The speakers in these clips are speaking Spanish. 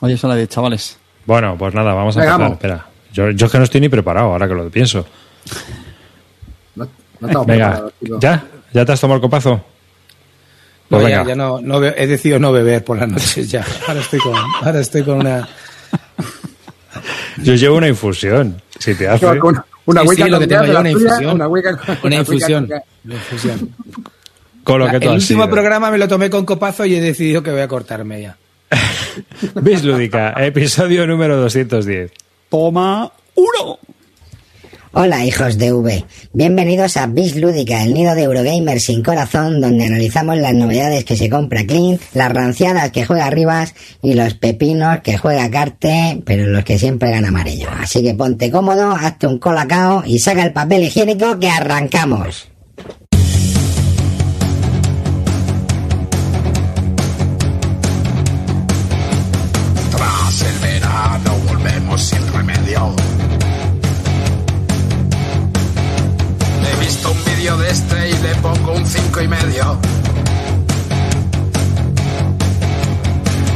Oye, son las 10, chavales. Bueno, pues nada, vamos a empezar. Espera. Yo, yo es que no estoy ni preparado ahora que lo pienso. No, no estamos Venga, preparados. ¿ya? ¿Ya te has tomado el copazo? No, Pues ya, venga. ya no, no be- he decidido no beber por las noches ya. Ahora estoy con, ahora estoy con una... Yo llevo una infusión. Si te hace. Una, una Sí, hueca sí, lo con que tengo gas, yo, la una infusión. Una hueca Una infusión. Una infusión. Con lo que tú el has último sido. programa me lo tomé con copazo y he decidido que voy a cortarme ya. Bis Lúdica, episodio número 210. Toma uno. Hola hijos de V, bienvenidos a Bis Lúdica, el nido de Eurogamers sin corazón, donde analizamos las novedades que se compra Clint, las ranciadas que juega Rivas y los pepinos que juega Carte, pero los que siempre gana amarillo. Así que ponte cómodo, hazte un colacao y saca el papel higiénico que arrancamos. Sin remedio. He visto un vídeo de este y le pongo un cinco y medio.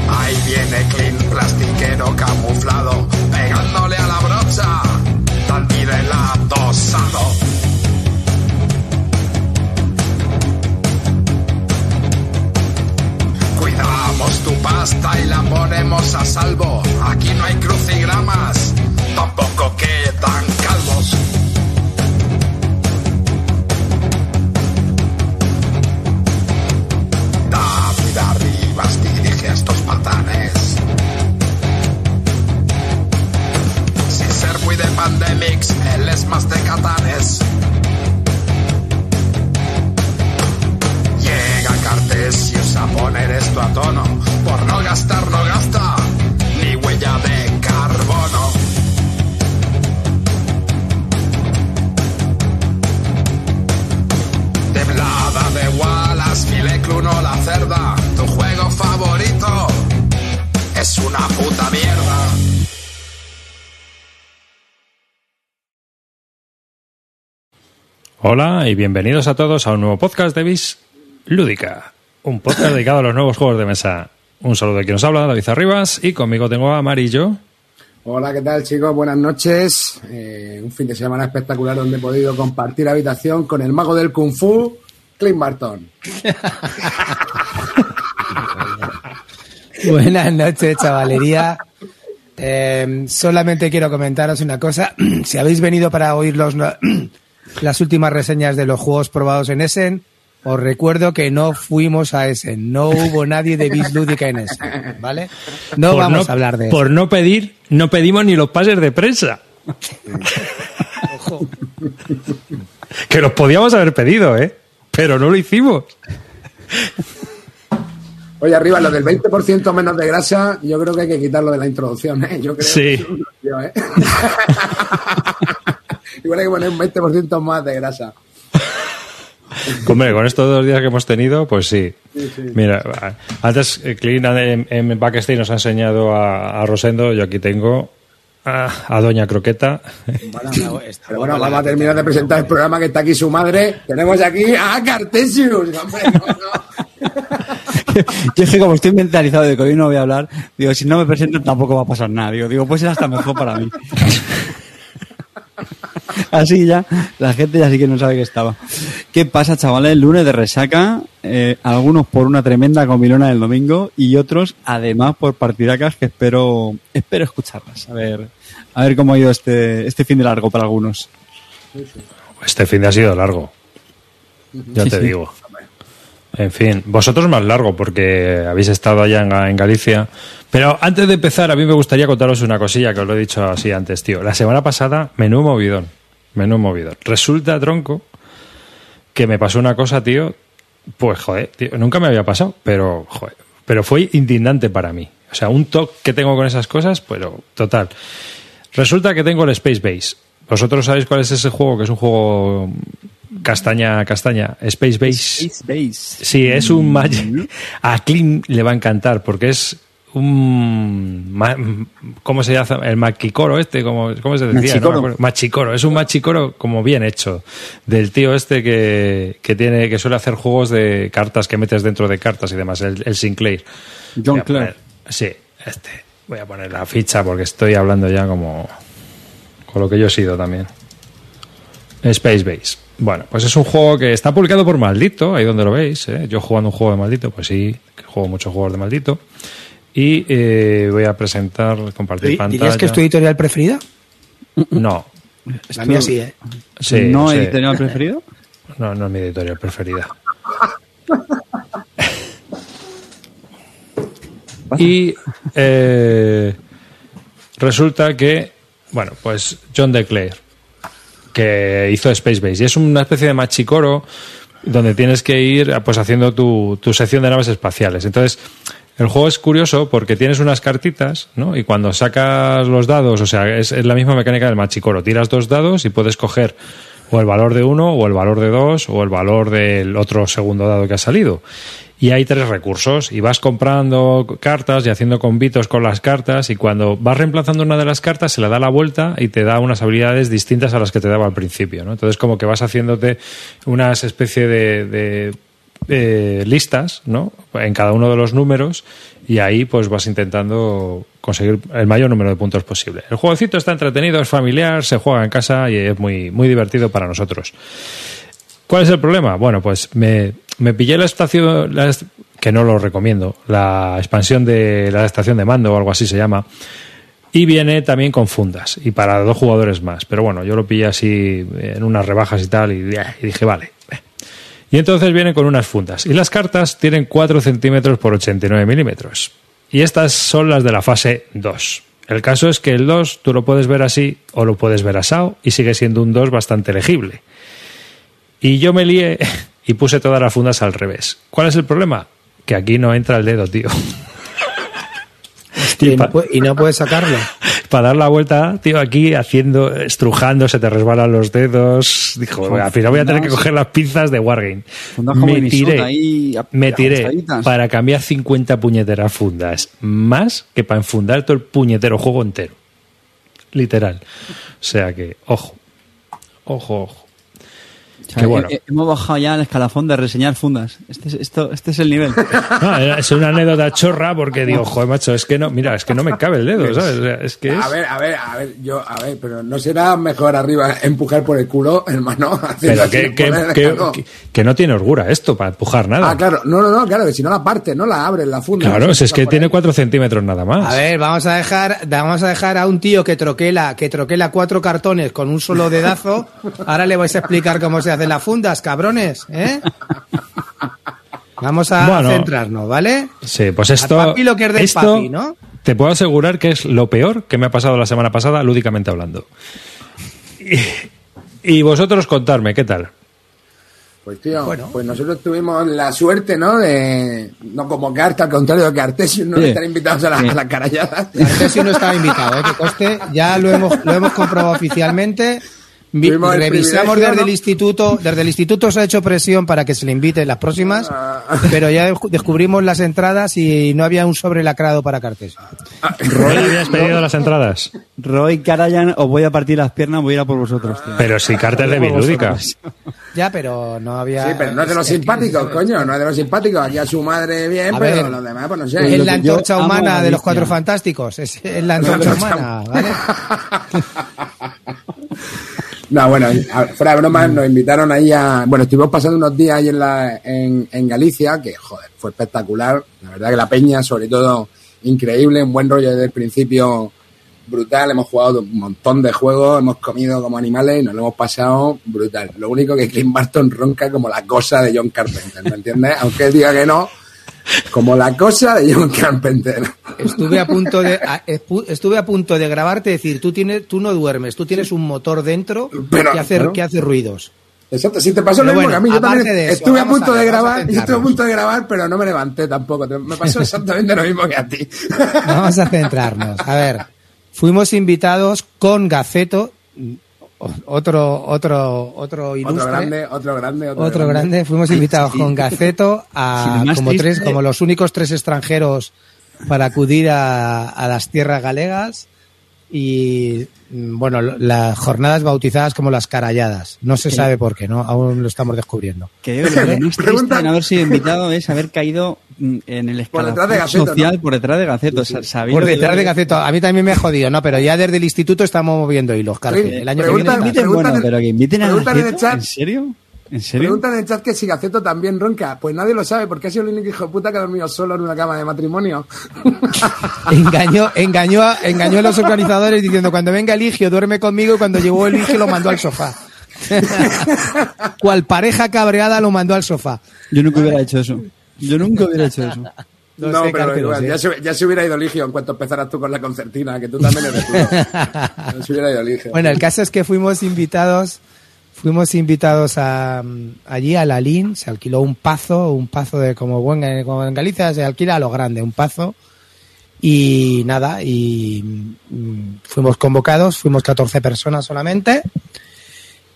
Ahí viene Clint plastiquero camuflado, pegándole a la brocha, bandida el adosado. Pasta y la ponemos a salvo. Aquí no hay crucigramas, tampoco quedan calvos. David Arribas dirige a estos patanes. Sin ser muy de pandemics, él es más de catanes. Llega Cartesius a poner esto a tono. Por no gastar, no gasta ni huella de carbono. Teblada de Wallace, Filecluno, la cerda. Tu juego favorito es una puta mierda. Hola y bienvenidos a todos a un nuevo podcast de Bis Lúdica. Un podcast dedicado a los nuevos juegos de mesa. Un saludo de quien nos habla, David Arribas, y conmigo tengo a Amarillo. Hola, ¿qué tal chicos? Buenas noches. Eh, un fin de semana espectacular donde he podido compartir habitación con el mago del Kung Fu, Clint Barton. Buenas noches, chavalería. Eh, solamente quiero comentaros una cosa. si habéis venido para oír los, las últimas reseñas de los juegos probados en Essen, os recuerdo que no fuimos a Essen. No hubo nadie de Bis Lúdica en Essen. ¿Vale? No Por vamos a hablar de eso. Por no pedir, no pedimos ni los pases de prensa. que los podíamos haber pedido, ¿eh? Pero no lo hicimos. Oye, arriba, lo del 20% menos de grasa, yo creo que hay que quitarlo de la introducción, ¿eh? Yo creo Sí. que yo, ¿eh? Igual hay que poner un 20% más de grasa. Hombre, con estos dos días que hemos tenido, pues sí. Mira, antes eh, Clint en, en backstage nos ha enseñado a, a Rosendo, yo aquí tengo a, a Doña Croqueta. Bueno, pero bueno, vamos a terminar de presentar el programa que está aquí su madre. Tenemos aquí a Cartesius. Hombre, no, no. Yo es que como estoy mentalizado de que hoy no voy a hablar, digo, si no me presento tampoco va a pasar nada. Digo, digo pues es hasta mejor para mí. Así ya, la gente ya sí que no sabe que estaba. ¿Qué pasa, chavales? Lunes de resaca, eh, algunos por una tremenda comilona del domingo y otros, además, por partidacas que espero, espero escucharlas. A ver, a ver cómo ha ido este, este fin de largo para algunos. Este fin de ha sido largo. Ya Sí, te sí. digo. En fin, vosotros más largo porque habéis estado allá en, en Galicia. Pero antes de empezar, a mí me gustaría contaros una cosilla que os lo he dicho así antes, tío. La semana pasada, menú movidón. Menú movidón. Resulta, tronco, que me pasó una cosa, tío. Pues, joder, tío, nunca me había pasado, pero, joder, pero fue indignante para mí. O sea, un toque que tengo con esas cosas, pero total. Resulta que tengo el Space Base. ¿Vosotros sabéis cuál es ese juego? Que es un juego castaña, castaña. Space Base. Space Base. Sí, es un Magic. A Clint le va a encantar porque es un. ¿Cómo se llama? El Machicoro este, ¿cómo, cómo se decía? No Machicoro. acuerdo. Machicoro. Es un Machicoro como bien hecho. Del tío este que, que tiene que suele hacer juegos de cartas que metes dentro de cartas y demás, el, el Sinclair. John Clare. Sí, este. Voy a poner la ficha porque estoy hablando ya como con lo que yo he sido también. Space Base. Bueno, pues es un juego que está publicado por Maldito, ahí donde lo veis. ¿eh? Yo jugando un juego de Maldito, pues sí, que juego muchos juegos de Maldito. Y eh, voy a presentar, compartir pantalla. ¿Dirías que es tu editorial preferida? No. La mía sí, ¿eh? Sí, ¿No sí. editorial preferido? No, no es mi editorial preferida. y eh, resulta que, bueno, pues John DeClaire, que hizo Space Base, y es una especie de machicoro donde tienes que ir pues haciendo tu, tu sección de naves espaciales. Entonces, el juego es curioso porque tienes unas cartitas, ¿no? Y cuando sacas los dados, o sea, es, la misma mecánica del machicoro. Tiras dos dados y puedes coger o el valor de uno, o el valor de dos, o el valor del otro segundo dado que ha salido. Y hay tres recursos, y vas comprando cartas y haciendo convitos con las cartas, y cuando vas reemplazando una de las cartas, se le da la vuelta y te da unas habilidades distintas a las que te daba al principio, ¿no? Entonces, como que vas haciéndote unas especie de eh, listas, ¿no? En cada uno de los números y ahí pues vas intentando conseguir el mayor número de puntos posible. El jueguecito está entretenido, es familiar, se juega en casa y es muy, muy divertido para nosotros. ¿Cuál es el problema? Bueno, pues me, me pillé la estación, la que no lo recomiendo, la expansión de la estación de mando o algo así se llama, y viene también con fundas y para dos jugadores más. Pero bueno, yo lo pillé así en unas rebajas y tal y dije, vale. Y entonces vienen con unas fundas. Y las cartas tienen 4 centímetros por 89 milímetros. Y estas son las de la fase 2. El caso es que el 2 tú lo puedes ver así o lo puedes ver asado y sigue siendo un 2 bastante legible. Y yo me lié y puse todas las fundas al revés. ¿Cuál es el problema? Que aquí no entra el dedo, tío. Y no puedes sacarlo. para dar la vuelta, tío, aquí haciendo, estrujando, se te resbalan los dedos. Dijo, al final voy a tener que coger las pinzas de Wargame. Me tiré, ahí me tiré para cambiar 50 puñeteras fundas, más que para enfundar todo el puñetero juego entero. Literal. O sea que, ojo, ojo, ojo. O sea, Qué bueno. he- he- hemos bajado ya el escalafón de reseñar fundas. Este es, esto, este es el nivel. No, era- es una anécdota chorra porque digo, joder, macho, es que no, mira, es que no me cabe el dedo, ¿sabes? O sea, es que es... A ver, a ver, a ver, yo, a ver, pero no será mejor arriba empujar por el culo, hermano. Pero que, que, que- no. que- no tiene orgura esto para empujar nada. Ah, claro, no, no, no, claro, que si no la parte, no la abres la funda. Claro, No es que tiene ahí. 4 centímetros nada más. A ver, vamos a dejar, vamos a dejar a un tío que troquela, que troquela cuatro cartones con un solo dedazo. Ahora le vais a explicar cómo se hacen las fundas, cabrones, ¿eh? Vamos a Bueno. centrarnos, ¿vale? Sí, pues esto. Al papi lo que es del esto papi, ¿no? Te puedo asegurar que es lo peor que me ha pasado la semana pasada, lúdicamente hablando. Y, y vosotros contarme, ¿qué tal? Pues tío, Bueno. pues nosotros tuvimos la suerte, ¿no? De no como Carta, al contrario que Artesius, no Sí. estar invitados a, la- Sí. a las caralladas. Artesio no estaba invitado, ¿eh? que coste, ya lo hemos, lo hemos comprobado oficialmente. El revisamos desde el ¿no? instituto, desde el instituto se ha hecho presión para que se le invite en las próximas, Ah. pero ya descu- descubrimos las entradas y no había un sobre lacrado para Cartesio. ¿Roy habías pedido las entradas? Roy Karayan, os voy a partir las piernas, voy a ir a por vosotros, tío. Pero si cartas de Bilúdica. Ya, pero no había. Sí, pero no es de los es que- simpáticos, coño, no es de los simpáticos. Aquí a su madre bien, A pero los demás, pues no Es sé. lo la antorcha humana de los cuatro fantásticos. Es, es la antorcha humana, ¿vale? No, bueno, fuera de broma, nos invitaron ahí a. Bueno, estuvimos pasando unos días ahí en, la, en, en Galicia, que, joder, fue espectacular. La verdad que la peña, sobre todo, increíble, un buen rollo desde el principio, brutal. Hemos jugado un montón de juegos, hemos comido como animales y nos lo hemos pasado brutal. Lo único que Clint Barton ronca como la cosa de John Carpenter, ¿me entiendes? Aunque él diga que no, como la cosa de John Carpenter. Estuve a punto de a- estuve a punto de grabarte decir, tú tienes tú no duermes, tú tienes un motor dentro Pero, que hace que hace ruidos. Exacto, si te pasó lo mismo que a mí, yo también eso, estuve a punto a de ver, grabar, yo estuve a punto de grabar, pero no me levanté tampoco. Me pasó exactamente lo mismo que a ti. Vamos a centrarnos. A ver, fuimos invitados con Gaceto, otro otro otro ilustre, Otro grande, otro grande, otro, otro grande. Fuimos invitados Sí. con Gaceto a Sí, como tres, como los únicos tres extranjeros para acudir a, a las tierras galegas. y bueno, lo- las jornadas bautizadas como las caralladas. No se sabe por qué, ¿no? Aún lo estamos descubriendo. Que yo creo que más triste no haber sido invitado es haber caído mm, en el Por escalafón detrás de Gaceto, social ¿no? por detrás de Gaceto. Por detrás de Gaceto, a mí también me ha jodido, ¿no? Pero ya desde el instituto estamos moviendo hilos. Sí, El año que viene bueno, en- pero que inviten a preguntan en el Gaceto, chat. ¿En serio? ¿En serio? Preguntan en el chat que si Gaceto también ronca. Pues nadie lo sabe, porque ha sido el único hijo de puta que ha dormido solo en una cama de matrimonio. engañó, engañó, a- engañó a los organizadores diciendo cuando venga Eligio duerme conmigo y cuando llegó Eligio lo mandó al sofá. Cual pareja cabreada lo mandó al sofá. Yo nunca hubiera hecho eso. Yo nunca hubiera hecho eso. No, sé, pero igual, ya, se, ya se hubiera ido Ligio en cuanto empezaras tú con la concertina, que tú también eres tú. Se hubiera ido Ligio. Bueno, el caso es que fuimos invitados, fuimos invitados a, mm, allí a la LIN, se alquiló un pazo, un pazo de como buen, eh, como en Galicia se alquila a lo grande, un pazo. Y nada, y mm, fuimos convocados, fuimos 14 personas solamente.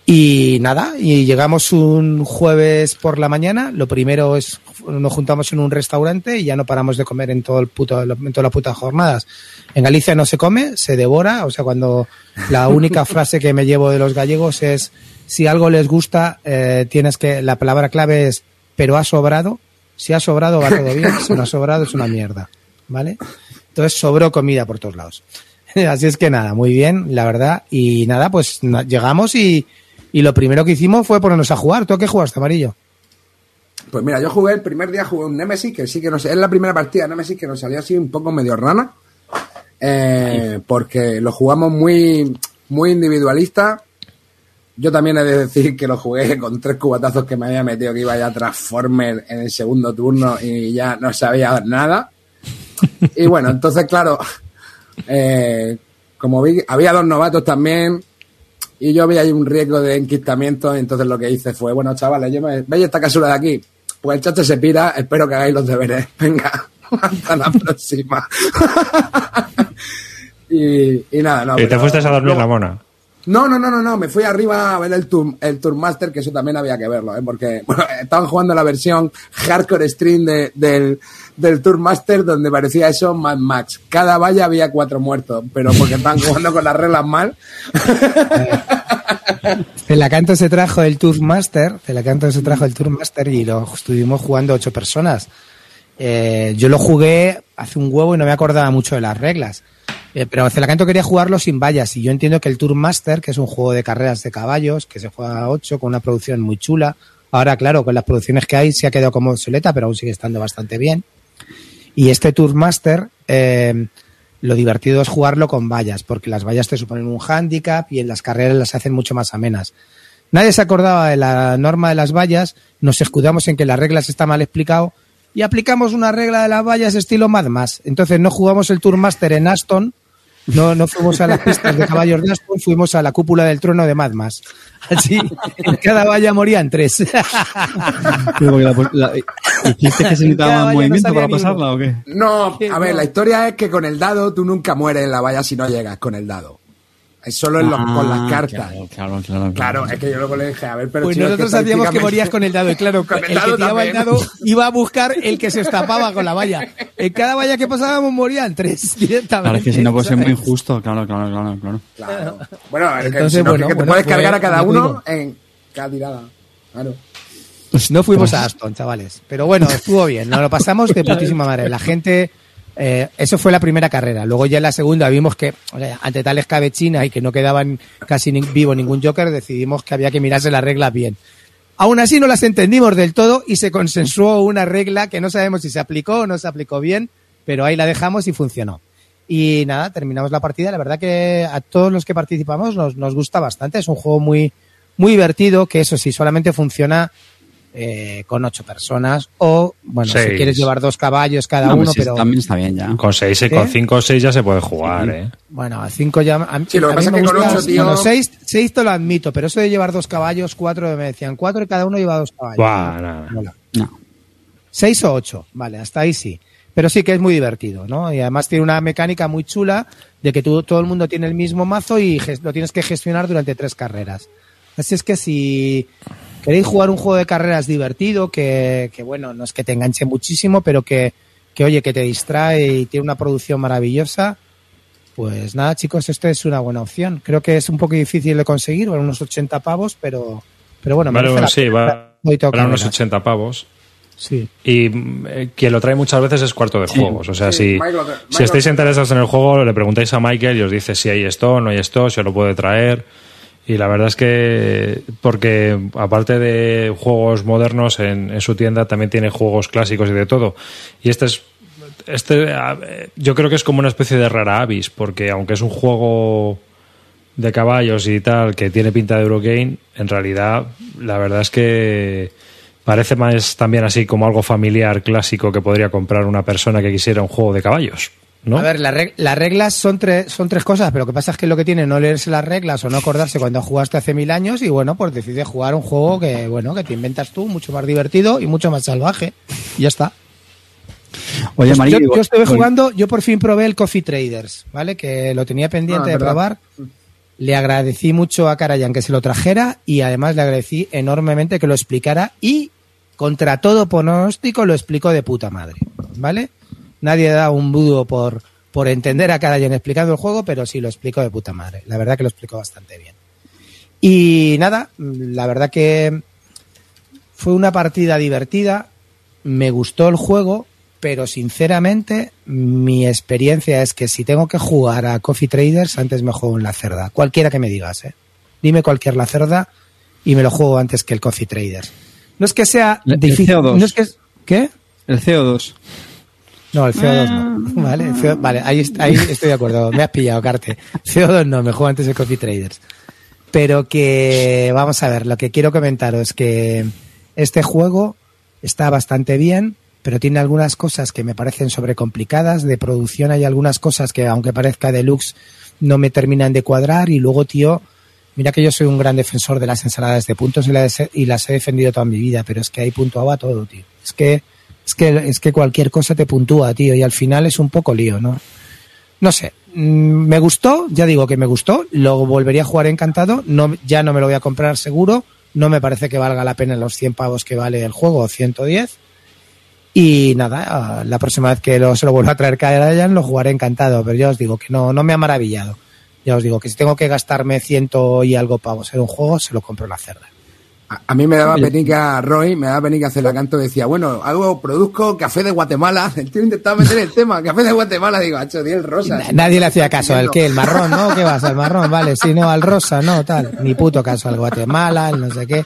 Y nada, y llegamos un jueves por la mañana. Lo primero es, nos juntamos en un restaurante y ya no paramos de comer en todo el puto, en todas las putas jornadas. En Galicia no se come, se devora. O sea, cuando la única frase que me llevo de los gallegos es, si algo les gusta, eh, tienes que, la palabra clave es, pero ha sobrado. Si ha sobrado va todo bien, si no ha sobrado es una mierda. ¿Vale? Entonces sobró comida por todos lados. Así es que nada, muy bien, la verdad. Y nada, pues llegamos y, y lo primero que hicimos fue ponernos a jugar. ¿Tú a qué jugaste, Amarillo? Pues mira, yo jugué el primer día, jugué un Nemesis, que sí que no sé, es la primera partida de Nemesis que nos salió así un poco medio rana, eh, porque lo jugamos muy, muy individualista. Yo también he de decir que lo jugué con tres cubatazos que me había metido, que iba ya Transformer en el segundo turno y ya no sabía nada. Y bueno, entonces, claro, eh, como vi, había dos novatos también, y yo vi ahí un riesgo de enquistamiento, entonces lo que hice fue, bueno, chavales, yo me, ¿veis esta casura de aquí? Pues el chacho se pira, espero que hagáis los deberes. Venga, hasta la próxima. y, y nada, no. y te pero fuiste a dormir luego- la mona. No, no, no, no, no, me fui arriba a ver el, tour, el Tourmaster, que eso también había que verlo, ¿eh? porque bueno, estaban jugando la versión hardcore stream de- del, del Tourmaster donde parecía eso Mad Max. Cada valla había cuatro muertos, pero porque estaban jugando con las reglas mal. Celacanto se trajo el Tourmaster, Celacanto se trajo el Tourmaster y lo estuvimos jugando ocho personas. Eh, yo lo jugué hace un huevo y no me acordaba mucho de las reglas. Eh, pero Celacanto quería jugarlo sin vallas y yo entiendo que el Tourmaster, que es un juego de carreras de caballos, que se juega a 8 con una producción muy chula. Ahora, claro, con las producciones que hay se ha quedado como obsoleta, pero aún sigue estando bastante bien. Y este Tourmaster, eh, lo divertido es jugarlo con vallas, porque las vallas te suponen un hándicap y en las carreras las hacen mucho más amenas. Nadie se acordaba de la norma de las vallas, nos escudamos en que las reglas está mal explicado y aplicamos una regla de las vallas estilo Mad Max. Entonces no jugamos el Tourmaster en Aston, no, no fuimos a las pistas de caballos de Aston, fuimos a la cúpula del trono de Mad Max. Así, en cada valla morían tres. Pero porque la- la- ¿Hiciste que se necesitaba Cada más valla no movimiento salía para pasarla o qué? No, a ver, no. la historia es que con el dado tú nunca mueres en la valla si no llegas con el dado. Es solo en los- con las Ah, cartas. Claro, claro, claro. Claro, es que yo luego le dije, a ver, pero Pues es nosotros que sabíamos que morías con el dado y claro, Con el, el que dado el dado iba a buscar el que se estapaba con la valla. En cada valla que pasábamos morían tres directamente. Claro, es que si no puede ser muy injusto. Claro, claro, claro. claro. Claro. Bueno, es que, Entonces, bueno, que te bueno, puedes pues, cargar a cada uno en cada tirada. Claro. No fuimos a Aston, chavales. Pero bueno, estuvo bien. Nos lo pasamos de putísima madre. La gente. Eh, eso fue la primera carrera. Luego ya en la segunda vimos que ante tal escabechina y que no quedaban casi ni- vivo ningún Joker, decidimos que había que mirarse las reglas bien. Aún así no las entendimos del todo y se consensuó una regla que no sabemos si se aplicó o no se aplicó bien, pero ahí la dejamos y funcionó. Y nada, terminamos la partida. La verdad que a todos los que participamos nos, nos gusta bastante. Es un juego muy, muy divertido que eso sí, solamente funciona eh, con ocho personas o, bueno, si Seis. quieres llevar dos caballos cada No, uno, pues pero También está bien ya. Con 6 y ¿Qué? con 5 o 6 ya se puede jugar, ¿eh? bueno, a cinco ya... A, Sí, lo que a pasa mí es con ocho, tío- bueno, seis, seis te lo admito, pero eso de llevar dos caballos, cuatro me decían cuatro y cada uno lleva dos caballos. Buah, nada. Mola. No. Seis o ocho, vale, hasta ahí sí. Pero sí que es muy divertido, ¿no? Y además tiene una mecánica muy chula de que tú, todo el mundo tiene el mismo mazo y lo tienes que gestionar durante tres carreras. Así es que si queréis jugar un juego de carreras divertido, que, que bueno, no es que te enganche muchísimo, pero que, que oye, que te distrae y tiene una producción maravillosa, pues nada, chicos, esto es una buena opción. Creo que es un poco difícil de conseguir, bueno, unos 80 pavos, pero, pero bueno, Vale, bueno, la sí, va para unos verla. 80 pavos. Sí. Y eh, quien lo trae muchas veces es cuarto de juegos. O sea, Sí, si, Michael si estáis interesados en el juego, le preguntáis a Michael y os dice si hay esto, no hay esto, si os lo puede traer. Y la verdad es que, porque aparte de juegos modernos, en, en su tienda también tiene juegos clásicos y de todo. Y este es, este, yo creo que es como una especie de rara avis, porque aunque es un juego de caballos y tal, que tiene pinta de Eurogame, en realidad la verdad es que parece más también así como algo familiar clásico que podría comprar una persona que quisiera un juego de caballos, ¿no? A ver, la reg- las reglas son, tres son tres cosas, pero lo que pasa es que lo que tiene es no leerse las reglas o no acordarse cuando jugaste hace mil años y bueno, pues decides jugar un juego que, bueno, que te inventas tú, mucho más divertido y mucho más salvaje. Y ya está. Oye, Pues María, yo, yo estuve jugando, yo por fin probé el Coffee Traders, ¿vale? Que lo tenía pendiente Ah, de probar. Le agradecí mucho a Karayan que se lo trajera y además le agradecí enormemente que lo explicara y contra todo pronóstico lo explicó de puta madre, ¿vale? Nadie da un budo por, por entender a Karayan explicando el juego, pero sí lo explicó de puta madre. La verdad que lo explicó bastante bien. Y nada, la verdad que fue una partida divertida, me gustó el juego, pero sinceramente mi experiencia es que si tengo que jugar a Coffee Traders, antes me juego en la cerda. Cualquiera que me digas, ¿eh? Dime cualquier la cerda y me lo juego antes que el Coffee Traders. No es que sea El- el difícil. CO2. No es que, ¿Qué? El CO2. No, el CO2 no. Vale, el CO vale ahí, ahí estoy de acuerdo. Me has pillado, Carte. CO2 no, me juego antes el Coffee Traders. Pero que, vamos a ver, lo que quiero comentaros es que este juego está bastante bien, pero tiene algunas cosas que me parecen sobrecomplicadas. De producción hay algunas cosas que, aunque parezca deluxe, no me terminan de cuadrar. Y luego, tío, mira que yo soy un gran defensor de las ensaladas de puntos y las, he defendido toda mi vida, pero es que ahí puntuaba todo, tío. Es que, es que, es que cualquier cosa te puntúa, tío, y al final es un poco lío, ¿no? No sé, mm, me gustó, ya digo que me gustó, lo volvería a jugar encantado, no, ya no me lo voy a comprar seguro, no me parece que valga la pena los 100 pavos que vale el juego, o 110. Y nada, la próxima vez que lo, se lo vuelva a traer Karayan lo jugaré encantado, pero ya os digo que no, no me ha maravillado. Ya os digo que si tengo que gastarme ciento y algo pavos en un juego, se lo compro en la cerda. A, a mí me daba penica Roy, me daba penica hacer la canto, decía, bueno, hago, produzco café de Guatemala. El tío intentaba meter el tema, café de Guatemala, digo, hacho, di el rosa. Nadie le hacía caso. ¿El qué? ¿El marrón? ¿No? ¿Qué vas? ¿Al marrón? Vale, sí, no, al rosa, no, tal. Ni puto caso. Al Guatemala, al no sé qué.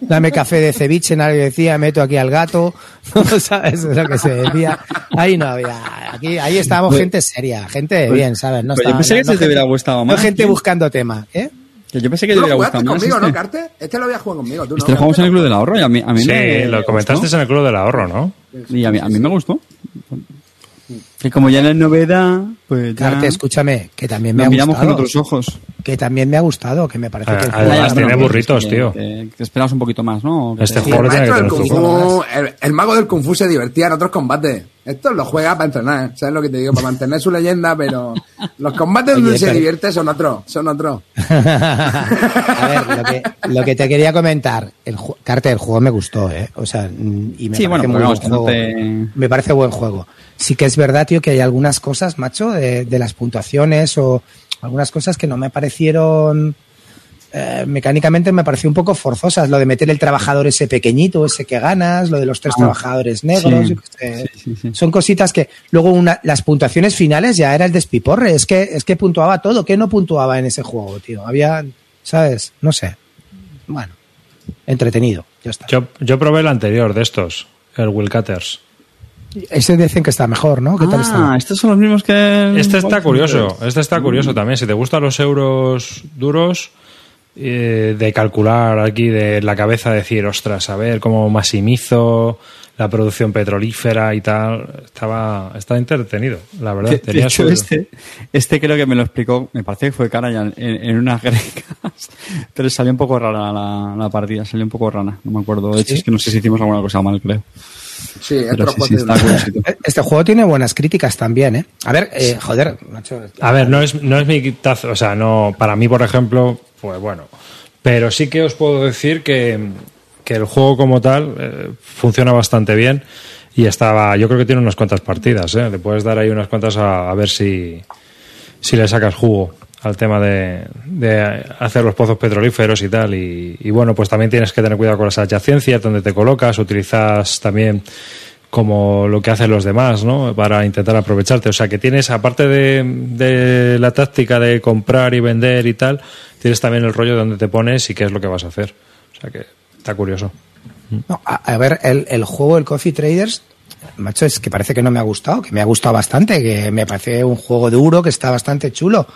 Dame café de ceviche, nadie decía, meto aquí al gato. ¿No sabes Eso es lo que se decía? Ahí no había. Aquí, ahí estábamos gente seria, gente bien, ¿sabes? No Pues yo estaba- pensé que no se te gente- hubiera gustado No más, gente buscando tema, ¿eh? Que yo pensé que Tú te lo hubiera gustado más. conmigo, ¿no, Este, Carte? Este lo había jugado conmigo, tú no. este lo jugamos en el Club del Ahorro y a mí, a mí Sí, me lo comentaste en el Club del Ahorro, ¿no? Y a mí, a mí me gustó. Que como ya no es novedad, pues ya Carte, escúchame, que también me nos ha miramos con gustado. otros ojos. Que también me ha gustado, que me parece que el juego- además tiene burritos, que- tío. Que, que esperamos un poquito más, ¿no? Este te- juego el tiene que maestro del tener Kung su Fu, el, el mago del Kung Fu se divertía en otros combates. Esto lo juega para entrenar, ¿eh? ¿sabes lo que te digo? Para mantener su leyenda, pero los combates Oye, donde se pero- divierte son otros, son otros. a ver, lo que, lo que te quería comentar, el ju- Carte, el juego me gustó, ¿eh? O sea, mm, y me Sí, parece bueno, muy buen juego. te- Me parece buen juego. Sí que es verdad, tío, que hay algunas cosas, macho, de, de las puntuaciones o algunas cosas que no me parecieron eh, mecánicamente me pareció un poco forzosas. Lo de meter el trabajador ese pequeñito, ese que ganas, lo de los tres Ah, trabajadores negros. sí, yo qué sé. sí, sí, sí. Son cositas que luego una, las puntuaciones finales ya era el despiporre. Es que, es que puntuaba todo. ¿Qué no puntuaba en ese juego, tío? Había, ¿sabes? No sé. Bueno, entretenido. Ya está. Yo, yo probé el anterior de estos, el Will Cutters. Ese dicen que está mejor, ¿no? ¿Qué tal Ah, está? estos son los mismos que... Este está curioso, este está Mm. curioso también. Si te gustan los euros duros, eh, de calcular aquí de la cabeza, decir, ostras, a ver cómo maximizo la producción petrolífera y tal, estaba, estaba entretenido, la verdad. De, de Tenía hecho, este, este creo que me lo explicó, me parece que fue Karajan en, en unas grecas, pero salió un poco rara la, la partida, salió un poco rana, no me acuerdo. De hecho, ¿Sí? es que no sé si hicimos alguna cosa mal, creo. Sí, Pero otros sí, sí, juegos está de- curiosito. Este juego tiene buenas críticas también, ¿eh? A ver, eh, joder, macho. A ver, no es, no es mi taza, o sea, no, para mí, por ejemplo, pues bueno. Pero sí que os puedo decir que, que el juego como tal eh, funciona bastante bien y estaba, yo creo que tiene unas cuantas partidas, ¿eh? Le puedes dar ahí unas cuantas a, a ver si, si le sacas jugo al tema de, de hacer los pozos petrolíferos y tal. Y, bueno, pues también tienes que tener cuidado con las adyacencias, donde te colocas, utilizas también como lo que hacen los demás, ¿no? Para intentar aprovecharte. O sea, que tienes, aparte de, la táctica de comprar y vender y tal, tienes también el rollo de dónde te pones y qué es lo que vas a hacer. O sea, que está curioso. A, ver, el, el juego, el Coffee Traders, macho, es que parece que no me ha gustado, que me ha gustado bastante, que me parece un juego duro, que está bastante chulo.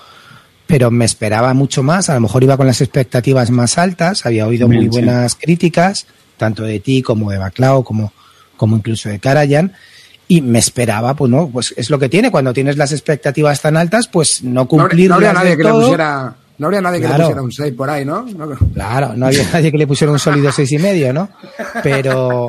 Pero me esperaba mucho más, a lo mejor iba con las expectativas más altas, había oído muy sí. buenas críticas, tanto de ti como de Baclao, como, como incluso de Karajan, y me esperaba, pues no, pues es lo que tiene, cuando tienes las expectativas tan altas, pues no No, habría- cumplir no habría nadie que le pusiera. No habría nadie que Claro. le pusiera un 6 por ahí, ¿no? No- Claro, no había nadie que le pusiera un sólido seis y medio, ¿no? Pero,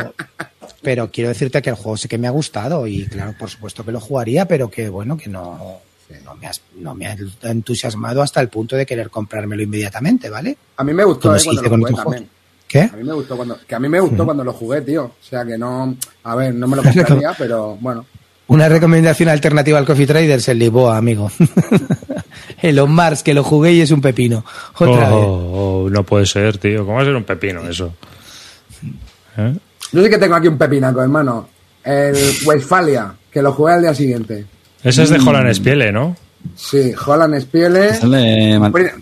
pero quiero decirte que el juego sí que me ha gustado y claro, por supuesto que lo jugaría, pero que bueno, que no, no me, has- no me ha entusiasmado hasta el punto de querer comprármelo inmediatamente, ¿vale? A mí me gustó eh, cuando lo con jugué también. ¿Qué? A mí me gustó cuando, que a mí me gustó cuando lo jugué, tío. O sea que no, a ver, no me lo compraría, pero bueno. Una recomendación alternativa al Coffee Traders, el Lisboa, amigo. el Mars, que lo jugué y es un pepino. Otra vez. Oh, oh, no puede ser, tío. ¿Cómo va a ser un pepino eso? ¿Eh? Yo sí que tengo aquí un pepinaco, hermano. El Westfalia, que lo jugué al día siguiente. Ese es de Holland Spiele, ¿no? Sí, Holland Spiele.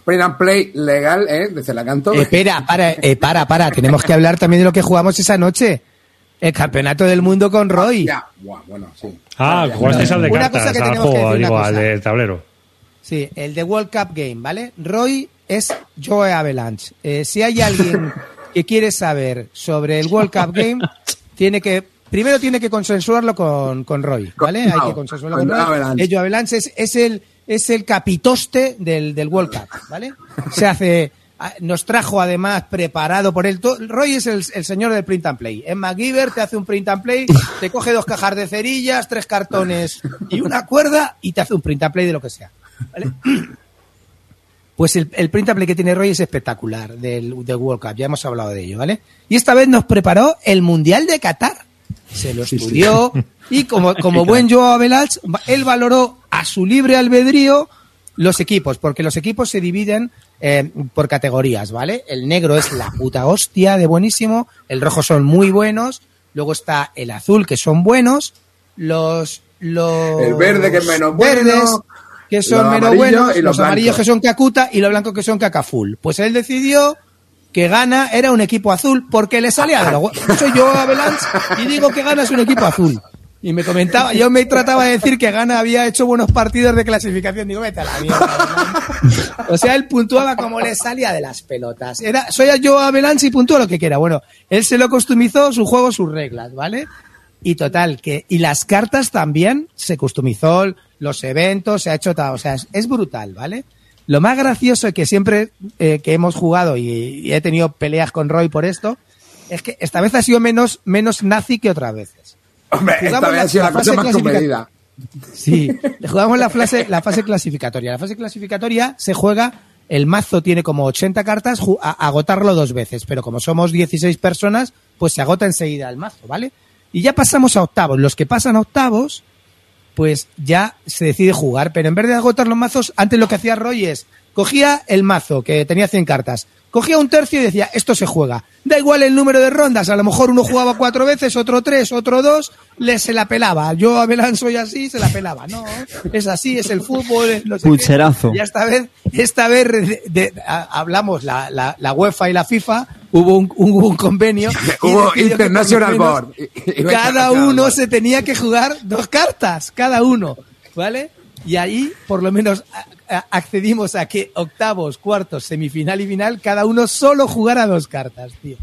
Print and play legal, ¿eh? De Celacanto. Eh, espera, para, eh, para, para. Tenemos que hablar también de lo que jugamos esa noche. El campeonato del mundo con Roy. Ya, buah, bueno, sí. Ah, Ya, jugasteis al de Una cosa cartas, que al tenemos que juego, digo, al cosa. de tablero. Sí, el de World Cup Game, ¿vale? Roy es Joe Avalanche. Eh, si hay alguien que quiere saber sobre el World Cup Game, tiene que primero tiene que consensuarlo con, con Roy, ¿vale? Hay que consensuarlo con Roy. Avalanche. Joe Avalanche es, es el es el capitoste del, del World Cup, ¿vale? Se hace nos trajo además preparado por él. Roy es el, el señor del print and play. En MacGyver te hace un print and play, te coge dos cajas de cerillas, tres cartones y una cuerda y te hace un print and play de lo que sea. ¿vale? Pues el, el print and play que tiene Roy es espectacular del, del World Cup, ya hemos hablado de ello, ¿vale? Y esta vez nos preparó el Mundial de Qatar. Se lo estudió y como, como buen Joao Avalanche, él valoró a su libre albedrío los equipos, porque los equipos se dividen eh, por categorías, ¿vale? El negro es la puta hostia de buenísimo, el rojo son muy buenos, luego está el azul que son buenos, los los El verde, que es menos verdes, bueno, que son menos buenos, y los los amarillos que son cacuta y los blancos que son cacaful. Pues él decidió que gana era un equipo azul porque le salía de los Soy yo Avalanche y digo que gana es un equipo azul. Y me comentaba, yo me trataba de decir que Gana había hecho buenos partidos de clasificación. Digo, vete a la mierda. O sea, él puntuaba como le salía de las pelotas. Era, soy yo Avalanche y puntúa lo que quiera. Bueno, él se lo customizó, su juego, sus reglas, ¿vale? Y total, que, y las cartas también se customizó, los eventos, se ha hecho, o sea, es brutal, ¿vale? Lo más gracioso es que siempre eh, que hemos jugado y, y he tenido peleas con Roy por esto, es que esta vez ha sido menos, menos nazi que otras veces. Hombre, esta Jugamos vez la- ha sido la la cosa fase más comedida. Sí, jugamos la fase, la fase clasificatoria. La fase clasificatoria se juega, el mazo tiene como 80 cartas, a- agotarlo dos veces, pero como somos 16 personas, pues se agota enseguida el mazo, ¿vale? Y ya pasamos a octavos. Los que pasan a octavos, pues ya se decide jugar, pero en vez de agotar los mazos, antes lo que hacía Roy es, cogía el mazo, que tenía 100 cartas, cogía un tercio y decía, esto se juega. Da igual el número de rondas, a lo mejor uno jugaba cuatro veces, otro tres, otro dos, le se la pelaba. Yo a Belán soy así, se la pelaba. No, es así, es el fútbol, es no sé qué. Pucherazo. Y esta vez, esta vez de- de- a- hablamos, la, la, la UEFA y la FIFA, hubo un, un convenio. Hubo International Board. Cada uno se tenía que jugar dos cartas, cada uno, ¿vale? Y ahí, por lo menos, accedimos a que octavos, cuartos, semifinal y final, cada uno solo jugara dos cartas, tío.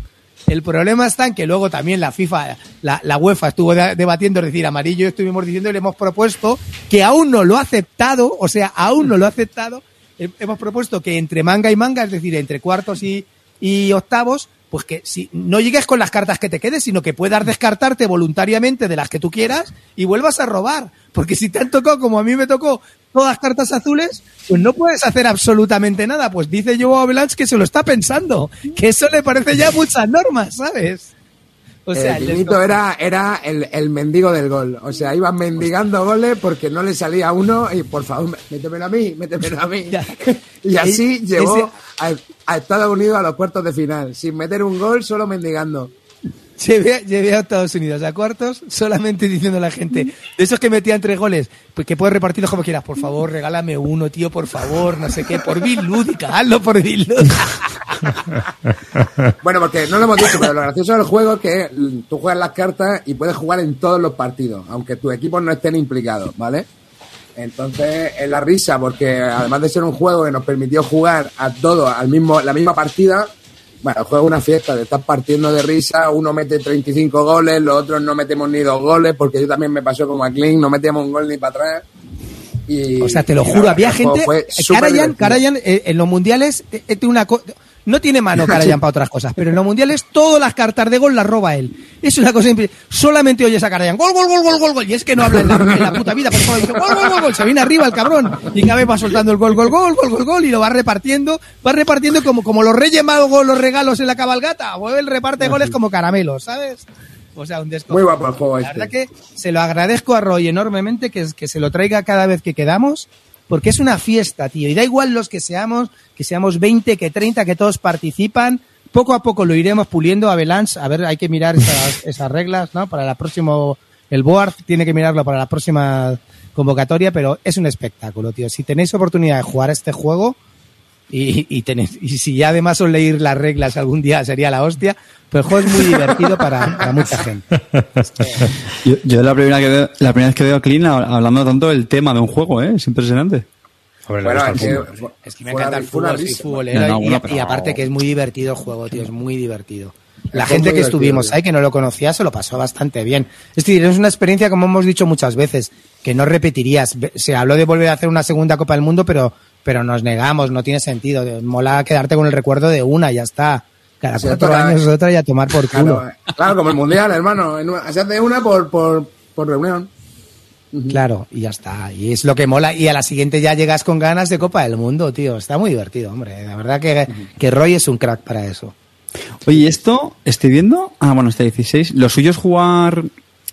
El problema está en que luego también la FIFA, la, la UEFA estuvo de- debatiendo, es decir, amarillo estuvimos diciendo y le hemos propuesto que aún no lo ha aceptado, o sea, aún no lo ha aceptado, he- hemos propuesto que entre manga y manga, es decir, entre cuartos y, y octavos, pues que si no llegues con las cartas que te quedes, sino que puedas descartarte voluntariamente de las que tú quieras y vuelvas a robar. Porque si te han tocado como a mí me tocó todas cartas azules, pues no puedes hacer absolutamente nada. Pues dice Joe Avalanche que se lo está pensando, que eso le parece ya muchas normas, ¿sabes? O sea, el Clinito desco- era, era el, el mendigo del gol. O sea, iban mendigando goles porque no le salía uno y por favor, métemelo a mí, métemelo a mí. Ya. y así Ese- llevó a, a Estados Unidos a los cuartos de final, sin meter un gol, solo mendigando. Llevé, a Estados Unidos a cuartos solamente diciendo a la gente, de esos que metían tres goles, pues que puedes repartirlos como quieras, por favor, regálame uno, tío, por favor, no sé qué, por Bill Lúdica, hazlo por Bill Lúdica. Bueno, porque no lo hemos dicho, pero lo gracioso del juego es que tú juegas las cartas y puedes jugar en todos los partidos, aunque tus equipos no estén implicados, ¿vale? Entonces es la risa, porque además de ser un juego que nos permitió jugar a todos al mismo, la misma partida, bueno, es una fiesta, te estás partiendo de risa, uno mete 35 goles, los otros no metemos ni dos goles, porque yo también me pasó como a Kling, no metíamos un gol ni para atrás. Y, O sea, te lo juro, había gente. Karayan, eh, en los mundiales, eh, eh, una co- no tiene mano Karayan para otras cosas, pero en los mundiales todas las cartas de gol las roba él. Es una cosa impre- Solamente oyes a Karayan, gol, gol, gol, gol, gol, gol. Y es que no habla en la, en la puta vida, por favor. Dice, gol, gol, gol, gol. Se viene arriba el cabrón. Y cada vez va soltando el gol, gol, gol, gol, gol, gol. Y lo va repartiendo. Va repartiendo como, como los reyes magos los regalos en la cabalgata. O él reparte goles como caramelos, ¿sabes? O sea, un desco. Muy guapo el juego La este. verdad que se lo agradezco a Roy enormemente que, que se lo traiga cada vez que quedamos, porque es una fiesta, tío. Y da igual los que seamos, que seamos 20, que 30, que todos participan. Poco a poco lo iremos puliendo a Belans. A ver, hay que mirar esas, esas reglas, ¿no? Para la próximo, el board tiene que mirarlo para la próxima convocatoria, pero es un espectáculo, tío. Si tenéis oportunidad de jugar este juego, y, y, tenéis, y si ya además os leer las reglas algún día sería la hostia, pues el juego es muy divertido para, para mucha gente. Yo, yo la primera que veo, la primera vez que veo a Clean hablando tanto del tema de un juego, ¿eh? Es impresionante. Hombre, Bueno, es el que, Es que me encanta el fútbol, soy futbolero No, no, y, bueno, y pero- aparte que es muy divertido el juego, tío, es muy divertido. La Es gente que estuvimos tío. ahí, que no lo conocía, se lo pasó bastante bien. Es decir, es una experiencia, como hemos dicho muchas veces, que no repetirías. Se habló de volver a hacer una segunda Copa del Mundo, pero, pero nos negamos, no tiene sentido. Mola quedarte con el recuerdo de una, ya está. Cada Sí, cuatro era- años es otra y a tomar por culo. Claro, eh, claro, como el mundial, hermano. Se hace una por, por, por reunión. Claro, y ya está. Y es lo que mola. Y a la siguiente ya llegas con ganas de Copa del Mundo, tío. Está muy divertido, hombre. La verdad que, que Roy es un crack para eso. Oye, ¿y esto estoy viendo? Ah, bueno, está 16. ¿Lo suyo es jugar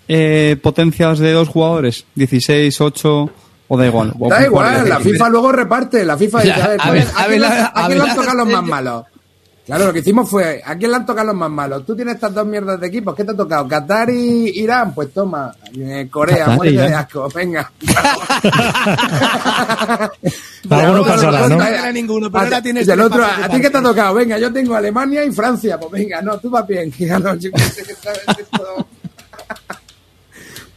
eh, potencias de dos jugadores? ¿16, 8 o da igual? O Da igual, la FIFA luego reparte. La FIFA dice, a ver, a ver, ¿a a quién ver, le- a ¿a quién le han tocado los más malos? Claro, lo que hicimos fue, ¿a quién le han tocado los más malos? Tú tienes estas dos mierdas de equipos, ¿qué te ha tocado? ¿Qatar y Irán? Pues toma, eh, Corea, muerte de asco, venga. Alguno pasará, ¿no? Ninguno, pero ahora tienes Y el otro, ¿a ti qué te ha tocado? Venga, yo tengo Alemania y Francia. Pues venga, no, tú vas bien. Ya no, yo qué sé, ¿sabes? Esto-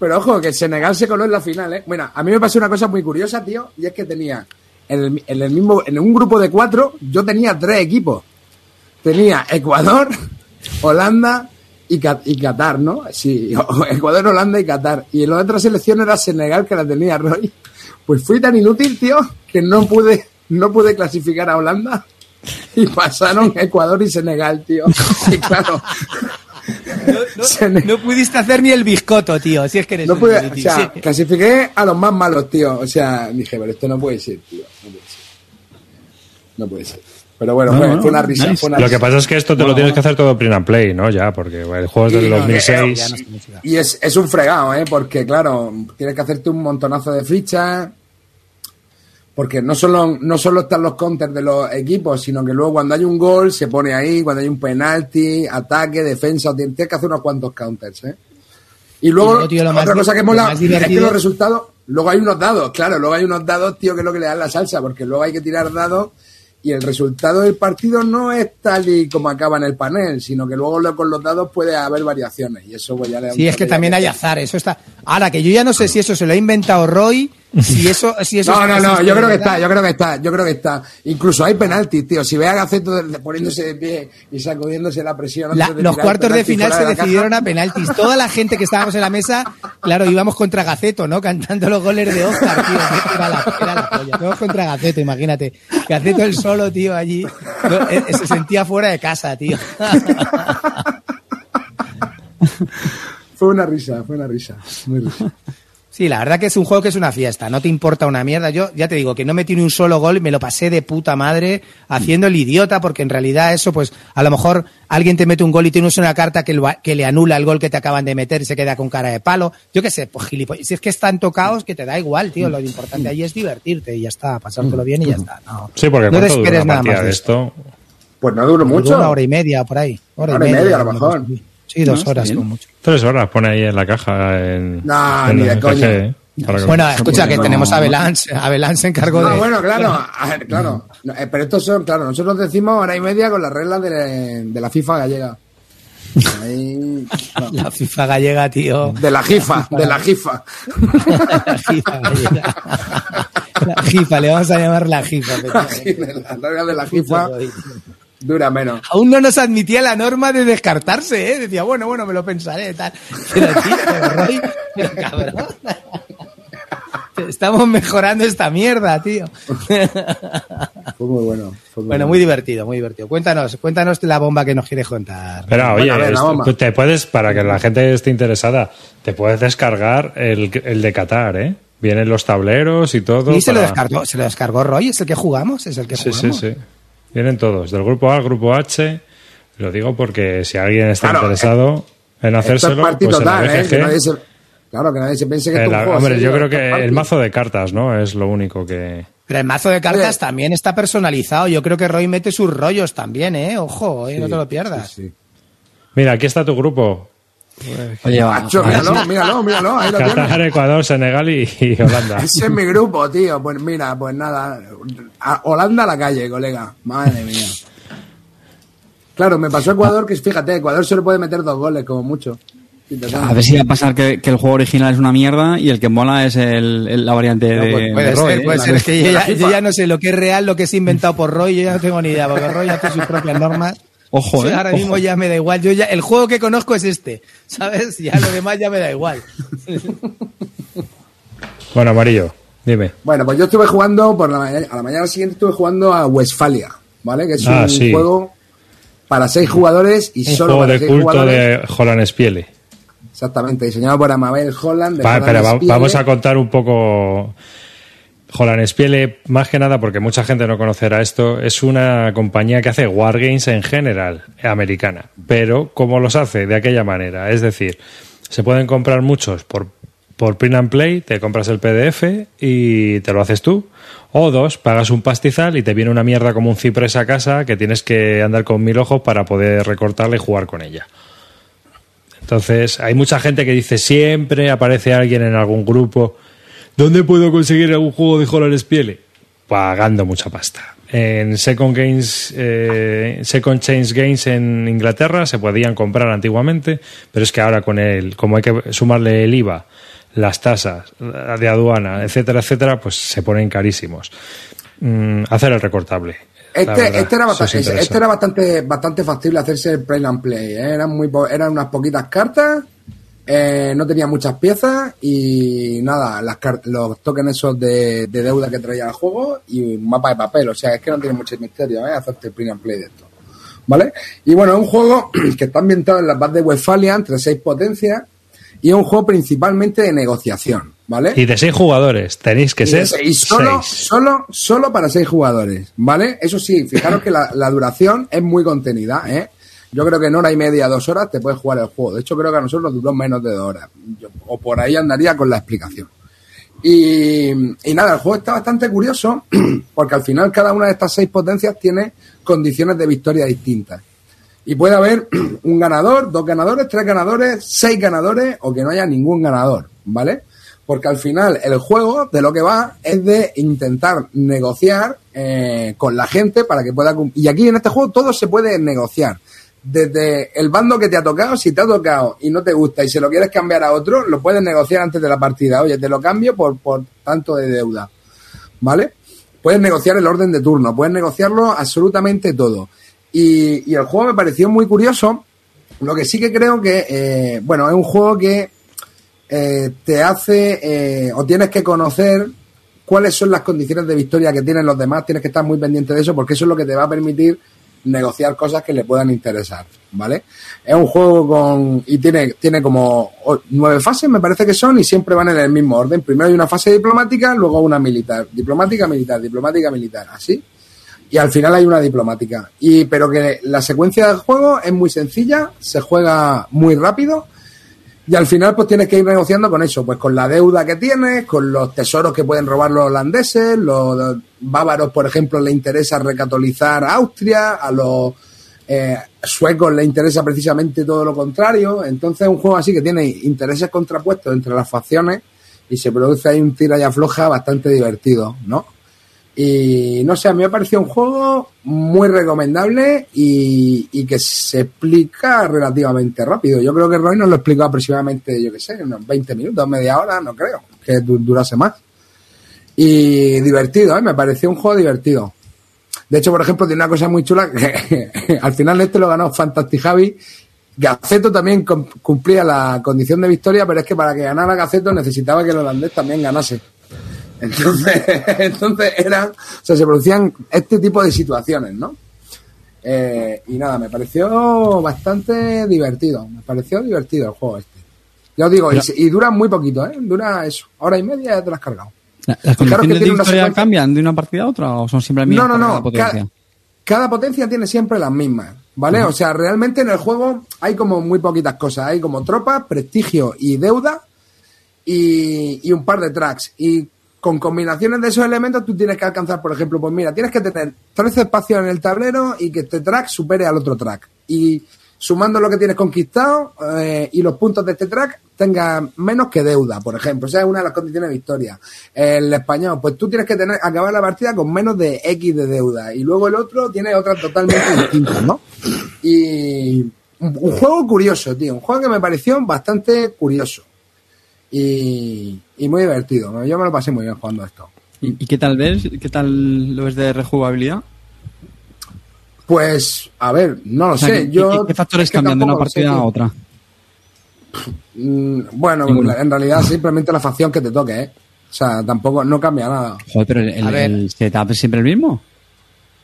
Pero ojo, que Senegal se coló en la final, ¿eh? Bueno, a mí me pasó una cosa muy curiosa, tío, y es que tenía en el, el mismo, en un grupo de cuatro, yo tenía tres equipos. Tenía Ecuador, Holanda y, y Qatar, ¿no? Sí, Ecuador, Holanda y Qatar. Y en la otra selección era Senegal, que la tenía Roy. Pues fui tan inútil, tío, que no pude, no pude clasificar a Holanda. Y pasaron Ecuador y Senegal, tío. Y claro, No, pudiste hacer ni el biscoto, tío. Si es que eres no pude, o sea, sí. clasifiqué a los más malos, tío. O sea, dije, pero esto no puede ser, tío. No puede ser. No puede ser. Pero bueno, No, fue, no, fue una risa. nice. Fue una Lo que pasa es que esto te lo tienes que hacer todo print and play, ¿no? Ya, porque el juego es del no, 2006. Ya no sé música. Y es, es un fregado, ¿eh? Porque, claro, tienes que hacerte un montonazo de fichas. Porque no solo, no solo están los counters de los equipos, sino que luego cuando hay un gol se pone ahí, cuando hay un penalti, ataque, defensa, tienes que hacer unos cuantos counters, ¿eh? Y luego, Y luego, tío, lo más otra cosa que mola es que los resultados, luego hay unos dados, claro, luego hay unos dados, tío, que es lo que le dan la salsa, porque luego hay que tirar dados y el resultado del partido no es tal y como acaba en el panel, sino que luego con los dados puede haber variaciones y eso pues ya le Sí, es que también hay azar, eso está. Ahora, que yo ya no sé si eso se lo ha inventado Roy, si eso, si eso No, no, no, yo creo que está, yo creo que está, yo creo que está. Incluso hay penaltis, tío. Si ve a Gaceto poniéndose de pie y sacudiéndose la presión. La- antes de los cuartos de final se de la caja. decidieron a penaltis. Toda la gente que estábamos en la mesa, claro, íbamos contra Gaceto, ¿no? Cantando los goles de Oscar, tío. Era la, era la polla. Todos contra Gaceto, imagínate. Gaceto el solo, tío, allí. No, eh, se sentía fuera de casa, tío. Fue una risa, fue una risa. Muy risa. Sí, la verdad que es un juego que es una fiesta, no te importa una mierda. Yo ya te digo que no metí ni un solo gol, me lo pasé de puta madre haciendo el idiota, porque en realidad eso, pues a lo mejor alguien te mete un gol y tienes una carta que, lo- que le anula el gol que te acaban de meter y se queda con cara de palo. Yo qué sé, pues gilipollas. Si es que están tocados que te da igual, tío. Lo importante ahí es divertirte y ya está, pasártelo bien y ya está. No, Sí, porque no te ¿cuánto dura esperes una nada más de de esto? Pues no duró mucho. Una hora y media por ahí. Hora, Hora y media, a lo me mejor. Sí, dos No, horas bien. mucho. Tres horas pone ahí en la caja. En, No, en ni de coña. ¿eh? Que- Bueno, escucha que no. tenemos a Belán, a Belán se encargó Ah, de... bueno, claro, a ver, claro. No, eh, pero estos son, claro, nosotros decimos hora y media con las reglas de, de la FIFA gallega. Ahí, no. La FIFA gallega, tío. De la jifa, de la jifa. La jifa gallega. La jifa, le vamos a llamar la jifa. efectivamente. Las reglas de la jifa dura menos. Aún no nos admitía la norma de descartarse, ¿eh? Decía, bueno, bueno, me lo pensaré, tal. Pero, tío, pero, Roy, pero, cabrón. Estamos mejorando esta mierda, tío. Fue muy bueno. fue muy Bueno, muy divertido, muy divertido. Cuéntanos, cuéntanos la bomba que nos quieres contar. Pero Bueno, oye, ver, esto- te puedes, para que la gente esté interesada, te puedes descargar el, el de Qatar, ¿eh? Vienen los tableros y todo. Y se lo descargó, se lo descargó Roy, es el que jugamos, es el que Sí, sí, jugamos. sí. Vienen todos, del grupo A al grupo H. Lo digo porque si alguien está Claro, interesado en Esto es hacérselo, party pues en la total, ¿eh? BGG, Que nadie se, claro, que nadie se piense que en esto es la- un juego hombre, yo creo es que party. el mazo de cartas, ¿no? Es lo único que... Pero el mazo de cartas Oye. también está personalizado. Yo creo que Roy mete sus rollos también, ¿eh? Ojo, ¿eh? no te lo pierdas. Sí, sí. Mira, aquí está tu grupo. Oye, a ver míralo, míralo, míralo, ahí lo Qatar, tienes. Ecuador, Senegal y, y Holanda. Ese es mi grupo, tío. Pues mira, pues nada. A Holanda a la calle, colega. Madre mía. Claro, me pasó Ecuador, que fíjate, Ecuador solo puede meter dos goles, como mucho. A ver si va a pasar que, que el juego original es una mierda y el que mola es el, el- la variante de, pues Puede de Roy, ser, ¿eh? puede ser. Es que yo ya, yo ya no sé lo que es real, lo que es inventado por Roy, yo ya no tengo ni idea, porque Roy hace sus propias normas. Ojo, Sí, ¿eh? ahora Ojo. mismo ya me da igual. Yo ya, el juego que conozco es este, ¿sabes? Ya lo demás ya me da igual. Bueno, Amarillo, dime. Bueno, pues yo estuve jugando, por la mañana, a la mañana siguiente estuve jugando a Westfalia, ¿vale? Que es Ah, un sí. juego para seis jugadores y Un solo juego para de seis culto jugadores. de Holland Spiele. Exactamente, diseñado por Amabel Holland. de Va, Holland pero va- Spiele. vamos a contar un poco. Holland Spiele, más que nada porque mucha gente no conocerá esto, es una compañía que hace wargames en general, americana. Pero, ¿cómo los hace? De aquella manera. Es decir, se pueden comprar muchos por, por print and play, te compras el PDF y te lo haces tú. O dos, pagas un pastizal y te viene una mierda como un ciprés a casa que tienes que andar con mil ojos para poder recortarla y jugar con ella. Entonces, hay mucha gente que dice siempre aparece alguien en algún grupo. ¿Dónde puedo conseguir algún juego de Holland Spiele? Pagando mucha pasta. En Second Games, eh, Second Change Games en Inglaterra se podían comprar antiguamente, pero es que ahora con el, como hay que sumarle el IVA, las tasas de aduana, etcétera, etcétera, pues se ponen carísimos. Mm, hacer el recortable. Este, verdad, este era, bastante, interesa. este era bastante, bastante factible hacerse el play and play. ¿eh? Eran, muy, eran unas poquitas cartas, eh, no tenía muchas piezas y nada, las los tokens esos de, de deuda que traía el juego y un mapa de papel. O sea, es que no tiene mucho misterio ¿eh? hacerte el play and play de esto. ¿Vale? Y bueno, es un juego que está ambientado en las bases de Westfalia entre seis potencias y es un juego principalmente de negociación. ¿Vale? Y de seis jugadores, tenéis que Y ser seis- solo, seis. solo, solo para seis jugadores, ¿vale? Eso sí, fijaros que la, la duración es muy contenida, ¿eh? Yo creo que en hora y media, dos horas te puedes jugar el juego. De hecho, creo que a nosotros nos duró menos de dos horas. Yo- o por ahí andaría con la explicación. Y, y nada, el juego está bastante curioso porque al final cada una de estas seis potencias tiene condiciones de victoria distintas. Y puede haber un ganador, dos ganadores, tres ganadores, seis ganadores o que no haya ningún ganador, ¿vale? Porque al final el juego de lo que va es de intentar negociar eh, con la gente para que pueda... Y aquí en este juego todo se puede negociar. Desde el bando que te ha tocado, si te ha tocado y no te gusta y se lo quieres cambiar a otro, lo puedes negociar antes de la partida. Oye, te lo cambio por, por tanto de deuda. ¿Vale? Puedes negociar el orden de turno, puedes negociarlo absolutamente todo. Y, y el juego me pareció muy curioso. Lo que sí que creo que, eh, bueno, es un juego que eh, te hace eh, o tienes que conocer cuáles son las condiciones de victoria que tienen los demás. Tienes que estar muy pendiente de eso porque eso es lo que te va a permitir negociar cosas que le puedan interesar, ¿vale? Es un juego con y tiene tiene como nueve fases, me parece que son y siempre van en el mismo orden. Primero hay una fase diplomática, luego una militar, diplomática, militar, diplomática, militar, así. Y al final hay una diplomática. Y pero que la secuencia del juego es muy sencilla, se juega muy rápido y al final, pues tienes que ir negociando con eso, pues con la deuda que tienes, con los tesoros que pueden robar los holandeses, los, bávaros, por ejemplo, le interesa recatolizar Austria, a los eh, suecos le interesa precisamente todo lo contrario. Entonces, es un juego así que tiene intereses contrapuestos entre las facciones y se produce ahí un tira y afloja bastante divertido, ¿no? Y no sé, a mí me pareció un juego muy recomendable y, y que se explica relativamente rápido. Yo creo que Roy nos lo explicó aproximadamente, yo qué sé, unos 20 minutos, media hora, no creo que du- durase más. Y divertido, ¿eh? me pareció un juego divertido. De hecho, por ejemplo, tiene una cosa muy chula que al final este lo ganó Fantastic Javi. Gaceto también cum- cumplía la condición de victoria, pero es que para que ganara Gaceto necesitaba que el holandés también ganase. Entonces, entonces eran, o sea, se producían este tipo de situaciones, ¿no? Eh, y nada, me pareció bastante divertido. Me pareció divertido el juego este. Ya os digo, y, y dura muy poquito, ¿eh? Dura eso, hora y media ya te lo has cargado. ¿Las condiciones de victoria secuencia- cambian de una partida a otra o son siempre las mismas? No, no, no. cada Cada, potencia? cada potencia tiene siempre las mismas, ¿vale? O sea, realmente en el juego hay como muy poquitas cosas. Hay como tropas, prestigio y deuda y, y un par de tracks. Y con combinaciones de esos elementos tú tienes que alcanzar, por ejemplo, pues mira, tienes que tener 13 espacios en el tablero y que este track supere al otro track. Y sumando lo que tienes conquistado eh, y los puntos de este track tenga menos que deuda, por ejemplo. Esa es una de las condiciones de victoria. El español, pues tú tienes que tener acabar la partida con menos de X de deuda. Y luego el otro tiene otras totalmente distintas, ¿no? Y un juego curioso, tío. Un juego que me pareció bastante curioso. Y, y muy divertido. Yo me lo pasé muy bien jugando a esto. ¿Y, y qué tal ves? ¿Qué tal lo ves de rejugabilidad? Pues, a ver, no lo O sea, sé. ¿qué, yo, qué- qué factores es que cambian de una partida a otra? Mm, Bueno, Ninguno. en realidad simplemente la facción que te toque, ¿eh? O sea, tampoco, no cambia nada. Joder, pero el, el setup es siempre el mismo.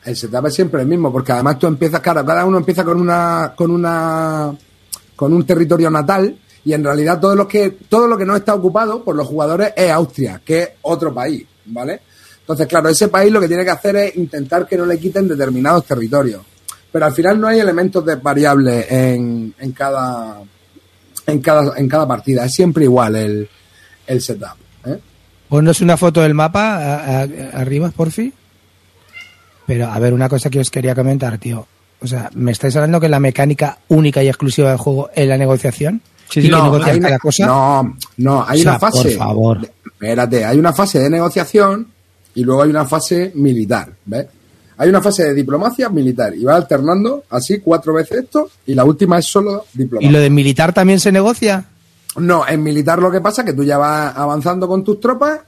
El setup es siempre el mismo, porque además tú empiezas, claro, cada uno empieza con una, con una, con un territorio natal, y en realidad todo lo que, todo lo que no está ocupado por los jugadores es Austria, que es otro país, ¿vale? Entonces, claro, ese país lo que tiene que hacer es intentar que no le quiten determinados territorios. Pero al final no hay elementos de variables en, en cada, en cada, en cada partida. Es siempre igual el, el setup. ¿eh? Ponnos una foto del mapa arriba, por fin. Pero, a ver, una cosa que os quería comentar, tío. O sea, ¿me estáis hablando que la mecánica única y exclusiva del juego es la negociación? Sí, ¿Y sí, que no, hay una- cosa? No, no, hay O sea, una fase. por favor. de- espérate, hay una fase de negociación y luego hay una fase militar, ¿ves? Hay una fase de diplomacia militar y va alternando así cuatro veces esto y la última es solo ¿Y diplomacia. lo de militar también se negocia? No, en militar lo que pasa es que tú ya vas avanzando con tus tropas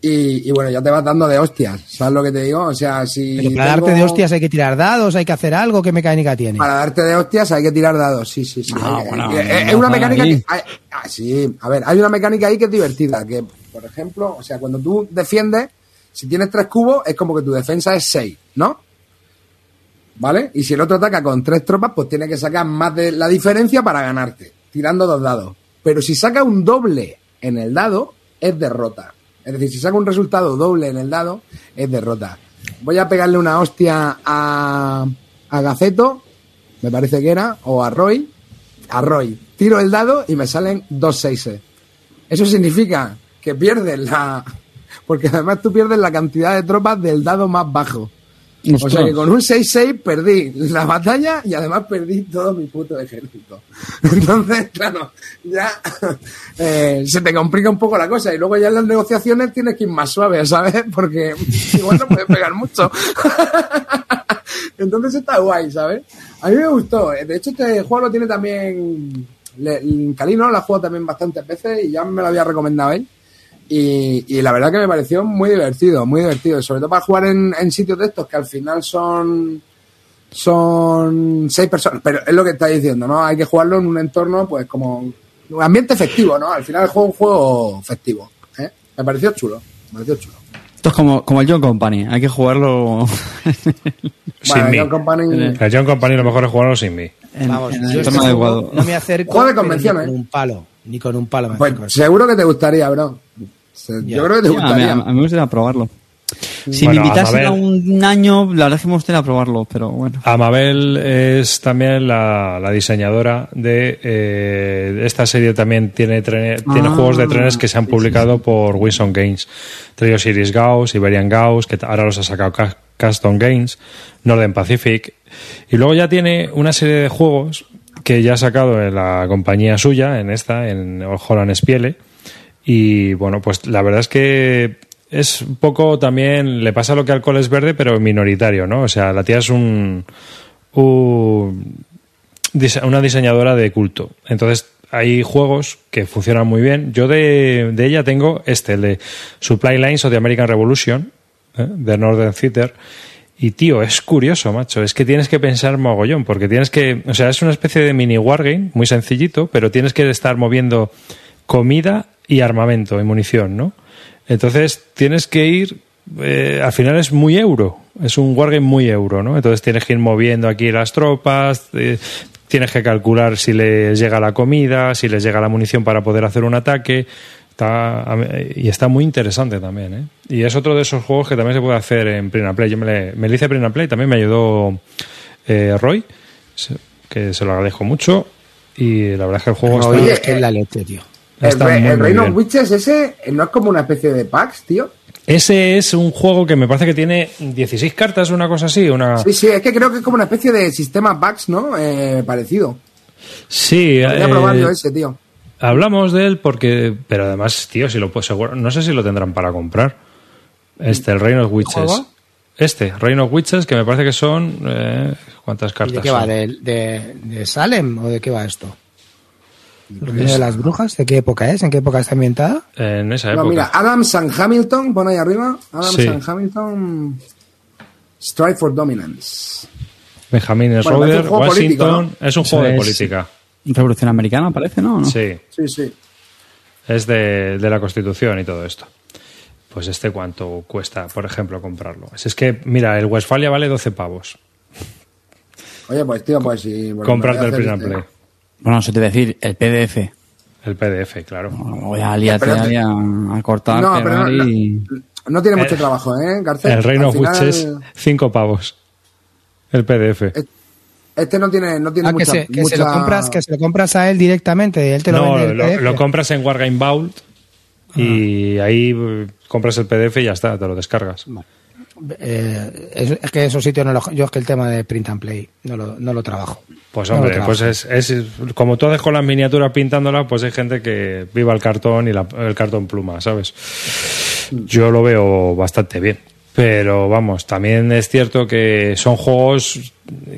y, y bueno, ya te vas dando de hostias, ¿sabes lo que te digo? O sea, si... Pero para tengo- darte de hostias hay que tirar dados, hay que hacer algo, ¿qué mecánica tiene? Para darte de hostias hay que tirar dados, sí, sí, sí. Ah, Hay- bueno, eh, no, es una mecánica ahí. que... hay- ah, sí, a ver, hay una mecánica ahí que es divertida, que, por ejemplo, o sea, cuando tú defiendes, si tienes tres cubos, es como que tu defensa es seis, ¿no? ¿Vale? Y si el otro ataca con tres tropas, pues tiene que sacar más de la diferencia para ganarte, tirando dos dados. Pero si saca un doble en el dado, es derrota. Es decir, si saca un resultado doble en el dado, es derrota. Voy a pegarle una hostia a, a Gaceto, me parece que era, o a Roy. A Roy. Tiro el dado y me salen dos seises. Eso significa que pierdes la... Porque además tú pierdes la cantidad de tropas del dado más bajo. O sea que con un 6-6 perdí la batalla y además perdí todo mi puto ejército. Entonces, claro, ya eh, se te complica un poco la cosa. Y luego ya en las negociaciones tienes que ir más suave, ¿sabes? Porque igual no puedes pegar mucho. Entonces está guay, ¿sabes? A mí me gustó. De hecho, este juego lo tiene también... Calino lo ha jugado también bastantes veces y ya me lo había recomendado él. Y, y la verdad que me pareció muy divertido, muy divertido. Sobre todo para jugar en, en sitios de estos que al final son son seis personas. Pero es lo que estáis diciendo, ¿no? Hay que jugarlo en un entorno, pues como un ambiente festivo, ¿no? Al final el juego es un juego festivo. ¿eh? Me pareció chulo, me pareció chulo. Esto es como, como el John Company, hay que jugarlo Sin Bueno, mí. John Company- El John Company lo mejor es jugarlo sin mí. en, Vamos, en yo no me acerco Juego de pero convención, ni ¿eh? con un palo. Ni con un palo me Pues seguro que te gustaría, bro. Se- Ya. Yo creo que te Sí, a, mí, gustaría. a mí me gustaría probarlo. Si Bueno, me invitasen a un año, la verdad es que me gustaría probarlo, pero bueno. Amabel es también la, la diseñadora de eh, esta serie también tiene trene- tiene Ah, juegos de trenes que se han sí, publicado por Wilson Games Trio Series Gauss, Iberian Gauss que ahora los ha sacado Ca- Custom Games Northern Pacific y luego ya tiene una serie de juegos que ya ha sacado en la compañía suya en esta, en Holland Spiele y bueno, pues la verdad es que es un poco también, le pasa lo que al Coles Verde, pero minoritario, ¿no? O sea, la tía es un, una diseñadora de culto. Entonces, hay juegos que funcionan muy bien. Yo de, ella tengo este, el de Supply Lines o de American Revolution, ¿eh? de Northern Theater. Y tío, es curioso, macho. Es que tienes que pensar mogollón, porque tienes que. O sea, es una especie de mini wargame, muy sencillito, pero tienes que estar moviendo comida y armamento y munición, ¿no? Entonces tienes que ir. eh, al final es muy euro. Es un wargame muy euro, ¿no? Entonces tienes que ir moviendo aquí las tropas. eh, tienes que calcular si les llega la comida, si les llega la munición para poder hacer un ataque. Está, y está muy interesante también, ¿eh? Y es otro de esos juegos que también se puede hacer en Print and Play. Yo me, le, me lo hice Print and Play, también me ayudó eh, Roy, que se lo agradezco mucho. Y la verdad es que el juego Oye, está, es que es la leche, tío. El, está Re- muy, el muy Reign of bien. Witches ese no es como una especie de packs, tío. Ese es un juego que me parece que tiene 16 cartas, una cosa así. Una... Sí, sí, es que creo que es como una especie de sistema packs, ¿no? Eh, parecido. Sí, Voy a eh, probarlo ese, tío. hablamos de él porque. Pero además, tío, si lo puedo seguro. No sé si lo tendrán para comprar. Este, el Reign of Witches. juego? Este, Reign of Witches, que me parece que son. eh, ¿Cuántas ¿Y cartas? de qué va? de, de Salem o de qué va esto? ¿El de las brujas? ¿De qué época es? ¿En qué época está ambientada? En esa No, época. mira, Adams and Hamilton, pon ahí arriba. Adams Sí. and Hamilton. Strive for Dominance. Benjamin Bueno, Schroeder, Washington. político, Es un juego de es- política. Revolución Americana, parece, ¿no? ¿O no? Sí. Sí, sí. Es de, de la Constitución y todo esto. Pues este cuánto cuesta, por ejemplo, comprarlo. Es que, mira, el Westfalia vale 12 pavos. Oye, pues tío, pues si... Comprarte el Print and este- Play. Bueno, eso te voy a decir, el PDF. El PDF, claro. Voy a liarte ahí a, a cortar, No, pero no, y... No tiene mucho Eh, trabajo, ¿eh, García? El Reino Al of final, Witches, 5 pavos. El PDF. Este no tiene, no tiene Ah, que, se, que, mucha- se lo compras, que se lo compras a él directamente. Él te lo no, vende lo, lo compras en Wargame Vault y ahí eh, compras el PDF y ya está, te lo descargas. Eh, es, es que esos sitios no lo, yo es que el tema de print and play no lo, no lo trabajo. Pues No hombre, trabajo. pues es, es como tú haces con las miniaturas pintándolas, pues hay gente que viva el cartón y la- el cartón pluma, ¿sabes? Yo lo veo bastante bien. Pero vamos, también es cierto que son juegos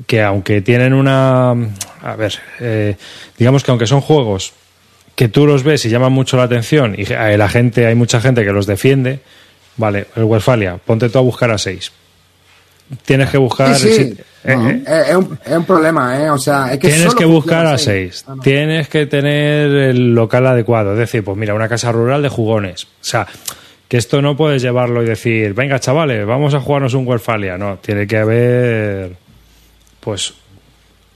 que aunque tienen una... A ver, eh, digamos que aunque son juegos que tú los ves y llaman mucho la atención y a la gente, hay mucha gente que los defiende, vale, el Westfalia, ponte tú a buscar a 6. Tienes que buscar... Sí, el sí. sit- eh, eh, Eh, es, un, es un problema, ¿eh? O sea, es que Tienes solo que buscar a seis. 6. Ah, no. Tienes que tener el local adecuado. Es decir, pues mira, una casa rural de jugones. O sea, que esto no puedes llevarlo y decir, venga, chavales, vamos a jugarnos un Westfalia. No, tiene que haber, pues,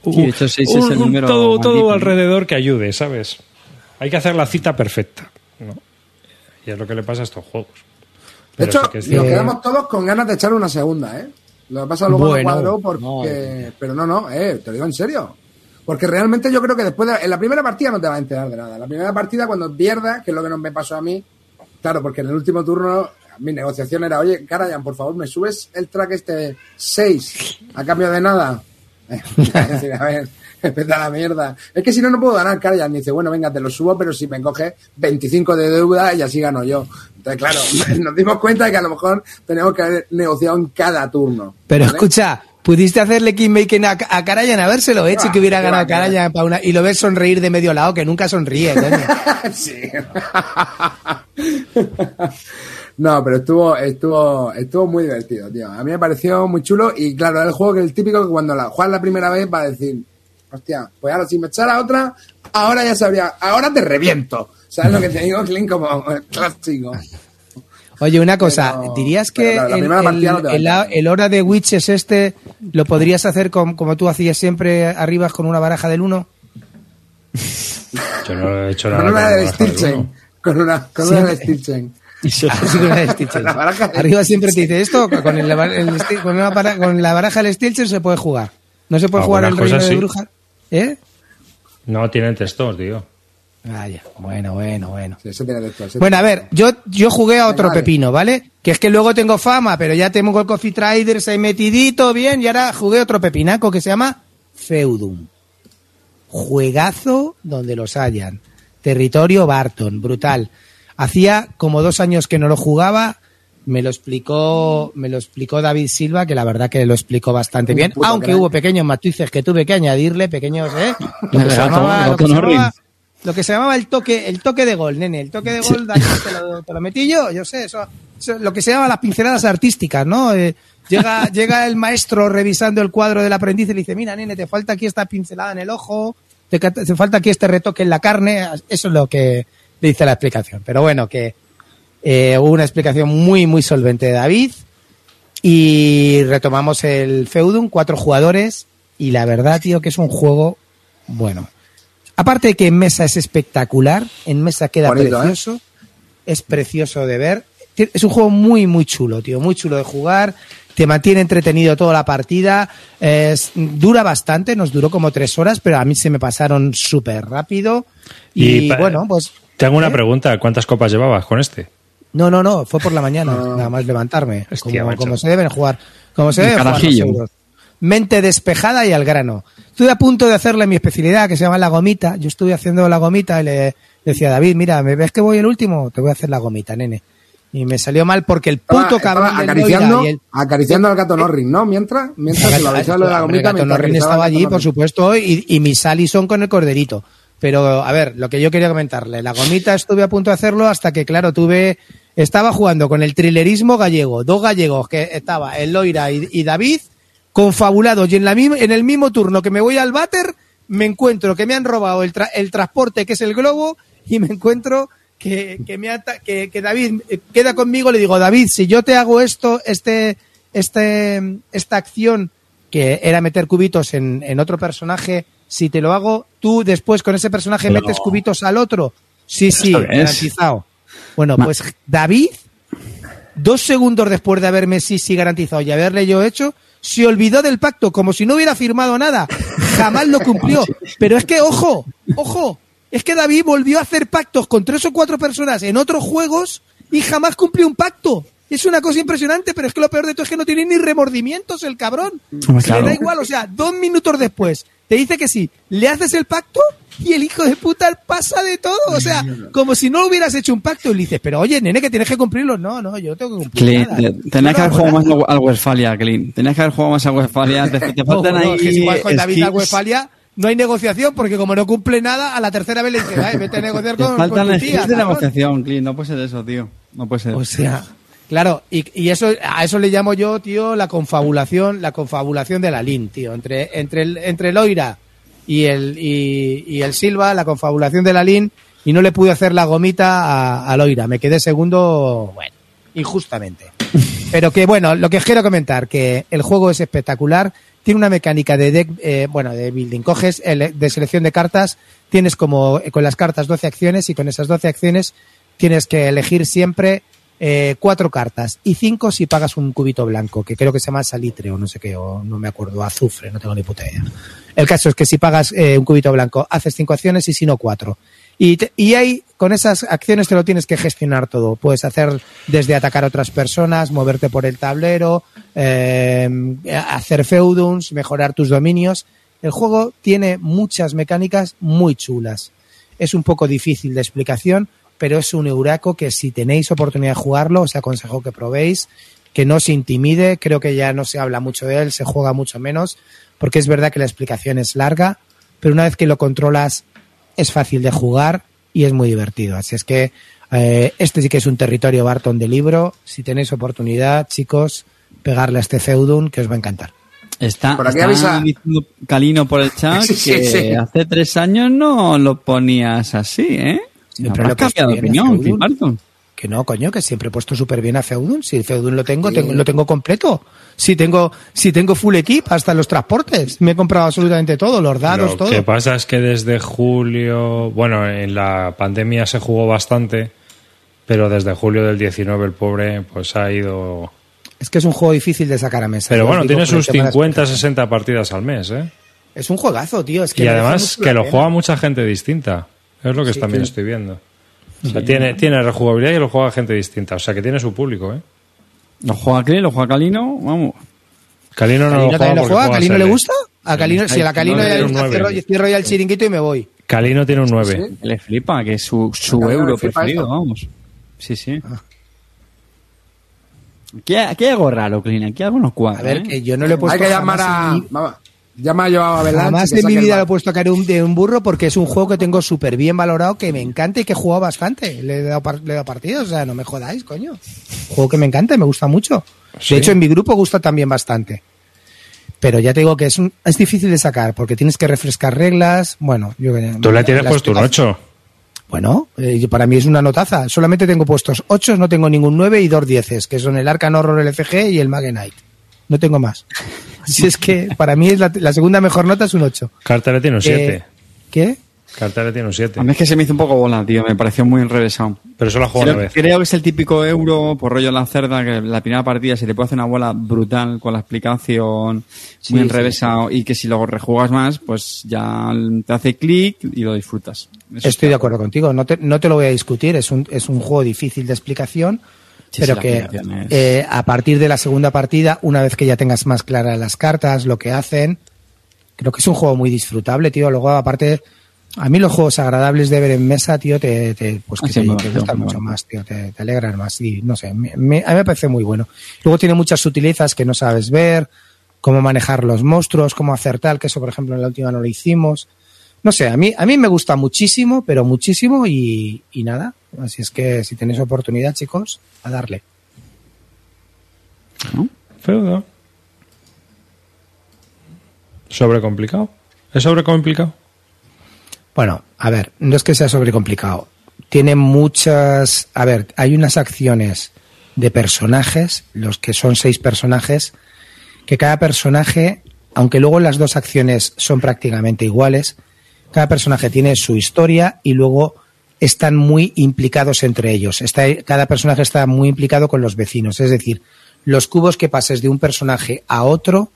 Sí, seis es el número todo, todo alrededor que ayude, ¿sabes? Hay que hacer la cita perfecta. ¿no? Y es lo que le pasa a estos juegos. De hecho, sí que es nos quedamos todos con ganas de echar una segunda, ¿eh? Lo que pasa luego Bueno, no cuadró porque... no. Pero no, no, eh, te lo digo en serio. Porque realmente yo creo que después de... En la primera partida no te vas a enterar de nada. En la primera partida cuando pierdas, que es lo que no me pasó a mí, claro, porque en el último turno mi negociación era, oye, Karayan, por favor, ¿me subes el track este 6 a cambio de nada? A ver, empezar la mierda. Es que si no, no puedo ganar, Karayan. Dice, bueno, venga, te lo subo, pero si me coges 25 de deuda y así gano yo. Entonces, claro, nos dimos cuenta de que a lo mejor tenemos que haber negociado en cada turno. Pero ¿vale? escucha, pudiste hacerle Kingmaking a, a Karayan, habérselo hecho y que hubiera qué ganado va, qué va. Karayan pa' una- y lo ves sonreír de medio lado, que nunca sonríe, coño. sí. no, pero estuvo, estuvo, estuvo muy divertido, tío. A mí me pareció muy chulo y claro, era el juego que el típico que cuando la juegas la primera vez va a decir, hostia, pues ahora si me echara otra, ahora ya sabría, ahora te reviento. ¿Sabes lo que te digo, Clint? Como el clásico. Oye, una cosa, Pero- ¿dirías que claro, el, no hora de witches este lo podrías hacer com- como tú hacías siempre arriba con una baraja del 1? Yo no he hecho Con nada. una con de baraja del Stilchen. uno. Con una, con una de Stilchen. La baraja de- Arriba siempre te dice esto, con, el- con, una con la baraja del Stilchen se puede jugar. No se puede jugar el reino de brujas. ¿Eh? No tienen textos, tío. Ah, ya. Bueno, bueno, bueno. Sí, eso tiene texto, eso Bueno, a ver, yo, yo jugué a otro pepino, ¿vale? Que es que luego tengo fama, pero ya tengo el Coffee Traders ahí metidito, bien, y ahora jugué otro pepinaco que se llama Feudum. Juegazo donde los hayan. Territorio Barton, brutal. Hacía como dos años que no lo jugaba, me lo explicó, me lo explicó David Silva, que la verdad que lo explicó bastante Un bien, aunque crack. hubo pequeños matices que tuve que añadirle, pequeños, ¿eh? Lo que se llamaba- el lo que gato se Norris. llamaba- lo que se llamaba el toque, el toque de gol, nene. El toque de gol, te, lo, te lo metí yo, yo sé, eso, eso- lo que se llama las pinceladas artísticas, ¿no? Eh, llega, llega el maestro revisando el cuadro del aprendiz y le dice, mira, nene, te falta aquí esta pincelada en el ojo, te, te falta aquí este retoque en la carne, eso es lo que dice la explicación. Pero bueno, que eh, hubo una explicación muy, muy solvente de David y retomamos el Feudum, cuatro jugadores y la verdad, tío, que es un juego bueno. Aparte de que en mesa es espectacular, en mesa queda Bonito, ¿eh? precioso, es precioso de ver. Es un juego muy, muy chulo, tío, muy chulo de jugar, te mantiene entretenido toda la partida, es- dura bastante, nos duró como tres horas, pero a mí se me pasaron súper rápido. Y, bueno, pues... Tengo una ¿eh? pregunta. ¿Cuántas copas llevabas con este? No, no, no, fue por la mañana, Ah. nada más levantarme, Hostia, como, se deben jugar, como se deben jugar. Mente despejada y al grano. Estuve a punto de hacerle mi especialidad, que se llama la gomita. Yo estuve haciendo la gomita y le decía a David, mira, ¿me ves que voy el último? Te voy a hacer la gomita, nene. Y me salió mal porque el puto estaba cabrón acariciando, el- acariciando al gato Norris, ¿no? Mientras, mientras lo de la gomita. Gato mientras Norrin acariciaba estaba al gato allí, por Norris. supuesto, y, y mis Allison con el corderito. Pero, a ver, lo que yo quería comentarle, la gomita estuve a punto de hacerlo hasta que, claro, tuve, estaba jugando con el trilerismo gallego, dos gallegos que estaba, el Loira y, y David, confabulados, y en, la en el mismo turno que me voy al váter, me encuentro que me han robado el, tra- el transporte, que es el globo, y me encuentro que, que, me ata- que, que David eh, queda conmigo, le digo, David, si yo te hago esto, este, este, esta acción que era meter cubitos en, en otro personaje, si te lo hago, tú después con ese personaje metes cubitos al otro. Sí, sí, garantizado. Bueno, Ma- pues David, dos segundos después de haberme sí, sí garantizado y haberle yo hecho, se olvidó del pacto, como si no hubiera firmado nada. Jamás lo cumplió. Pero es que, ojo, ojo, es que David volvió a hacer pactos con tres o cuatro personas en otros juegos y jamás cumplió un pacto. Es una cosa impresionante, pero es que lo peor de todo es que no tiene ni remordimientos el cabrón. Claro. Le da igual, o sea, dos minutos después te dice que sí, le haces el pacto y el hijo de puta pasa de todo. O sea, como si no hubieras hecho un pacto y le dices, pero oye, nene, que tienes que cumplirlo. No, no, yo tengo que cumplir. Clint, nada. te- tenías No, que haber jugado más al- al Westfalia, Clint. Tenías que haber jugado más al Westfalia. Te, te faltan no, ahí. es que si vas con David skills. a Westfalia, no hay negociación porque como no cumple nada, a la tercera vez le dice, "Ay, vete a negociar Te con, faltan con tu skills tía. de cabrón". negociación, Clint. No puede ser eso, tío. No puede ser. O sea, claro, y, y eso a eso le llamo yo, tío, la confabulación, la confabulación de la LIN, tío, entre entre el entre el Oira y el y, y el Silva, la confabulación de la LIN y no le pude hacer la gomita a, al Oira, me quedé segundo, bueno, injustamente. Pero que bueno, lo que quiero comentar que el juego es espectacular, tiene una mecánica de deck, eh, bueno, de building. Coges el, de selección de cartas, tienes como eh, con las cartas 12 acciones y con esas 12 acciones tienes que elegir siempre eh, cuatro cartas y cinco si pagas un cubito blanco, que creo que se llama salitre o no sé qué, o no me acuerdo, azufre, no tengo ni puta idea. El caso es que si pagas eh, un cubito blanco, haces cinco acciones y si no, cuatro. Y, te- y ahí, con esas acciones te lo tienes que gestionar todo. Puedes hacer desde atacar a otras personas, moverte por el tablero, eh, hacer feudums, mejorar tus dominios. El juego tiene muchas mecánicas muy chulas. Es un poco difícil de explicación, pero es un euraco que si tenéis oportunidad de jugarlo, os aconsejo que probéis, que no se intimide. Creo que ya no se habla mucho de él, se juega mucho menos, porque es verdad que la explicación es larga, pero una vez que lo controlas es fácil de jugar y es muy divertido. Así es que eh, este sí que es un territorio Barton de libro. Si tenéis oportunidad, chicos, pegarle a este feudum que os va a encantar. Está, Por aquí está diciendo Calino por el chat Sí, sí, que sí. hace tres años no lo ponías así, ¿eh? Siempre lo he puesto bien, opinión. Que no, coño, que siempre he puesto súper bien a Feudun. Si Feudun lo tengo, tengo, lo tengo completo. Si tengo, si tengo full equip, hasta los transportes. Me he comprado absolutamente todo, los dados, Lo todo. que pasa es que desde julio, bueno, en la pandemia se jugó bastante, pero desde julio del 19 el pobre pues ha ido... Es que es un juego difícil de sacar a mesa. Pero bueno, tiene el sus tema de las 50, partidas. 60 partidas al mes, ¿eh? Es un juegazo, tío. Es que y además que lo juega mucha gente distinta. Es lo que Sí, también estoy viendo. O sea, tiene, tiene rejugabilidad y lo juega gente distinta. O sea, que tiene su público, ¿eh? Lo juega Cli, lo juega Calino, vamos. Calino no ¿Calino lo juega también lo porque juega? ¿A juega Calino le gusta? A Calino, si a la Calino no, ya gusta, cierro, cierro ya el chiringuito y me voy. Calino tiene un 9. Sí. Le flipa, que es su, su Calino euro preferido, eso. vamos. Sí, sí. Aquí hay, aquí hay algo raro, Clean. Aquí algo nos cuadra. A ver, ¿eh? que yo no le he puesto Hay que llamar a. mi- Vamos, llama yo a Avalanche. Jamás en mi vida lo he puesto a caer un- de un burro porque es un juego que tengo súper bien valorado, que me encanta y que he jugado bastante. Le he dado, le he dado partidos, o sea, no me jodáis, coño. Juego que me encanta y me gusta mucho. Sí. De hecho, en mi grupo gusta también bastante. Pero ya te digo que es, un- es difícil de sacar porque tienes que refrescar reglas. Bueno, yo Tú le tienes puesto un explicación- 8. Bueno, eh, para mí es una notaza. Solamente tengo puestos 8, no tengo ningún 9 y dos 10, que son el Arcan Horror LCG y el Magenite. No tengo más. Si es que para mí es la, la segunda mejor nota es un 8. Carta le tiene un 7. Eh, ¿Qué? Carta le tiene un 7. A mí es que se me hizo un poco bola, tío. Me pareció muy enrevesado. Pero eso lo ha jugado Creo, una vez. creo que es el típico euro, por rollo la cerda, que la primera partida se te puede hacer una bola brutal con la explicación Sí, muy sí, enrevesado y que si luego rejugas más, pues ya te hace clic y lo disfrutas. Eso Estoy de acuerdo contigo. No te, no te lo voy a discutir. Es un, es un juego difícil de explicación. Sí, pero sí, que eh, a partir de la segunda partida, una vez que ya tengas más claras las cartas, lo que hacen, creo que es un juego muy disfrutable, tío. Luego, aparte, a mí los juegos agradables de ver en mesa, tío, te, te- pues Ah, que sí, te, te gustan mucho más, tío. Te, te alegran más. Y no sé, me- me- a mí me parece muy bueno. Luego tiene muchas sutilezas que no sabes ver, cómo manejar los monstruos, cómo hacer tal, que eso, por ejemplo, en la última no lo hicimos. No sé, a mí, a mí me gusta muchísimo, pero muchísimo y, y nada. Así es que si tenéis oportunidad, chicos, a darle. ¿no? Feudo. Sobrecomplicado. ¿Es sobrecomplicado? Bueno, a ver, no es que sea sobrecomplicado. Tiene muchas. A ver, hay unas acciones de personajes, los que son seis personajes, que cada personaje, aunque luego las dos acciones son prácticamente iguales, cada personaje tiene su historia y luego están muy implicados entre ellos. Está, cada personaje está muy implicado con los vecinos. Es decir, los cubos que pases de un personaje a otro,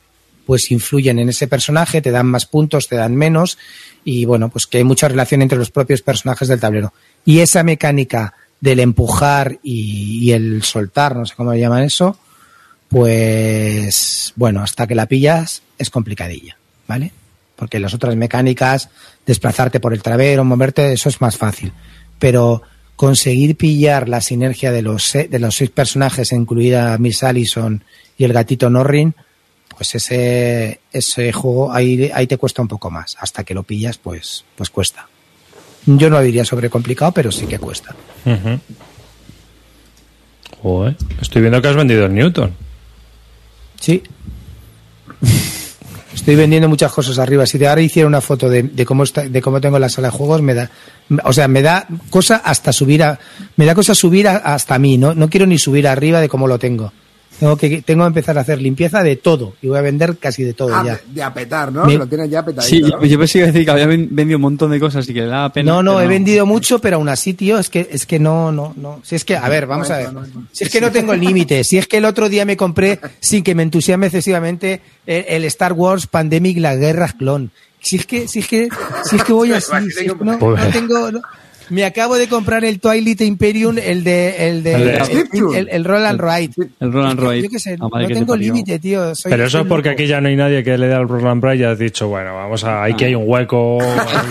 pues influyen en ese personaje, te dan más puntos, te dan menos, y bueno, pues que hay mucha relación entre los propios personajes del tablero. Y esa mecánica del empujar y, y el soltar, no sé cómo le llaman eso, pues bueno, hasta que la pillas es complicadilla, ¿vale? Porque las otras mecánicas, desplazarte por el tablero, moverte, eso es más fácil. Pero conseguir pillar la sinergia de los, de los seis personajes, incluida Miss Allison y el gatito Norrin, pues ese, ese juego ahí, ahí te cuesta un poco más. Hasta que lo pillas, pues, pues cuesta. Yo no lo diría sobre complicado, pero sí que cuesta. Joder. Estoy viendo que has vendido el Newton. Sí. Estoy vendiendo muchas cosas arriba. Si te ahora hiciera una foto de, de cómo está, de cómo tengo la sala de juegos, me da, o sea, me da cosa hasta subir a, me da cosa subir a- hasta mí. No, no quiero ni subir arriba de cómo lo tengo. Tengo que, tengo que empezar a hacer limpieza de todo y voy a vender casi de todo Ah, ya. de, apetar, ¿no? Me- Lo tienes ya apetadito. Sí, ¿no? yo, yo pensé que iba a decir que había ven- vendido un montón de cosas y que le daba pena. No, no, he vendido mucho, pero aún así, tío, es que, es que no, no, no. Si es que, a ver, vamos a ver. Si es que no tengo el límite. Si es que el otro día me compré, sin que me entusiasme excesivamente, el, el Star Wars Pandemic, la guerra clon. Si es que, si es que, si es que voy así, si es que no, no tengo, no. Me acabo de comprar el Twilight Imperium, el de, el de, El de- el, el- el Roll and Ride. El Roland Roy. Yo qué sé, no que tengo límite, tío. soy- Pero eso es porque loco. aquí ya no hay nadie que le dé al Roland Bright y has dicho, bueno, vamos a, aquí hay un hueco.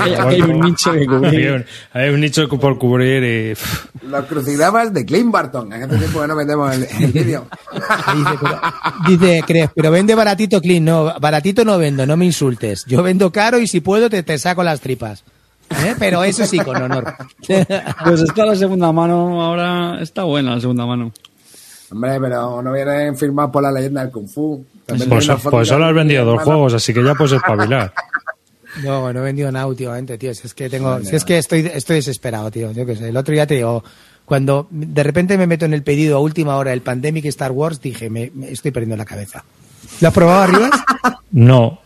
Aquí hay un nicho que cubrir. Hay un, hay un nicho por cubrir y... Los crucigramas de Clint Barton. En este tiempo que no metemos el, el vídeo. Dice, crees, pero vende baratito, Clean. No, baratito no vendo, no me insultes. Yo vendo caro y si puedo te, te saco las tripas. ¿Eh? Pero eso sí, con honor. Pues está la segunda mano ahora, está buena la segunda mano. Hombre, pero no vienen firmados por la leyenda del Kung Fu. También Pues, pues solo has vendido dos juegos, así que ya puedes espabilar. No, no he vendido nada últimamente, tío. Si es que tengo, si es que estoy, estoy desesperado, tío. Yo qué sé. El otro día te digo, cuando de repente me meto en el pedido a última hora del Pandemic Star Wars, dije, me, me estoy perdiendo la cabeza. ¿Lo has probado arriba? No.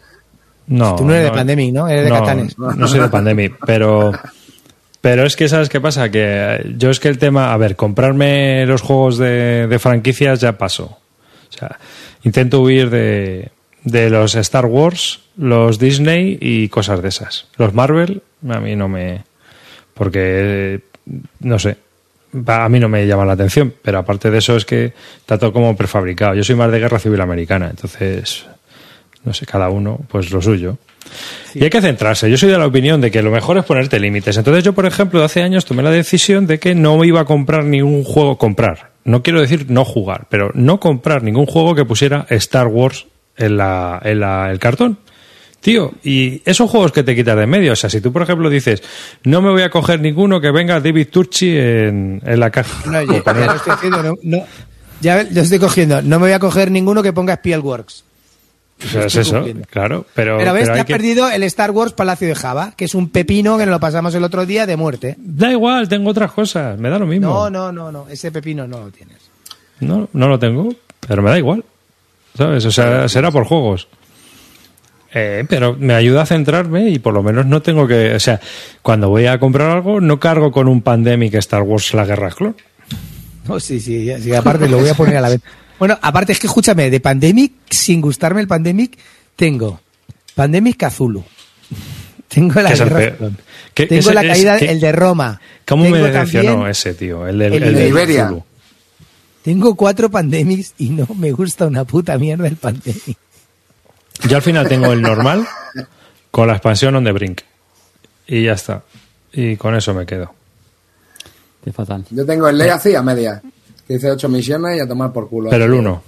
No. Tú no eres de Pandemic, ¿no? Eres de no, Catanes. No soy de Pandemic, pero. Pero es que, ¿sabes qué pasa? Que yo es que el tema. A ver, comprarme los juegos de, de franquicias ya pasó. O sea, intento huir de, de los Star Wars, los Disney y cosas de esas. Los Marvel, a mí no me. Porque. No sé. A mí no me llama la atención, pero aparte de eso es que todo como prefabricado. Yo soy más de guerra civil americana, entonces. No sé, cada uno, pues lo suyo. Y hay que centrarse. Yo soy de la opinión de que lo mejor es ponerte límites. Entonces yo, por ejemplo, hace años tomé la decisión de que no iba a comprar ningún juego, comprar. No quiero decir no jugar, pero no comprar ningún juego que pusiera Star Wars en, la, en la- el cartón. Tío, y esos juegos que te quitas de en medio, o sea, si tú, por ejemplo, dices, no me voy a coger ninguno que venga David Turchi en, en la caja. No, oye, ya lo estoy haciendo, no, no. Ya lo estoy cogiendo. No me voy a coger ninguno que ponga Spielworks. Sea, es eso, claro. Pero, Pero ves, pero te has que- perdido el Star Wars Palacio de Java, que es un pepino que nos lo pasamos el otro día de muerte. Da igual, tengo otras cosas, me da lo mismo. No, no, no, no. Ese pepino no lo tienes. No, no lo tengo, pero me da igual. ¿Sabes? O sea, será por juegos. Eh, pero me ayuda a centrarme y por lo menos no tengo que. O sea, cuando voy a comprar algo, no cargo con un Pandemic Star Wars La Guerra Clon. No, sí, sí, sí, aparte lo voy a poner a la vez. Bueno, aparte es que escúchame, de Pandemic, sin gustarme el Pandemic, tengo Pandemic Cthulhu. Tengo la guerra Tengo ese la caída, el de Roma. ¿Cómo Tengo me decepcionó también- ese, tío? El del, el el de Iberia. Cthulhu. Tengo cuatro Pandemics y no me gusta una puta mierda el Pandemic. Yo al final tengo el normal con la expansión on the brink. Y ya está. Y con eso me quedo. Qué fatal. Yo tengo el Legacy a media. Hice ocho misiones y a tomar por culo. Pero el uno.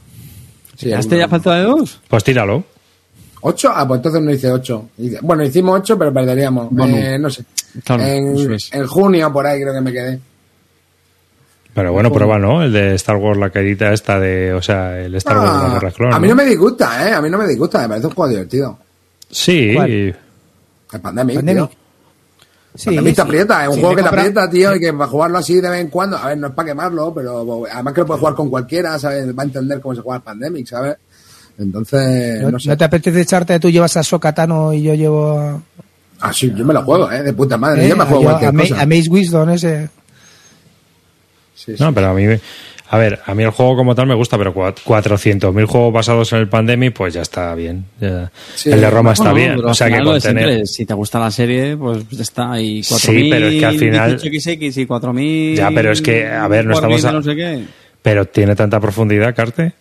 Sí, el ¿A este ya falta de dos? Pues tíralo. ¿Ocho? Ah, pues entonces no hice ocho. Bueno, hicimos ocho, pero perderíamos. Bueno. Eh, no sé. Claro, en, eso es. en junio, por ahí creo que me quedé. Pero bueno, prueba, ¿no? El de Star Wars, la caída esta de. O sea, el Star Wars, la Ah, Guerra Clon. a mí no me disgusta, ¿eh? A mí no me disgusta. Me parece un juego divertido. Sí. ¿Cuál? El Pandemic, Pandemic. tío. Sí, Pandemic te aprieta. Es un Sí, juego me que te compra- aprieta, tío, y que para jugarlo así de vez en cuando. A ver, no es para quemarlo, pero además que lo puedes jugar con cualquiera, ¿sabes? Va a entender cómo se juega el Pandemic, ¿sabes? Entonces, ¿No, no sé. no te apetece echarte? Tú llevas a Sokatano y yo llevo a, Ah, sí, yo me lo juego, ¿eh? De puta madre. ¿eh? Yo me juego yo cualquier a, cosa. a Mace Wisdom ese. Sí, sí. No, pero a mí. A ver, a mí el juego como tal me gusta, pero cua- 400.000 juegos basados en el Pandemic, pues ya está bien. Ya. Sí. el de Roma está Bueno, bien. pero O sea que siempre, si te gusta la serie, pues ya está. Y Sí, 4.000, pero es que al final- 18XX y 4.000. Ya, pero es que, a ver, no 4.000 estamos a- No sé qué. Pero tiene tanta profundidad, Carte.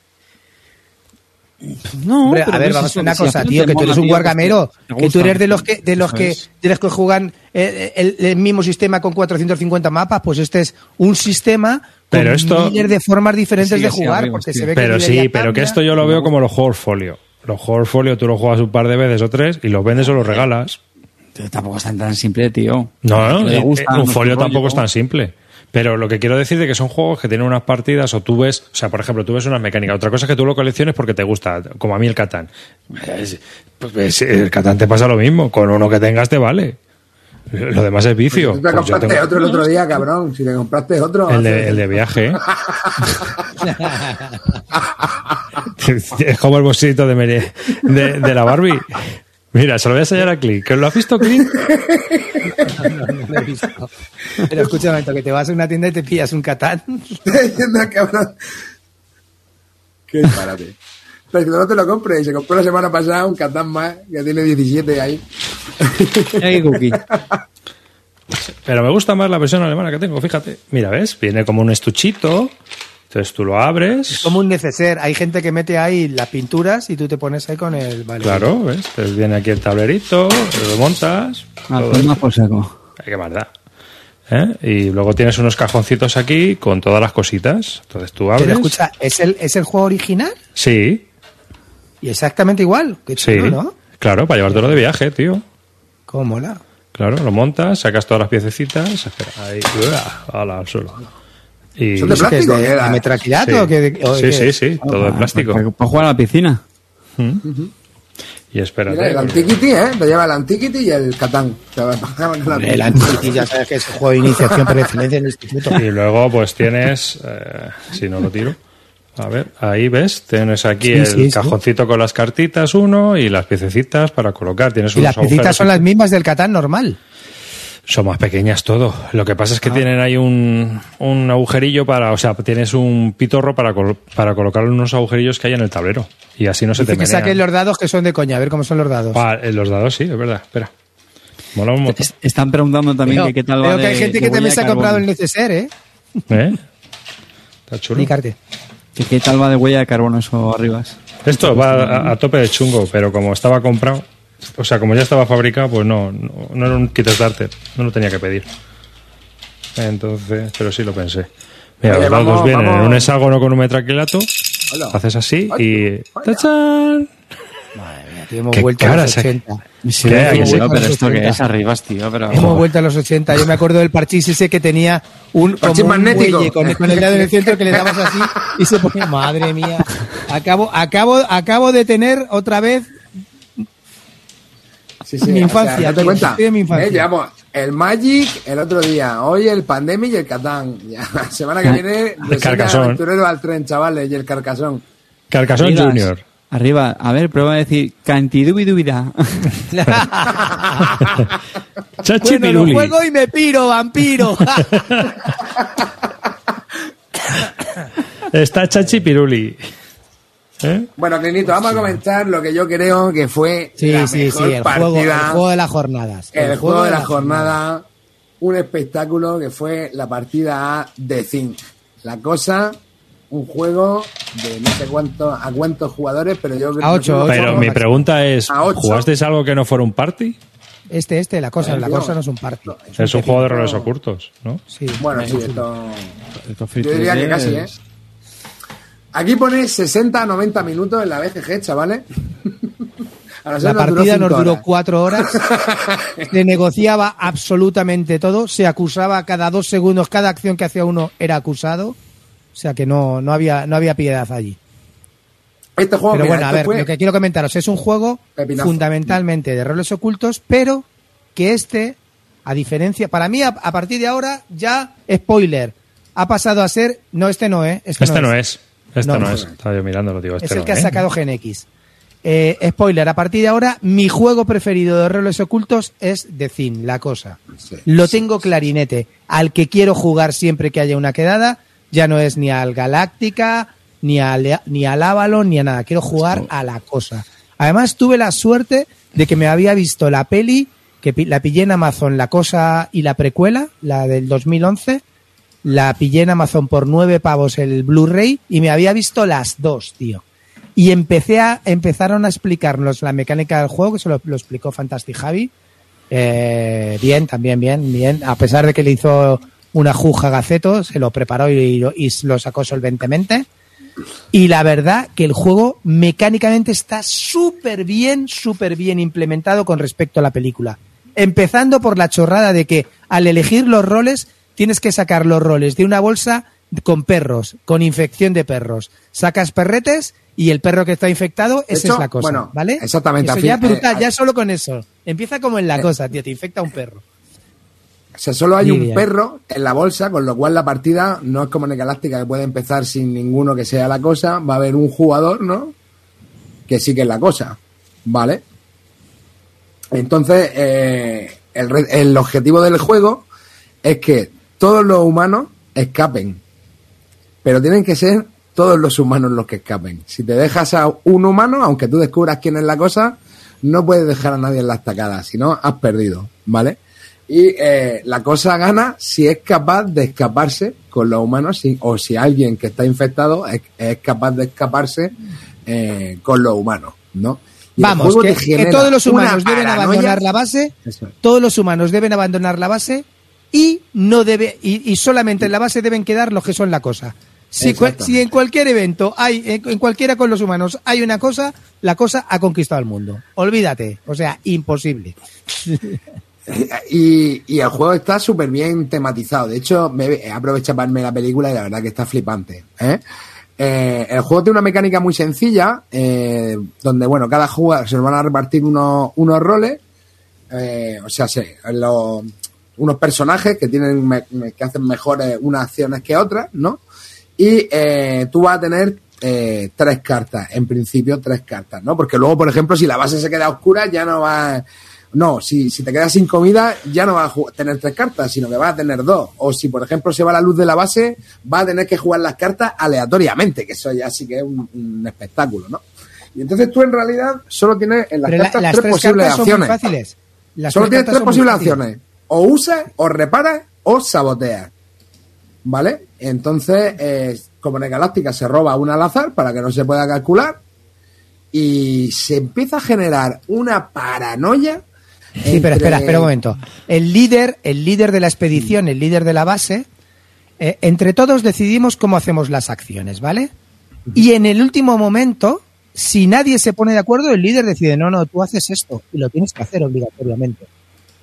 No, Hombre, pero a ver, vamos eso, a una cosa, tío, que tú eres un guargamero, te que tú eres de los que de los que de los que juegan eh, el, el mismo sistema con 450 mapas, pues este es un sistema Pero esto- miles de formas diferentes Sí, de jugar, porque sí. se ve que Pero el sí, pero que esto yo lo veo como los juegos folio. Los juegos folio tú los juegas un par de veces o tres y los vendes o los regalas. Pero Tampoco es tan, tan simple, tío. No, no, Que le eh, gusta un nuestro folio rollo. tampoco es tan simple. Pero lo que quiero decir es que son juegos que tienen unas partidas o tú ves, o sea, por ejemplo, tú ves unas mecánicas. Otra cosa es que tú lo colecciones porque te gusta, como a mí el Catán. Es- pues, el Catán te pasa lo mismo, con uno que tengas te vale. Lo demás es vicio. Tú te Pues yo compraste tengo- otro el otro día, cabrón. Si te compraste otro. el, de, el de viaje. es como el bolsito de, mere- de, de la Barbie. Mira, se lo voy a enseñar a Clint. ¿Que ¿Lo has visto, Clint? No, no lo he visto. Pero escucha un momento, que te vas a una tienda y te pillas un Catán. Estoy diciendo, cabrón. Qué disparate. Pero que no te lo compres. Se compró la semana pasada un Catán más que tiene 17 ahí. Hey, Cookie. Pero me gusta más la versión alemana que tengo, fíjate. Mira, ¿ves? Viene como un estuchito. Entonces tú lo abres. Como un neceser. Hay gente que mete ahí las pinturas y tú te pones ahí con el. Vale. Claro, ¿ves? Entonces viene aquí el tablerito, lo montas. Ah, pues más por seco. Ay, qué más da. ¿Eh? Y luego tienes unos cajoncitos aquí con todas las cositas. Entonces tú abres. Pero escucha, ¿es el, ¿es el juego original? Sí, Y exactamente igual. Qué sí. chulo, ¿no? Claro, para llevártelo de viaje, tío. Cómo mola. Claro, lo montas, sacas todas las piececitas. Espera, ahí. Ala, al suelo. Y... Son de ¿Es que plástico, de, de metraquilato Sí. o qué- o sí, sí, sí, todo de Ah, plástico. Para, para jugar a la piscina. Y espérate. Mira, el Antiquity, ¿eh? Te lleva el Antiquity y el Catán. El El Antiquity, ya sabes que es un juego de iniciación por excelencia en el instituto. Y luego pues tienes, eh, si no lo tiro, a ver, ahí ves, tienes aquí Sí, el sí, sí. cajoncito con las cartitas uno y las piececitas para colocar. Tienes Y las piecitas son las mismas del Catán normal. Son más pequeñas todo. Lo que pasa es Ah. que tienen ahí un, un agujerillo para, o sea, tienes un pitorro para, col- para colocar unos agujerillos que hay en el tablero. Y así no se te que menean. saquen los dados que son de coña, a ver cómo son los dados. Ah, en los dados sí, es verdad. Espera. Mola un montón. Están preguntando también que qué tal va que de- hay gente que también se ha comprado el neceser, ¿eh? ¿Eh? Está chulo. Ni carte. Que qué tal va de huella de carbono eso arribas. Esto va a, a tope de chungo, pero como estaba comprado, o sea, como ya estaba fabricado, pues no, no, no era un kit starter, no lo tenía que pedir. Entonces, pero sí lo pensé. Mira, Oye, los dados vamos, vienen en un hexágono con un metraquilato, Hola. haces así Ay, y... vaya. ¡Tachán! Tío, hemos Qué vuelto a los se- 80. Sí, ¿Qué? tío, Que sí. pero esto que 80. es arribas, tío, pero... Hemos vuelto a los 80. Yo me acuerdo del parchís ese que tenía un, Parchís como un magnético. con, con el dedo en el centro que le dabas así y se ponía. Madre mía. Acabo, acabo, acabo de tener otra vez. Sí, sí, Mi o infancia, sea, date cuenta. estoy de mi infancia. Eh, llevamos el Magic el otro día, hoy el Pandemic y el Catán. Ya, la semana que viene, reseña Carcasón. aventurero al tren, chavales, y el Carcasón. Carcasón Junior. Arriba, a ver, prueba a decir cantidubidubida. Chachi Bueno, lo Piruli. juego y me piro, vampiro. Está Chachi Piruli. ¿Eh? Bueno, Clinito, vamos a comentar lo que yo creo que fue Sí, la sí, mejor sí. El partida, juego, el juego de las jornadas. el juego de la jornada, un espectáculo que fue la partida A de Zinc. La cosa, un juego de no sé cuánto, a cuántos jugadores, pero yo creo A que ocho, sé ocho. Pero mi pregunta es, A. ¿jugasteis algo que no fuera un party? Este, este, la cosa, la cosa no es un party. Es un juego de roles ocultos, ¿no? Sí. Bueno, sí, esto... Esto Yo diría que casi, ¿eh? Aquí pone 60 a 90 minutos en la BGG, chavales. A La partida nos duró horas. cuatro horas. Se negociaba absolutamente todo. Se acusaba cada dos segundos. Cada acción que hacía uno era acusado. O sea que no, no, había, no había piedad allí. Este juego, Pero mira, bueno, a ver, fue- lo que quiero comentaros es un juego Pepinazo. fundamentalmente de roles ocultos, pero que este, a diferencia, para mí a, a partir de ahora ya spoiler, ha pasado a ser, no este no, ¿eh? Este no es. Este No, no, no. es. Estaba yo mirándolo, digo, este es el no, que ha ¿eh? sacado Gen X. Eh, spoiler, a partir de ahora, mi juego preferido de roles ocultos es The Thing, la cosa. Sí, Lo tengo clarinete. Al que quiero jugar siempre que haya una quedada, ya no es ni al Galáctica, ni al, ni al Avalon, ni a nada. Quiero jugar a la cosa. Además, tuve la suerte de que me había visto la peli, que la pillé en Amazon, la cosa y la precuela, la del 2011. La pillé en Amazon por nueve pavos el Blu-ray y me había visto las dos, tío. Y empecé a, empezaron a explicarnos la mecánica del juego, que se lo, lo explicó Fantastic Javi. Eh, bien, también bien, bien. A pesar de que le hizo una juja Gaceto, se lo preparó y, lo- y lo sacó solventemente. Y la verdad que el juego mecánicamente está súper bien, súper bien implementado con respecto a la película. Empezando por la chorrada de que al elegir los roles tienes que sacar los roles de una bolsa con perros, con infección de perros. Sacas perretes y el perro que está infectado, esa hecho, es la cosa, bueno, ¿vale? exactamente, Eso ya brutal, eh, ya solo con eso. Empieza como en la cosa, tío, te infecta un perro. O sea, solo hay un perro en la bolsa, con lo cual la partida no es como en el Galáctica que puede empezar sin ninguno que sea la cosa. Va a haber un jugador, ¿no? Que sí que es la cosa. ¿Vale? Entonces, eh, el, el objetivo del juego es que todos los humanos escapen. Pero tienen que ser todos los humanos los que escapen. Si te dejas a un humano, aunque tú descubras quién es la cosa, no puedes dejar a nadie en la estacada, si no, has perdido, ¿vale? Y eh, la cosa gana si es capaz de escaparse con los humanos si- o si alguien que está infectado es, es capaz de escaparse eh, con los humanos, ¿no? Y Vamos, que, todos los humanos deben paranoia. abandonar la base, es. todos los humanos deben abandonar la base y no debe y, y solamente en la base deben quedar los que son la cosa. Si, en cualquier evento hay, en, en cualquiera con los humanos hay una cosa, la cosa ha conquistado el mundo. Olvídate, o sea, imposible. Y, el juego está súper bien tematizado. De hecho, me he aprovechado para verme la película y la verdad que está flipante. ¿eh? Eh, el juego tiene una mecánica muy sencilla, eh, donde, bueno, cada jugador se van a repartir unos, unos roles, o sea, unos personajes que tienen que hacen mejores unas acciones que otras, ¿no? Y tú vas a tener tres cartas, en principio tres cartas, ¿no? Porque luego, por ejemplo, si la base se queda oscura, ya no va... No, si, si te quedas sin comida, ya no vas a tener tres cartas, sino que vas a tener dos. O si, por ejemplo, se va la luz de la base, vas a tener que jugar las cartas aleatoriamente, que eso ya sí que es un, un espectáculo, ¿no? Y entonces tú, en realidad, solo tienes en las Pero la- cartas las tres, tres posibles cartas son muy acciones. fáciles. Las Solo tienes cartas tres son posibles fáciles. acciones. O usas, o reparas, o saboteas. ¿Vale? Entonces, eh, como en el Galáctica se roba una al azar para que no se pueda calcular. Y se empieza a generar una paranoia. Sí, pero espera, espera un momento. El líder, el líder de la expedición, el líder de la base, eh, entre todos decidimos cómo hacemos las acciones, ¿vale? Y en el último momento, si nadie se pone de acuerdo, el líder decide, no, no, tú haces esto y lo tienes que hacer obligatoriamente.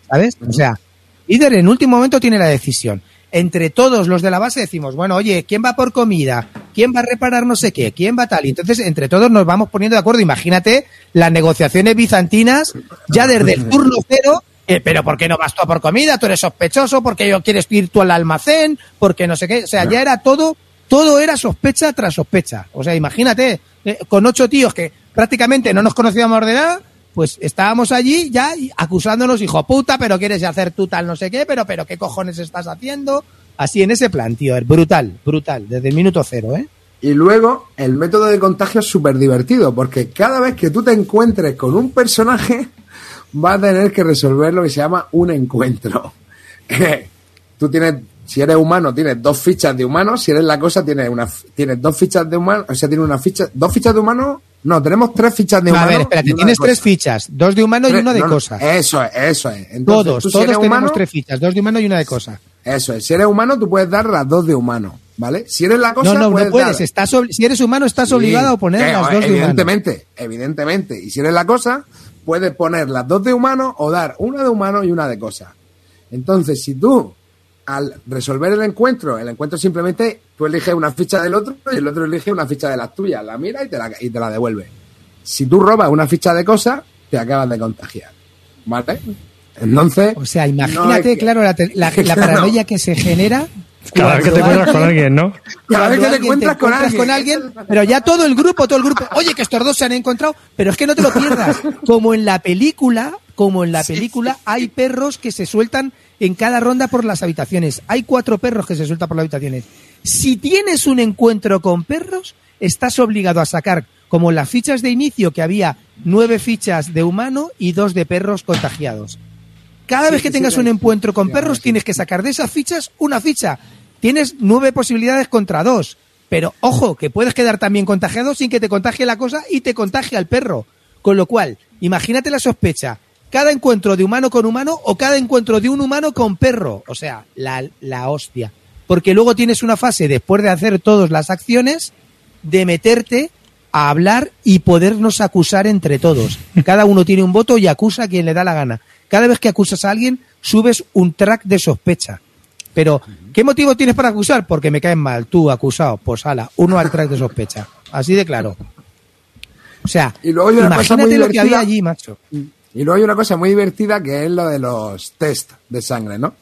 ¿Sabes? O sea, el líder en último momento tiene la decisión. Entre todos los de la base decimos, bueno, oye, ¿quién va por comida? ¿Quién va a reparar no sé qué? ¿Quién va tal? Y entonces entre todos nos vamos poniendo de acuerdo. Imagínate las negociaciones bizantinas ya desde el turno cero. pero ¿por qué no vas tú a por comida? Tú eres sospechoso, porque yo quieres ir tú al almacén, porque no sé qué. O sea, ya era todo, todo era sospecha tras sospecha. O sea, imagínate, eh, con ocho tíos que prácticamente no nos conocíamos de nada, pues estábamos allí ya acusándonos, hijo puta, pero quieres hacer tú tal no sé qué, pero, pero qué cojones estás haciendo. Así en ese plan, tío, es brutal, brutal, desde el minuto cero, ¿eh? Y luego, el método de contagio es súper divertido, porque cada vez que tú te encuentres con un personaje, vas a tener que resolver lo que se llama un encuentro. tú tienes, si eres humano, tienes dos fichas de humano, si eres la cosa, tienes, una, tienes dos fichas de humano, o sea, tienes una ficha, dos fichas de humano, no, tenemos tres fichas de No, humano. a ver, espérate, tienes tres fichas, dos de humano y una de no, cosa. Eso es, eso es. Entonces, todos, tú si todos tenemos humano, tres fichas, dos de humano y una de cosa. Eso es, si eres humano, tú puedes dar las dos de humano, ¿vale? Si eres la cosa, No, no, puedes no puedes. dar- Estás si eres humano, estás Sí, obligado a poner que, las dos de humano. Evidentemente, evidentemente. Y si eres la cosa, puedes poner las dos de humano o dar una de humano y una de cosa. Entonces, si tú, al resolver el encuentro, el encuentro simplemente tú eliges una ficha del otro y el otro elige una ficha de las tuyas, la mira y te la, y te la devuelve. Si tú robas una ficha de cosa, te acabas de contagiar. ¿Vale? Entonces. O sea, imagínate, que- claro, la, la- paranoia que se genera. Cada vez que te encuentras con alguien, ¿no? Cada vez que te encuentras con alguien. alguien, pero ya todo el grupo, todo el grupo, oye, que estos dos se han encontrado, pero es que no te lo pierdas. Como en la película, como en la película, hay perros que se sueltan en cada ronda por las habitaciones. Hay cuatro perros que se sueltan por las habitaciones. Si tienes un encuentro con perros, estás obligado a sacar, como las fichas de inicio, que había nueve fichas de humano y dos de perros contagiados. Cada Sí, vez que sí, tengas sí, un encuentro con perros, tienes que sacar de esas fichas una ficha. Tienes nueve posibilidades contra dos. Pero ojo, que puedes quedar también contagiado sin que te contagie la cosa y te contagie al perro. Con lo cual, imagínate la sospecha. Cada encuentro de humano con humano o cada encuentro de un humano con perro. O sea, la, la hostia. Porque luego tienes una fase, después de hacer todas las acciones, de meterte a hablar y podernos acusar entre todos. Cada uno tiene un voto y acusa a quien le da la gana. Cada vez que acusas a alguien, subes un track de sospecha. Pero, ¿qué motivo tienes para acusar? Porque me caen mal. Tú, acusado, pues ala, uno al track de sospecha. Así de claro. O sea, Y luego imagínate lo que había allí, macho. Y luego hay una cosa muy divertida que es lo de los test de sangre, ¿no?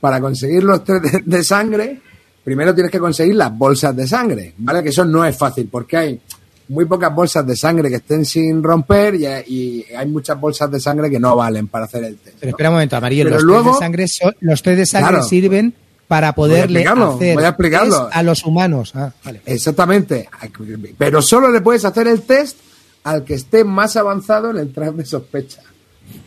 Para conseguir los test de, de sangre, primero tienes que conseguir las bolsas de sangre, ¿vale? Que eso no es fácil porque hay muy pocas bolsas de sangre que estén sin romper y, y hay muchas bolsas de sangre que no valen para hacer el test. Pero espera un momento, Amarillo. Pero Los luego- test de sangre, son- los test de sangre Claro. sirven para poderle hacer voy a explicarlo. test a los humanos. Ah, vale. Exactamente. Pero solo le puedes hacer el test al que esté más avanzado en el track de sospecha.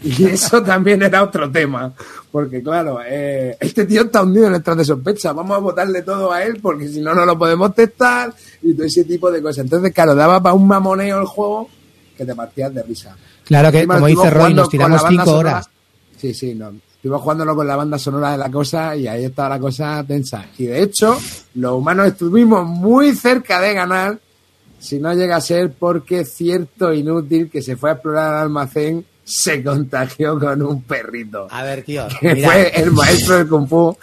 Y eso también era otro tema. Porque, claro, eh, este tío está hundido en el de sospecha. Vamos a votarle todo a él porque si no, no lo podemos testar y todo ese tipo de cosas. Entonces, claro, daba para un mamoneo el juego que te partías de risa. Claro que, Encima como dice Roy, nos tiramos cinco sonora. horas. Sí, sí, no. Estuvimos jugándolo con la banda sonora de la cosa y ahí estaba la cosa tensa. Y de hecho, los humanos estuvimos muy cerca de ganar, si no llega a ser porque cierto inútil que se fue a explorar al almacén se contagió con un perrito. A ver, tío. Que mira, fue el maestro del Kung Fu.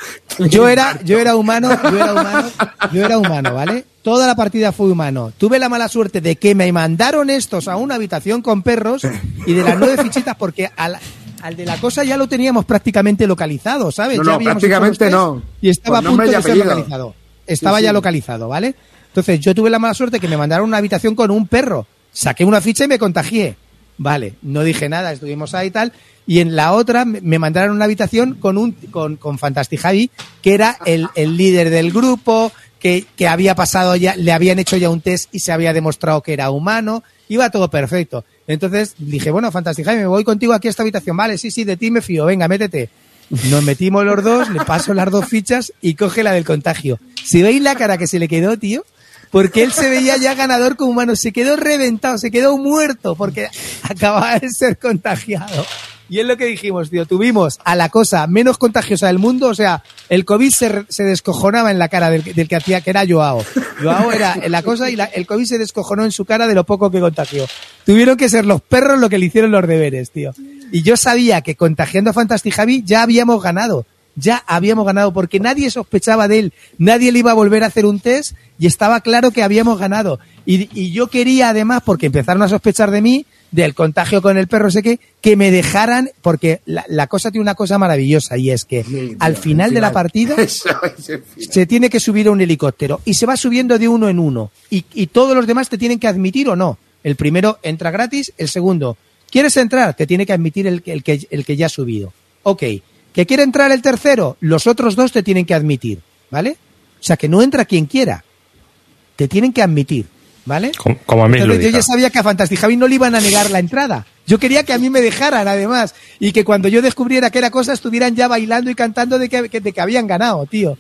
yo era, yo era humano, yo era humano, yo era humano, ¿vale? toda la partida fue humano. Tuve la mala suerte de que me mandaron estos a una habitación con perros y de las nueve fichitas porque al, al de la cosa ya lo teníamos prácticamente localizado, ¿sabes? No, Ya no, habíamos prácticamente no. Y estaba Por a punto de ser localizado. Estaba Sí, ya sí. localizado, ¿vale? Entonces yo tuve la mala suerte que me mandaron a una habitación con un perro. Saqué una ficha y me contagié. Vale, no dije nada, estuvimos ahí y tal. Y en la otra me mandaron una habitación con un con, con Fantastic Javi, que era el, el líder del grupo, que, que había pasado ya, le habían hecho ya un test y se había demostrado que era humano. Iba todo perfecto. Entonces dije, bueno, Fantastic Javi, me voy contigo aquí a esta habitación. Vale, sí, sí, de ti me fío, venga, métete. Nos metimos los dos, le paso las dos fichas y coge la del contagio. Si veis la cara que se le quedó, tío, porque él se veía ya ganador con humano, se quedó reventado, se quedó muerto porque acababa de ser contagiado. Y es lo que dijimos, tío, tuvimos a la cosa menos contagiosa del mundo, o sea, el COVID se, descojonaba en la cara del, del que hacía, que era Joao. Joao era la cosa y la- el COVID se descojonó en su cara de lo poco que contagió. Tuvieron que ser los perros lo que le hicieron los deberes, tío. Y yo sabía que contagiando a Fantastic Javi ya habíamos ganado. Ya habíamos ganado porque nadie sospechaba de él, nadie le iba a volver a hacer un test y estaba claro que habíamos ganado. Y, y yo quería además, porque empezaron a sospechar de mí, del contagio con el perro, sé que me dejaran, porque la, la cosa tiene una cosa maravillosa y es que Sí, al final de la partida es se tiene que subir a un helicóptero y se va subiendo de uno en uno y, y todos los demás te tienen que admitir o no. El primero entra gratis, el segundo, ¿quieres entrar? Te tiene que admitir el, que- el, que, el que ya ha subido. Ok, ¿que quiere entrar el tercero? Los otros dos te tienen que admitir, ¿vale? O sea, que no entra quien quiera, te tienen que admitir, ¿vale? Como, como a mí Entonces, yo ya sabía que a Fantastic Javi no le iban a negar la entrada. Yo quería que a mí me dejaran, además, y que cuando yo descubriera que era cosa, estuvieran ya bailando y cantando de que- de que habían ganado, tío.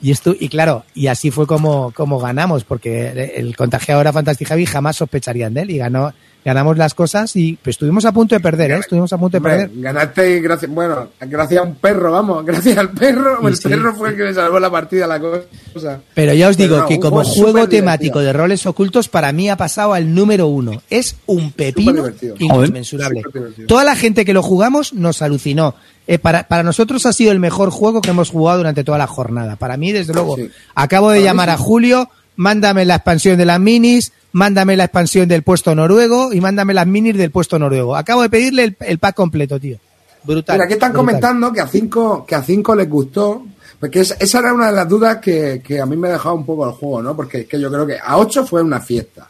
Y esto, y claro, y así fue como, como ganamos, porque el, el contagiado era Fantastic Javi, jamás sospecharían de él, y ganó, ganamos las cosas y pues, estuvimos a punto de perder, ¿eh? Estuvimos a punto de perder. ganaste gracias, bueno, gracias a un perro, vamos, gracias al perro, el sí. perro fue el que me salvó la partida la cosa. Pero ya os Pero digo no, que como juego temático de roles ocultos, para mí ha pasado al número uno. Es un pepino inconmensurable. Toda la gente que lo jugamos nos alucinó. Eh, para, para nosotros ha sido el mejor juego que hemos jugado durante toda la jornada. Para mí, desde luego, Sí. acabo de Para llamar sí. a Julio, mándame la expansión de las minis, mándame la expansión del puesto noruego y mándame las minis del puesto noruego. Acabo de pedirle el, el pack completo, tío. Brutal. Mira, aquí están brutal. comentando que a cinco, que a cinco les gustó, porque es- esa era una de las dudas que, que a mí me dejaba un poco el juego, ¿no? Porque es que yo creo que a ocho fue una fiesta.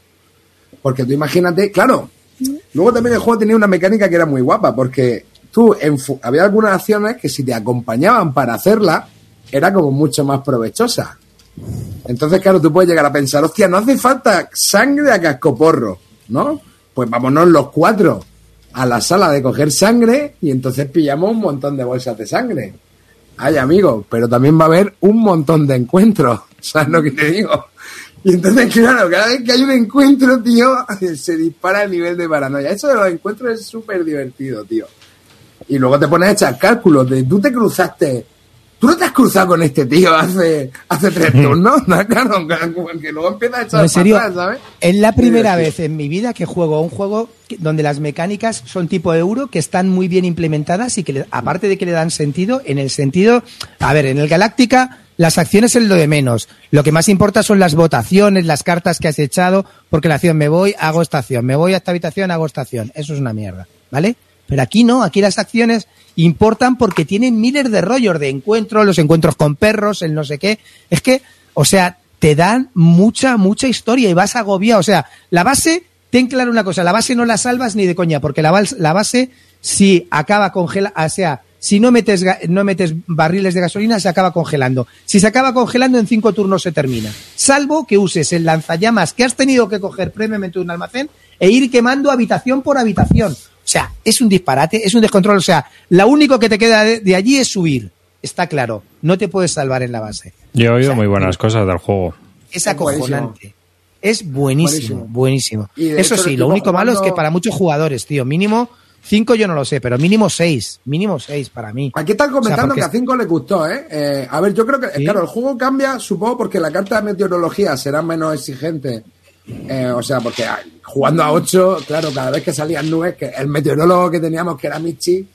Porque tú imagínate, claro, luego también el juego tenía una mecánica que era muy guapa, porque había algunas acciones que si te acompañaban para hacerla, era como mucho más provechosa. Entonces, claro, tú puedes llegar a pensar, hostia, no hace falta sangre a cascoporro, ¿no? Pues vámonos los cuatro a la sala de coger sangre y entonces pillamos un montón de bolsas de sangre. Ay, amigo, pero también va a haber un montón de encuentros, ¿sabes lo que te digo? Y entonces, claro, cada vez que hay un encuentro, tío, se dispara el nivel de paranoia. Eso de los encuentros es súper divertido, tío. Y luego te pones a echar cálculos de tú te cruzaste. Tú no te has cruzado con este tío hace, hace tres turnos, ¿no? Claro, que luego empiezas a echar No, en serio, atrás, ¿sabes? es la primera vez en mi vida que juego a un juego donde las mecánicas son tipo euro, que están muy bien implementadas y que, le- aparte de que le dan sentido, en el sentido, a ver, en el Galáctica las acciones es lo de menos. Lo que más importa son las votaciones, las cartas que has echado, porque la acción me voy, hago esta acción, me voy a esta habitación, hago esta acción. Eso es una mierda, ¿vale? Pero aquí no, aquí las acciones importan porque tienen miles de rollos de encuentros, los encuentros con perros, el no sé qué. Es que, o sea, te dan mucha, mucha historia y vas agobiado. O sea, la base, ten claro una cosa, la base no la salvas ni de coña, porque la, la base, si acaba congelando, o sea, si no metes, no metes barriles de gasolina, se acaba congelando. Si se acaba congelando, en cinco turnos se termina. Salvo que uses el lanzallamas que has tenido que coger previamente de un almacén e ir quemando habitación por habitación. O sea, es un disparate, es un descontrol. O sea, lo único que te queda de, de allí es subir. Está claro. No te puedes salvar en la base. Yo he oído O sea, muy buenas cosas del juego. Es acojonante. Es buenísimo, Buenísimo. Eso sí, lo único malo es que para muchos jugadores, tío, mínimo cinco yo no lo sé, pero mínimo seis. Mínimo seis para mí. Aquí están O sea, comentando porque- que a 5 les gustó, ¿eh? Eh, A ver, yo creo que, ¿Sí? claro, el juego cambia, supongo, porque la carta de meteorología será menos exigente. Eh, o sea, porque ah, jugando a 8, claro, cada vez que salían nubes, que el meteorólogo que teníamos, que era Michi,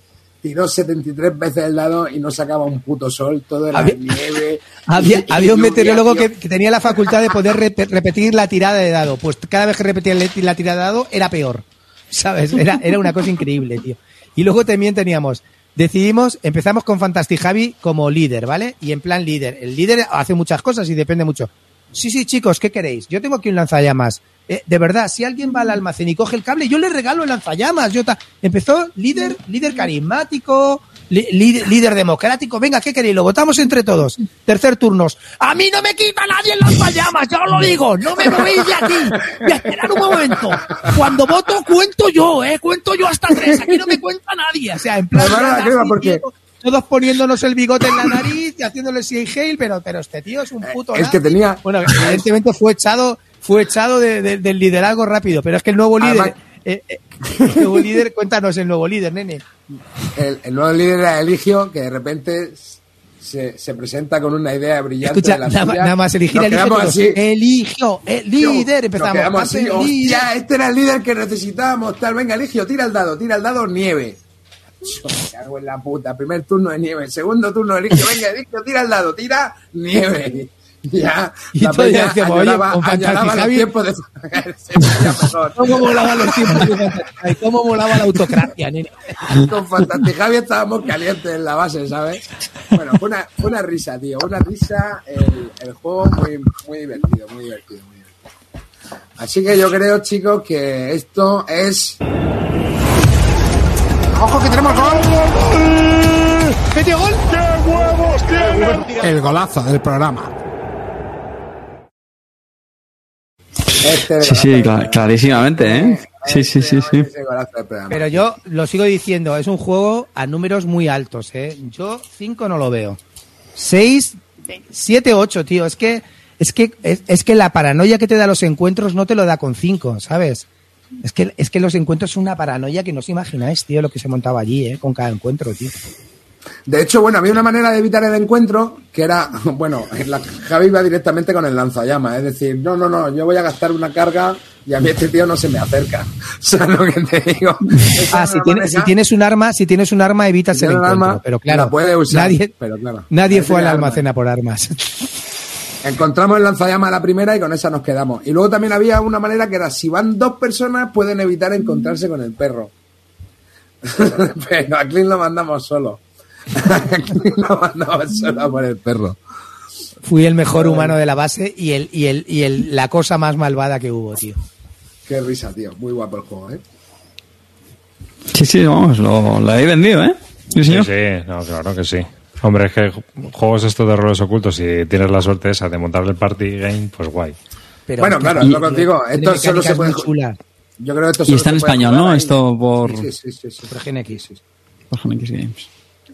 tiró 73 veces el dado y no sacaba un puto sol, todo era Había- nieve, Había, había un Lluvia, meteorólogo que, que tenía la facultad de poder rep- repetir la tirada de dado. Pues cada vez que repetía la tirada de dado era peor. ¿Sabes? Era, era una cosa increíble, tío. Y luego también teníamos, decidimos, empezamos con Fantastic Javi como líder, ¿vale? Y en plan líder. El líder hace muchas cosas y depende mucho. Sí, sí, chicos, ¿qué queréis? Yo tengo aquí un lanzallamas. Eh, de verdad, si alguien va al almacén y coge el cable, yo le regalo el lanzallamas. Yo ta- Empezó líder, líder carismático, li- líder, líder democrático. Venga, ¿qué queréis? Lo votamos entre todos. Tercer turnos. A mí no me quita nadie el lanzallamas, ya os lo digo. No me movéis de aquí. Y esperad un momento. Cuando voto, cuento yo, ¿eh? Cuento yo hasta tres. Aquí no me cuenta nadie. O sea, en plan. Porque- todos poniéndonos el bigote en la nariz y haciéndole si hail, pero, pero este tío es un puto. es que tenía- Bueno, evidentemente fue echado, fue echado de- de- del liderazgo rápido, pero es que el nuevo líder. Eh, eh, el nuevo líder, cuéntanos el nuevo líder, nene. El, el nuevo líder era Eligio, que de repente se, se presenta con una idea brillante Escucha, de la nada, nada más elegir así. Eligio, el líder, empezamos. así, líder. hostia, este era el líder que necesitábamos, tal, venga, Eligio, tira el dado, tira el dado, nieve. Yo me cago en la puta, primer turno de nieve, segundo turno de Eligio, venga, Eligio, tira el dado, tira nieve. Ya, Y la peña decíamos, oye, los tiempos de... ¿Cómo molaban los tiempos de ¿Cómo molaba la autocracia, nene? Con Fantastic Javi estábamos calientes en la base, ¿sabes? Bueno, fue una, fue una risa, tío. Una risa, el, el juego muy, muy divertido, muy divertido, muy divertido. Así que yo creo, chicos, que esto es. ¡Ojo que tenemos gol! ¿Metió gol? El golazo del programa. Este Sí, sí, cla- clarísimamente, ¿eh? Sí, sí, sí, sí. Pero yo lo sigo diciendo, es un juego a números muy altos, ¿eh? Yo 5 no lo veo. 6, 7, 8, tío. Es que, es que, es, es que la paranoia que te da los encuentros no te lo da con 5, ¿sabes? Es que, es que los encuentros son una paranoia que no os imagináis, tío, lo que se montaba allí, ¿eh? Con cada encuentro, tío. De hecho, bueno, había una manera de evitar el encuentro que era, bueno, la, Javi iba directamente con el lanzallamas, es decir, no, no, no, yo voy a gastar una carga y a mí este tío no se me acerca. ¿Sabes lo que te digo? Ah, si, tiene- si tienes un arma, si tienes un arma, evitas Si el encuentro. arma, pero claro, la puede usar, nadie, pero claro. nadie fue al almacén a por armas. Encontramos el lanzallamas a la primera y con esa nos quedamos. Y luego también había una manera que era, si van dos personas, pueden evitar encontrarse con el perro. Pero a Clint lo mandamos solo. A Clint lo mandamos solo por el perro. Fui el mejor humano de la base y el, y el, y el, la cosa más malvada que hubo, tío. Qué risa, tío. Muy guapo el juego, ¿eh? Sí, sí, vamos, lo, lo he vendido, ¿eh? Sí, Sí, señor. sí, no, claro que sí. Hombre, es que juegos estos de roles ocultos, si tienes la suerte esa de montarle el party game, pues guay. Pero, Bueno, claro, es lo que os digo, esto solo se puede. Yo creo que esto Y está en español, ¿no? ahí. Esto por, Sí, sí, sí, sí. Super Gen X. por Gen X Games.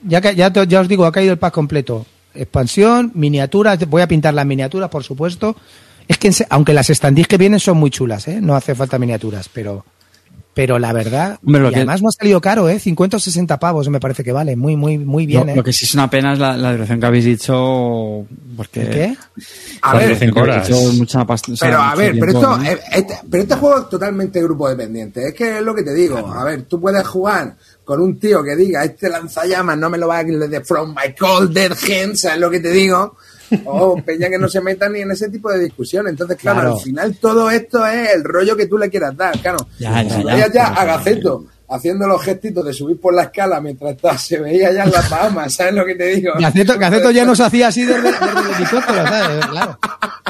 Ya, que- ya, te- ya os digo, ha caído el pack completo. Expansión, miniaturas, voy a pintar las miniaturas, por supuesto. Es que, en se- aunque las standees que vienen son muy chulas, ¿eh? No hace falta miniaturas, pero... Pero la verdad, Hombre, lo y que- además no ha salido caro, ¿eh? 50 o 60 pavos me parece que vale. Muy, muy, muy bien, Lo, ¿eh? lo que sí es una pena es la, la duración que habéis dicho. Porque. ¿Qué? A ver, horas. dicho es mucha pasta. o sea, Pero a ver, pero tiempo, esto, ¿no? eh, este, pero este juego es totalmente grupo dependiente. Es que es lo que te digo. A ver, tú puedes jugar con un tío que diga, este lanzallamas no me lo va a de From My Cold Dead Hands, ¿sabes lo que te digo? O peña que no se meta ni en ese tipo de discusión. Entonces, claro, Claro. al final todo esto es el rollo que tú le quieras dar. Claro, Ya, ya, ya. ya a Gaceto haciendo los gestitos de subir por la escala mientras se veía ya en las Bahamas, ¿sabes lo que te digo? Gaceto, Gaceto ya nos hacía así desde, desde el helicóptero, ¿sabes? Claro.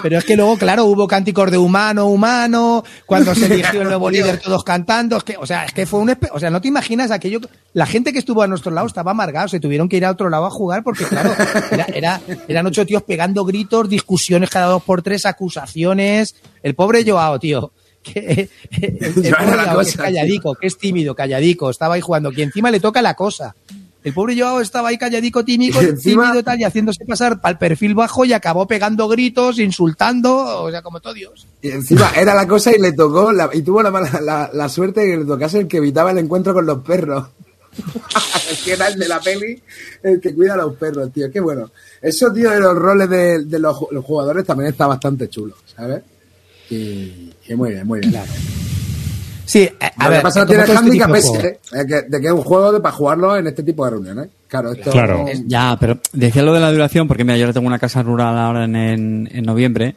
Pero es que luego, claro, hubo cánticos de humano, humano, cuando se eligió el nuevo líder todos cantando, es que, o sea, es que fue un, o sea, no te imaginas aquello, la gente que estuvo a nuestro lado estaba amargada, se tuvieron que ir a otro lado a jugar porque, claro, era, era- eran ocho tíos pegando gritos, discusiones cada dos por tres, acusaciones, el pobre Joao, tío. Que, la Joao, que es cosa, calladico, que es tímido, calladico, estaba ahí jugando, que encima le toca la cosa. El pobre Joao estaba ahí calladico, tímido, Y encima- tímido tal, y haciéndose pasar para el perfil bajo y acabó pegando gritos, insultando, o sea, como todo Dios. Y encima era la cosa y le tocó, la- y tuvo la, mala- la, la suerte de que le tocase el que evitaba el encuentro con los perros. el que era el de la peli, el que cuida a los perros, tío. Qué bueno. Eso, tío, de los roles de, de los, ju- los jugadores también está bastante chulo, ¿sabes? Y, y muy bien, muy bien. Sí, eh, a Lo ver, que pasa que tiene este handicap. ¿eh? de que, de que es un juego de, para jugarlo en este tipo de reuniones. Claro, esto Claro. Ya, pero decía lo de la duración porque mira, yo le tengo una casa rural ahora en, en, en noviembre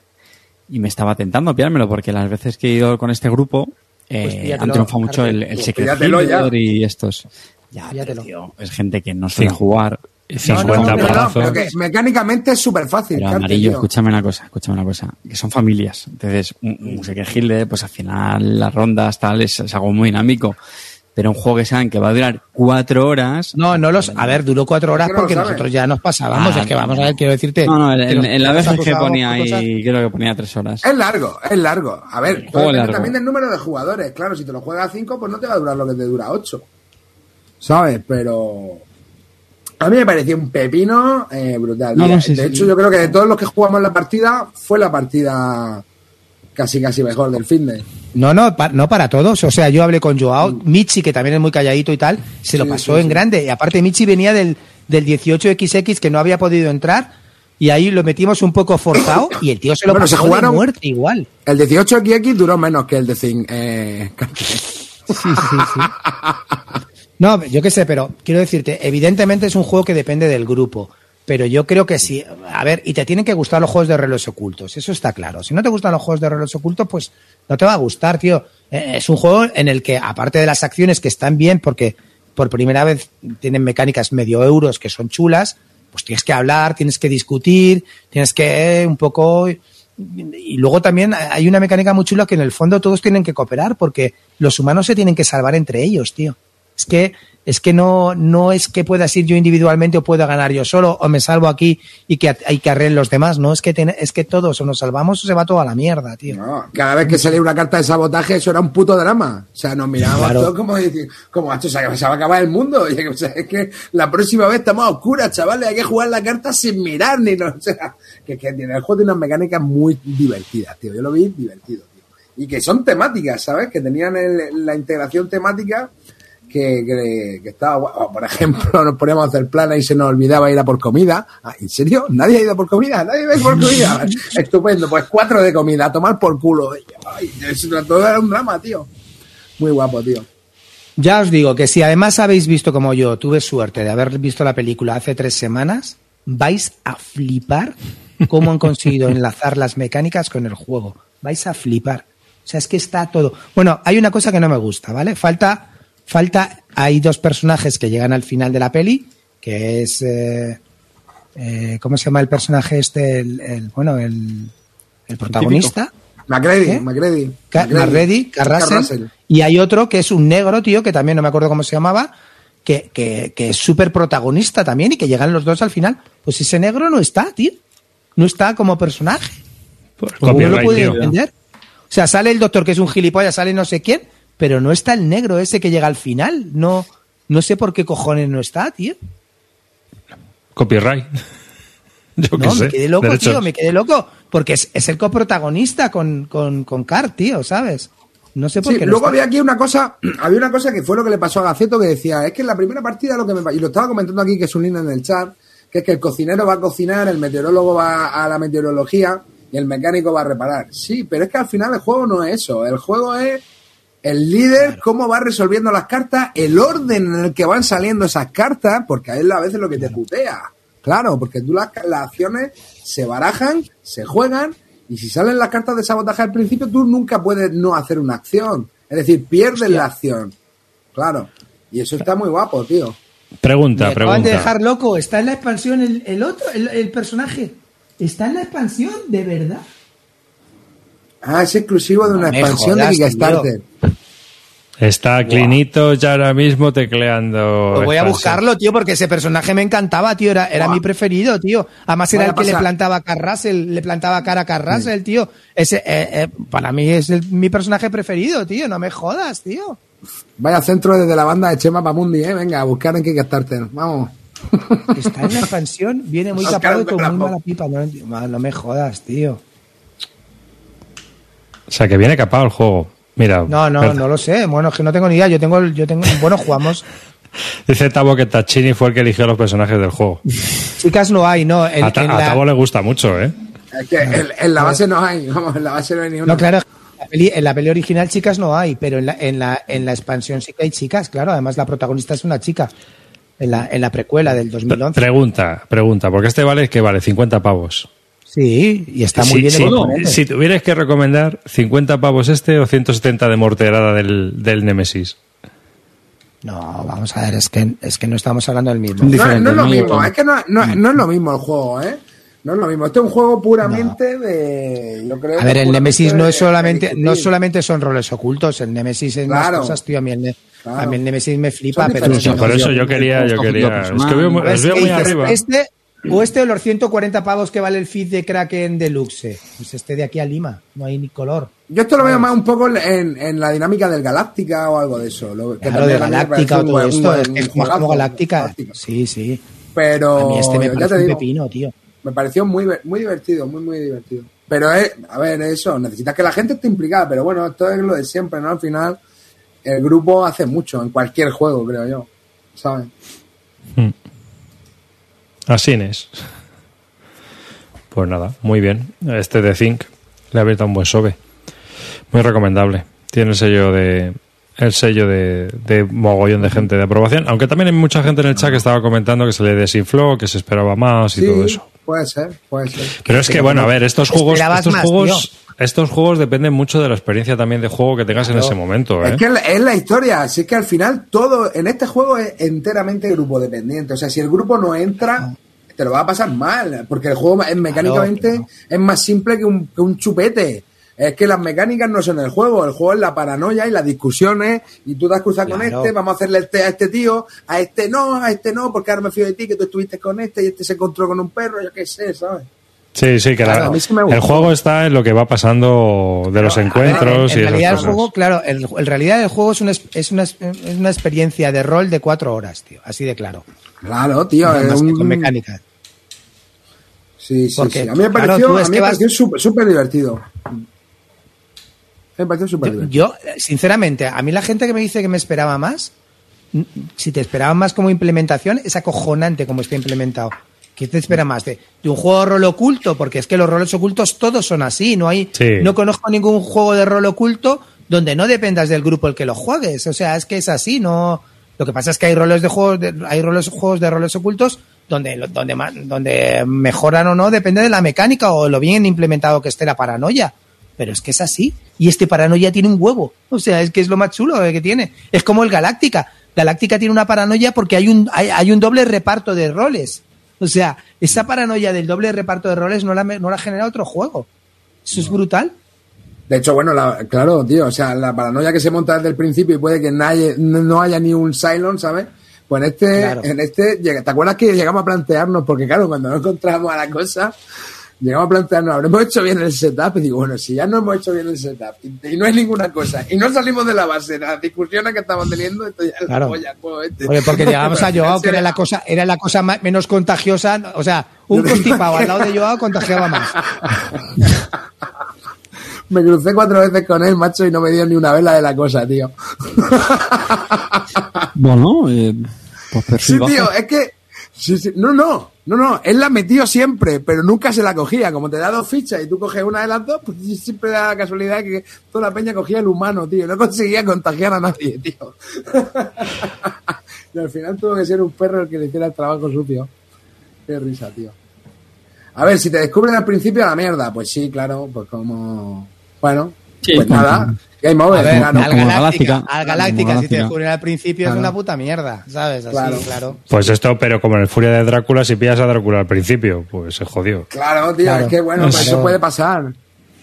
y me estaba tentando pillármelo porque las veces que he ido con este grupo eh, Pues han triunfado mucho el, el Pues Secret y estos. Ya, tío, es gente que no suele Sí. jugar. 50 No, no, pero que mecánicamente es súper fácil. Pero amarillo, tío. escúchame una cosa, escúchame una cosa, que son familias. Entonces, un, un Secret Hitler, pues al final las rondas tal es, es algo muy dinámico. Pero un juego que saben que va a durar cuatro horas. No, no los. A ver, duró cuatro horas Es que porque nosotros ya nos pasábamos. Ah, es que vamos a ver, quiero decirte. No, no, en, que la vez que acusábamos ponía ahí, creo que ponía tres horas. Es largo, es largo. A ver, juego largo. también del número de jugadores. Claro, si te lo juegas a 5, pues no te va a durar lo que te dura 8. ¿Sabes? Pero. A mí me pareció un pepino eh, brutal. No, Y, no, sí, de sí. hecho, yo creo que de todos los que jugamos la partida, fue la partida casi casi mejor del fin de. No, no, pa- no para todos. O sea, yo hablé con Joao, Michi, que también es muy calladito y tal, se lo Mm. Pasó en grande. Y aparte, Michi venía del, del 18XX que no había podido entrar. Y ahí lo metimos un poco forzado y el tío se lo Bueno, se pasó de jugaron- muerte igual. El 18XX duró menos que el de Zing. Eh, Sí, sí, sí. No, yo qué sé, pero quiero decirte, evidentemente es un juego que depende del grupo. Pero yo creo que sí. A ver, y te tienen que gustar los juegos de relojes ocultos. Eso está claro. Si no te gustan los juegos de relojes ocultos, pues no te va a gustar, tío. Eh, Es un juego en el que, aparte de las acciones que están bien, porque por primera vez tienen mecánicas medio euros que son chulas, pues tienes que hablar, tienes que discutir, tienes que eh, un poco y luego también hay una mecánica muy chula que en el fondo todos tienen que cooperar porque los humanos se tienen que salvar entre ellos, tío. Es que es que no no es que puedas ir yo individualmente o puedo ganar yo solo o me salvo aquí y que hay que arreglar los demás, no es que ten- es que todos o nos salvamos o se va todo a la mierda, tío. no, cada vez que salía una carta de sabotaje, eso era un puto drama. O sea, nos mirábamos Claro. todos como decir, como esto se va a acabar el mundo. Y, o sea, es que la próxima vez estamos a oscuras, chavales. Hay que jugar la carta sin mirar ni no. O sea, que, que tiene el juego tiene unas mecánicas muy divertidas, tío. Yo lo vi divertido, tío. Y que son temáticas, ¿sabes? Que tenían el- la integración temática que, que, que estaba guay. O, por ejemplo, nos poníamos a hacer planes y se nos olvidaba ir a por comida. Ah, ¿En serio? ¿Nadie ha ido por comida? ¿Nadie va a ir por comida? Estupendo, pues cuatro de comida, a tomar por culo. Ay, todo era un drama, tío. Muy guapo, tío. Ya os digo que si además habéis visto como yo, tuve suerte de haber visto la película hace tres semanas, vais a flipar cómo han conseguido enlazar las mecánicas con el juego. Vais a flipar. O sea, es que está todo. Bueno, hay una cosa que no me gusta, ¿vale? Falta, falta, hay dos personajes que llegan al final de la peli, que es, eh, eh, ¿cómo se llama el personaje este? El, el- bueno, el, el protagonista. Macready. Ca- Marready, Carrasel, y hay otro que es un negro, tío, que también no me acuerdo cómo se llamaba, que, que, que es súper protagonista también y que llegan los dos al final. Pues ese negro no está, tío. No está como personaje. Pues ¿Cómo lo puede entender? O sea, sale el doctor que es un gilipollas, sale no sé quién, pero no está el negro ese que llega al final. No, no sé por qué cojones no está, tío. Copyright. Yo No, sé. me quedé loco, derechos. tío, me quedé loco. Porque es, es el coprotagonista con, con, con Car, tío, ¿sabes? No sé por Sí, qué luego había aquí una cosa, había una cosa que fue lo que le pasó a Gaceto que decía, es que en la primera partida lo que me y lo estaba comentando aquí que es un link en el chat, que es que el cocinero va a cocinar, el meteorólogo va a la meteorología y el mecánico va a reparar. Sí, pero es que al final el juego no es eso, el juego es el líder, cómo va resolviendo las cartas, el orden en el que van saliendo esas cartas, porque ahí es a veces lo que te putea. Claro, porque tú las, las acciones se barajan, se juegan, y si salen las cartas de sabotaje al principio, tú nunca puedes no hacer una acción. Es decir, pierdes la acción. Claro. Y eso está muy guapo, tío. Pregunta, Me acaban pregunta. de dejar loco. ¿Está en la expansión el, el otro, el, el personaje? ¿Está en la expansión? ¿De verdad? Ah, es exclusivo de una No expansión jodas, de Kickstarter. Está Clinito ya ahora mismo tecleando. Pues voy a buscarlo, tío, porque ese personaje me encantaba, tío. Era, era mi preferido, tío. Además era el que le plantaba Carrasel, le plantaba cara a Carrasel, tío. Ese, eh, eh, para mí es el- mi personaje preferido, tío. No me jodas, tío. Vaya centro desde la banda de Chema Pamundi, ¿eh? Venga, a buscar en Kickstarter. Vamos. Está en la expansión, viene muy y con muy mala pipa. No, no me jodas, tío. O sea, que viene capado el juego. Mira. No, no, no lo sé. Bueno, es que no tengo ni idea. Yo tengo, el- yo tengo, bueno, jugamos. Dice Tabo que Tachini fue el que eligió los personajes del juego. Chicas no hay, no. A, Ta- en a la- Tabo le gusta mucho, ¿eh? Es que en, en la base no hay, vamos, en la base no hay ni una. No, claro, la peli, en la peli original chicas no hay, pero en la, en, la, en la expansión sí que hay chicas, claro. Además la protagonista es una chica. En la, en la precuela del 2011. Pregunta, pregunta, porque este vale, que vale? 50 pavos. Sí, y está muy Sí, bien. sí, si tuvieras que recomendar 50 pavos este o 170 de morterada del, del Nemesis. No, vamos a ver, es que, es que no estamos hablando del mismo. No, es lo mismo, es que no, no, no es lo mismo el juego, ¿eh? No es lo mismo. Este es un juego puramente de. Yo creo A ver, el Nemesis no es solamente, de no solamente son roles ocultos, el Nemesis es más Claro. cosas, tío. A mí el, Claro. a mí el Nemesis me flipa, pero por eso yo- quería, yo quería. Es que veo, muy- ¿Ves os veo qué muy dices? arriba. Este, o este o los 140 pavos que vale el feed de Kraken Deluxe. Pues este de aquí a Lima, no hay ni color. Yo esto lo veo más un poco en, en la dinámica del Galáctica o algo de eso. Lo, que Claro, de Galáctica o todo un esto, es que Galáctica. Galáctica. Sí, sí. Pero A mí este me parece un digo, pepino, tío. me pareció muy, muy divertido, muy, muy divertido. Pero, es, a ver, eso, necesitas que la gente esté implicada, pero bueno, esto es lo de siempre, ¿no? Al final, el grupo hace mucho en cualquier juego, creo yo, ¿sabes? Así es. Pues nada, muy bien. Este de Think le ha abierto un buen sobe. Muy recomendable. Tiene el sello de el sello de, de mogollón de gente de aprobación, aunque también hay mucha gente en el chat que estaba comentando que se le desinfló, que se esperaba más y Sí, todo eso. puede ser, puede ser. Pero es que bueno, a ver, estos juegos, estos más, juegos, estos juegos dependen mucho de la experiencia también de juego que tengas en ese momento, ¿eh? Es que es la- es la historia, así que al final todo en este juego es enteramente grupo dependiente. O sea, si el grupo no entra, te lo va a pasar mal, porque el juego es mecánicamente claro. es más simple que un, que un chupete. Es que las mecánicas no son el juego, el juego es la paranoia y las discusiones, y tú te has cruzado con este, vamos a hacerle el té a este tío, a este no, a este no, porque ahora me fío de ti, que tú estuviste con este y este se encontró con un perro, yo qué sé, ¿sabes? Sí, sí, que la- Claro, a mí sí me gustó. el juego está en lo que va pasando de los encuentros en, y en esas realidad el cosas. juego, claro, el- en realidad el juego es una, es- una, es una experiencia de rol de cuatro horas, tío, así de claro. Claro, tío, Nada es más que un- con mecánica. Sí, sí, Porque, sí. A mí me claro, pareció, que me vas- pareció súper súper divertido. Me pareció súper Yo, divertido. yo, sinceramente, a mí la gente que me dice que me esperaba más, n- si te esperaba más como implementación, es acojonante como está implementado. ¿Qué te espera más? ¿De, de un juego de rol oculto? Porque es que los roles ocultos todos son así. No hay, Sí. no conozco ningún juego de rol oculto donde no dependas del grupo el que lo juegues. O sea, es que es así, no. Lo que pasa es que hay roles de juegos, de, hay roles, juegos de roles ocultos donde, donde, donde mejoran o no depende de la mecánica o lo bien implementado que esté la paranoia. Pero es que es así. Y este paranoia tiene un huevo. O sea, es que es lo más chulo que tiene. Es como el Galáctica. Galáctica tiene una paranoia porque hay un, hay, hay un doble reparto de roles. O sea, esa paranoia del doble reparto de roles no la, no la genera otro juego. Eso es brutal. De hecho, bueno, la- claro, tío, o sea, la paranoia que se monta desde el principio y puede que nadie, no, no haya ni un Cylon, ¿sabes? Pues en este, Claro. en este, ¿te acuerdas que llegamos a plantearnos? Porque claro, cuando no encontramos a la cosa, llegamos a plantearnos, ¿habremos hecho bien el setup? Y digo, bueno, si ya no hemos hecho bien el setup y, y no hay ninguna cosa, y no salimos de la base, las discusiones que estamos teniendo, esto ya es la Claro. polla, juego este. Oye, porque llegamos a Joao, que era la cosa, era la cosa más- menos contagiosa. O sea, un constipado al lado de Joao contagiaba más. Me crucé cuatro veces con él, macho, y no me dio ni una vela de la cosa, tío. Bueno, eh, pues Sí, tío, es que. sí, sí, No, no, no, no. Él la metió siempre, pero nunca se la cogía. Como te da dos fichas y tú coges una de las dos, pues siempre da la casualidad que toda la peña cogía el humano, tío. No conseguía contagiar a nadie, tío. y al final tuvo que ser un perro el que le hiciera el trabajo sucio. Qué risa, tío. A ver, si te descubren al principio la mierda, pues sí, claro, pues como. Bueno, Sí, pues nada. Game over, A ver, al como Galáctica, al Galáctica, si te descubren al principio es una puta mierda, ¿sabes? Así, Claro. claro. Pues esto, pero como en el Furia de Drácula, si pillas a Drácula al principio, pues se jodió. Claro, tío, Claro. es que bueno, Claro. eso puede pasar.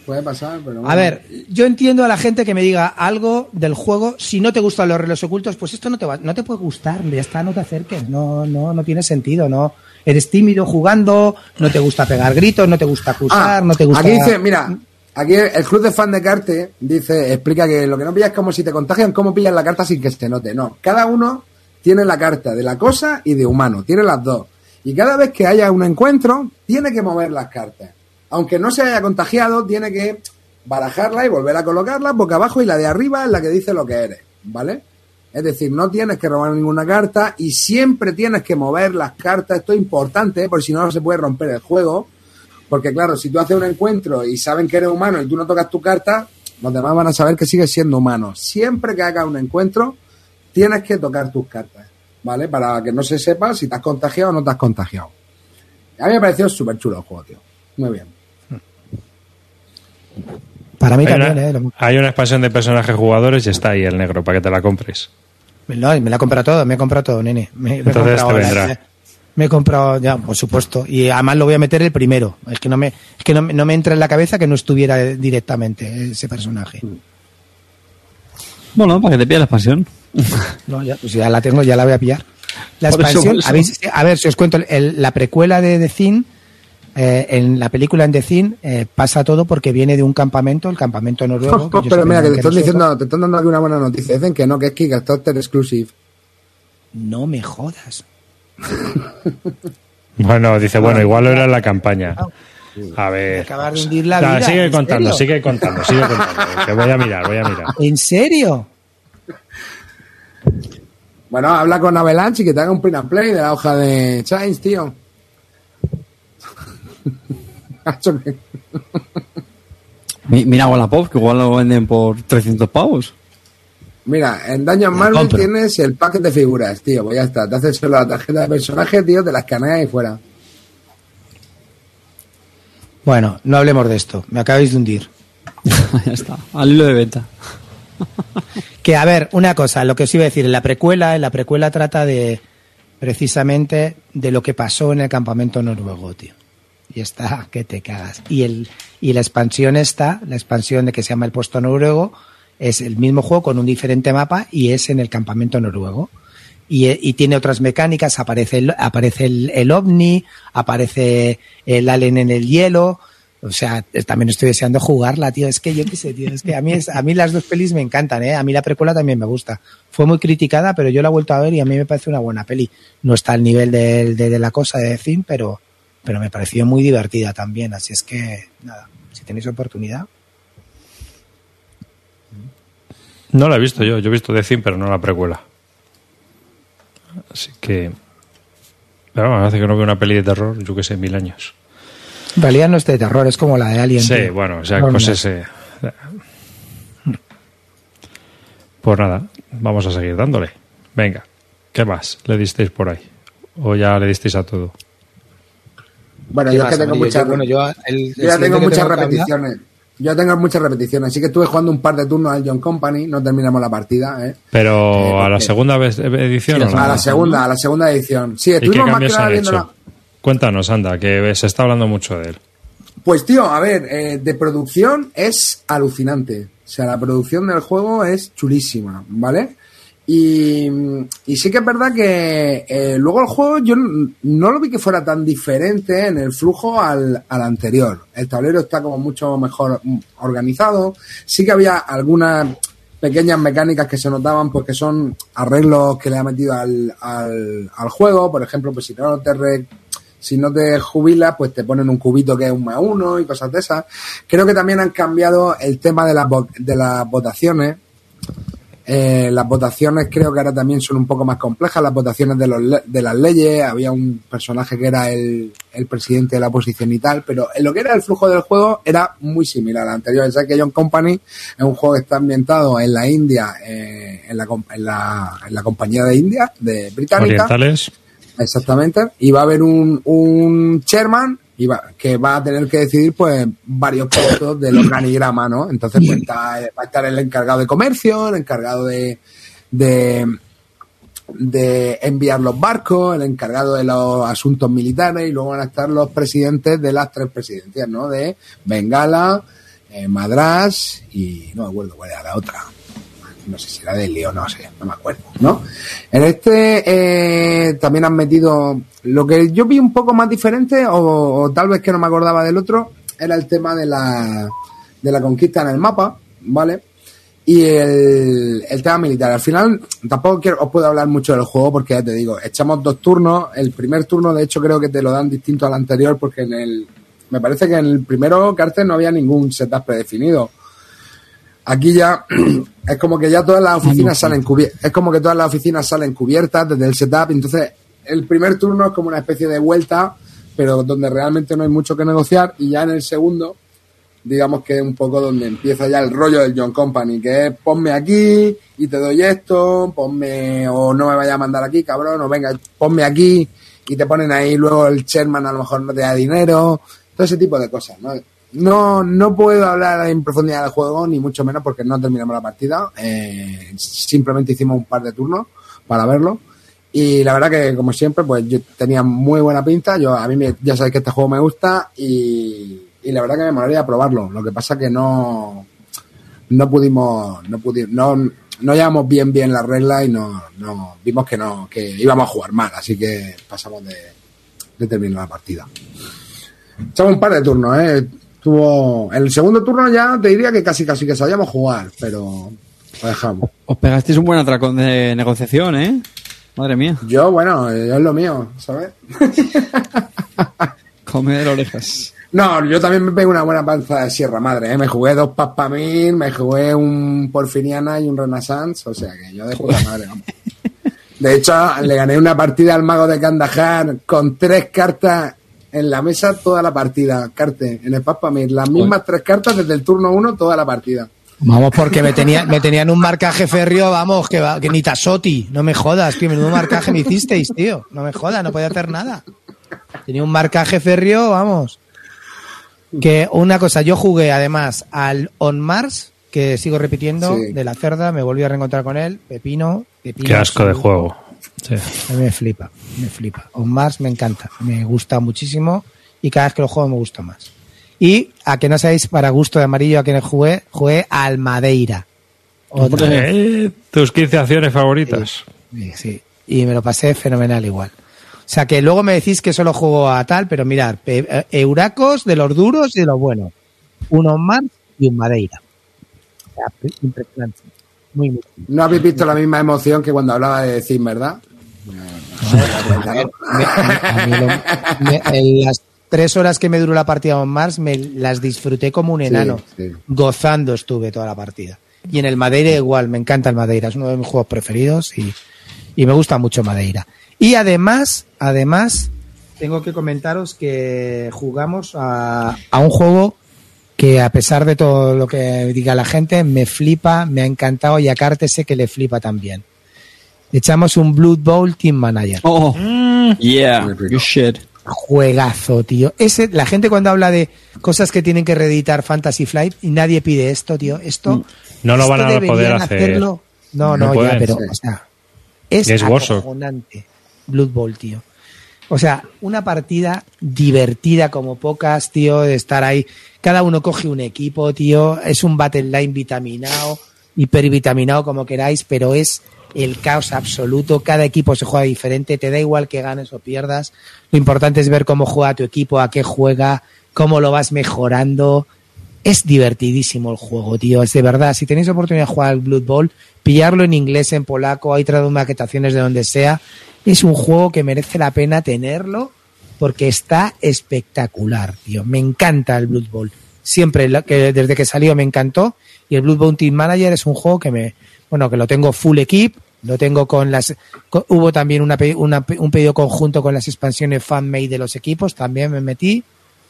Puede pasar, pero. A ver, yo entiendo a la gente que me diga algo del juego. Si no te gustan los relojes ocultos, pues esto no te va, no te puede gustar. Ya está, no te acerques. No, no, no tiene sentido. No, eres tímido jugando. No te gusta pegar gritos. No te gusta acusar. Ah, no te gusta. Aquí dice, mira, aquí el club de fan de Carte dice, explica que lo que no pillas es como si te contagian, cómo pillas la carta sin que se note. No, cada uno tiene la carta de la cosa y de humano, tiene las dos. Y cada vez que haya un encuentro, tiene que mover las cartas. Aunque no se haya contagiado, tiene que barajarla y volver a colocarla boca abajo y la de arriba es la que dice lo que eres, ¿vale? Es decir, no tienes que robar ninguna carta y siempre tienes que mover las cartas. Esto es importante, porque si no se puede romper el juego. Porque claro, si tú haces un encuentro y saben que eres humano y tú no tocas tu carta, Los demás van a saber que sigues siendo humano. Siempre que hagas un encuentro, tienes que tocar tus cartas, ¿vale? Para que no se sepa si te has contagiado o no te has contagiado. A mí me pareció súper chulo el juego, tío. Muy bien. Para mí Hay también, una, ¿eh? Lo- hay una expansión de personajes jugadores y está ahí el negro para que te la compres. No, me la he comprado todo, me he comprado todo, nene. Me, me he Entonces comprado te vendrá. Me he comprado, ya, por supuesto. Y además lo voy a meter el primero. Es que no me, es que no, me- no me entra en la cabeza que no estuviera directamente ese personaje. Bueno, para que te pille la expansión. No, ya, pues ya la tengo, ya la voy a pillar. La Por expansión, por eso. habéis- a ver, si os cuento, el- la precuela de The Thing, eh, en la película en The Thing, eh, pasa todo porque viene de un campamento, el campamento noruego. ellos Pero mira, que te están diciendo, te están dando aquí una buena noticia. Dicen que no, que es Kickstarter exclusive. No me jodas. Bueno, dice, bueno, igual era en la campaña. A ver. Acabar de hundir la Nada, vida, sigue ¿en contando, sigue contando, sigue contando. Que voy a mirar, voy a mirar. ¿En serio? Bueno, habla con Avalanche y que te haga un print and play de la hoja de Chains, tío. Mira Wallapop, que igual lo venden por 300 pavos. Mira, en Dungeon Marvel compro. tienes el pack de figuras, tío. Pues ya está. Te haces solo la tarjeta de personaje, tío, te la escaneas y fuera. Bueno, no hablemos de esto. Me acabáis de hundir. ya está, al hilo de venta. Que a ver, una cosa, lo que os iba a decir, en la precuela, en la precuela trata de precisamente de lo que pasó en el campamento noruego, tío. Y está que te cagas. Y el y la expansión está, la expansión de que se llama el puesto noruego, es el mismo juego con un diferente mapa y es en el campamento noruego. Y, eh, y tiene otras mecánicas, aparece el, aparece el, el ovni, aparece el alien en el hielo, o sea, eh, también estoy deseando jugarla, tío. Es que yo qué sé, tío. Es que a mí, es, a mí las dos pelis me encantan, ¿eh? A mí la precuela también me gusta. Fue muy criticada, pero yo la he vuelto a ver y a mí me parece una buena peli. No está al nivel de, de, la cosa de Zin, pero, pero me pareció muy divertida también. Así es que, nada, si tenéis oportunidad. No la he visto yo, yo he visto The Thing, pero no la precuela. Así que. Pero bueno, hace que no veo una peli de terror, yo que sé, mil años. En realidad no es de terror, es como la de Alien. Sí, tío. bueno, o sea, No, pues no. ese. Pues nada, vamos a seguir dándole. Venga, ¿qué más le disteis por ahí? ¿O ya le disteis a todo? Bueno, ¿Qué yo es que tengo muchas, bueno, yo el- el yo ya siguiente tengo que muchas tengo que hablar- repeticiones. Yo tengo muchas repeticiones. Así que estuve jugando un par de turnos al John Company. No terminamos la partida, ¿eh? Pero Eh, a la segunda vez- edición. Sí, ¿o no? A la segunda, a la segunda edición. Sí, ¿Y qué estuvimos más que cambios han hecho? la- Cuéntanos, anda, que se está hablando mucho de él. Pues tío, a ver, eh, de producción es alucinante. O sea, la producción del juego es chulísima, ¿vale? Y, sí que es verdad que eh, luego el juego yo no lo vi que fuera tan diferente en el flujo al, al anterior. El tablero está como mucho mejor mm, organizado. Sí que había algunas pequeñas mecánicas que se notaban porque son arreglos que le ha metido al, al, juego. Por ejemplo, pues si no te re- si no te jubilas, pues te ponen un cubito que es un más uno y cosas de esas. Creo que también han cambiado el tema de las, de las votaciones. Eh, las votaciones creo que ahora también son un poco más complejas, las votaciones de, los le- de las leyes. Había un personaje que era el, el presidente de la oposición y tal, pero en lo que era el flujo del juego era muy similar al anterior. Ya que John Company es un juego que está ambientado en la India, eh, en, la, en, la, en la compañía de India, de británica. Orientales. Exactamente. Y va a haber un, un chairman y va- que va a tener que decidir pues varios puestos del organigrama, ¿no? Entonces pues, va a estar el encargado de comercio, el encargado de, de, de enviar los barcos, el encargado de los asuntos militares y luego van a estar los presidentes de las tres presidencias, ¿no? De Bengala, eh, Madras y no me acuerdo cuál era la otra no sé si era Delhi o no sé, no me acuerdo, ¿no? En este eh, también han metido lo que yo vi un poco más diferente o, o tal vez que no me acordaba del otro era el tema de la de la conquista en el mapa, ¿vale? Y el, tema militar. Al final tampoco quiero, os puedo hablar mucho del juego porque ya te digo, echamos dos turnos. El primer turno, de hecho, creo que te lo dan distinto al anterior porque en el me parece que en el primero cárcel no había ningún setup predefinido. Aquí ya es como que ya todas las oficinas salen cubiertas, es como que todas las oficinas salen cubiertas desde el setup, entonces el primer turno es como una especie de vuelta, pero donde realmente no hay mucho que negociar y ya en el segundo digamos que es un poco donde empieza ya el rollo del John Company, que es ponme aquí y te doy esto, ponme o no me vaya a mandar aquí, cabrón, o venga, ponme aquí y te ponen ahí, luego el Sherman a lo mejor no te da dinero, todo ese tipo de cosas, ¿no? No, no puedo hablar en profundidad del juego, ni mucho menos porque no terminamos la partida. Eh, simplemente hicimos un par de turnos para verlo. Y la verdad que, como siempre, pues yo tenía muy buena pinta. Yo, a mí me- ya sabéis que este juego me gusta y, y la verdad que me molaría probarlo. Lo que pasa que no, no pudimos, no pudimos, no, no llevamos bien bien las reglas y no, no, vimos que no, que íbamos a jugar mal, así que pasamos de, de terminar la partida. Echamos un par de turnos, eh. Tuvo, el segundo turno ya te diría que casi casi que sabíamos jugar, pero lo dejamos. Os pegasteis un buen atracón de negociación, ¿eh? Madre mía. Yo, bueno, es lo mío, ¿sabes? Comer orejas. No, yo también me pegué una buena panza de Sierra Madre, ¿eh? Me jugué dos Paspamil, me jugué un Porfiriana y un Renaissance, o sea que yo de puta madre, vamos. De hecho, le gané una partida al mago de Kandahar con tres cartas en la mesa toda la partida, Carte, en el Paspamil. Las mismas tres cartas desde el turno uno toda la partida. Vamos, porque me, tenía, me tenían un marcaje férreo, vamos, que, va, que ni Tasoti. No me jodas, tío, menudo marcaje me hicisteis, tío. No me jodas, no podía hacer nada. Tenía un marcaje férreo, vamos. Que una cosa, yo jugué además al On Mars, que sigo repitiendo, Sí. de la cerda, me volví a reencontrar con él, Pepino. Pepino Qué asco de juego. Sí. A mí me flipa, me flipa. On Mars me encanta, me gusta muchísimo y cada vez que lo juego me gusta más. Y a que no sabéis para gusto de amarillo a quien jugué, jugué al Madeira. Otra vez. Eh, tus 15 acciones favoritas. Sí, sí. Y me lo pasé fenomenal igual. O sea que luego me decís que solo juego a tal, pero mirad, eh, Euracos de los duros y de los buenos. Un On Mars y un Madeira. O sea, impresionante. Muy, muy. No habéis visto la misma emoción que cuando hablaba de Zim, ¿verdad? Las tres horas que me duró la partida On Mars, me las disfruté como un enano. sí. Gozando estuve toda la partida. Y en el Madeira igual, me encanta el Madeira, es uno de mis juegos preferidos y, y me gusta mucho Madeira. Y además, además, tengo que comentaros que jugamos a, a un juego que a pesar de todo lo que diga la gente, me flipa, me ha encantado y a Carte sé que le flipa también. Echamos un Blood Bowl Team Manager. Oh, yeah, Muy rico. you shit. Juegazo, tío. Ese, la gente cuando habla de cosas que tienen que reeditar Fantasy Flight y nadie pide esto, tío. Esto No lo esto van a poder hacer. hacerlo. No, No no, pueden, ya, pero, sí. o sea, es, Es acojonante. Blood Bowl, tío. O sea, una partida divertida como pocas, tío, de estar ahí. Cada uno coge un equipo, tío. Es un battle line vitaminado, hipervitaminado, como queráis, pero es el caos absoluto. Cada equipo se juega diferente. Te da igual que ganes o pierdas. Lo importante es ver cómo juega tu equipo, a qué juega, cómo lo vas mejorando. Es divertidísimo el juego, tío. Es de verdad. Si tenéis oportunidad de jugar al Blood Bowl, pillarlo en inglés, en polaco, hay traducciones maquetaciones de donde sea. Es un juego que merece la pena tenerlo porque está espectacular, tío. Me encanta el Blood Bowl. Siempre, desde que salió me encantó. Y el Blood Bowl Team Manager es un juego que me, bueno, que lo tengo full equip, lo tengo con las, co- hubo también una, una un pedido conjunto con las expansiones fan-made de los equipos, también me metí.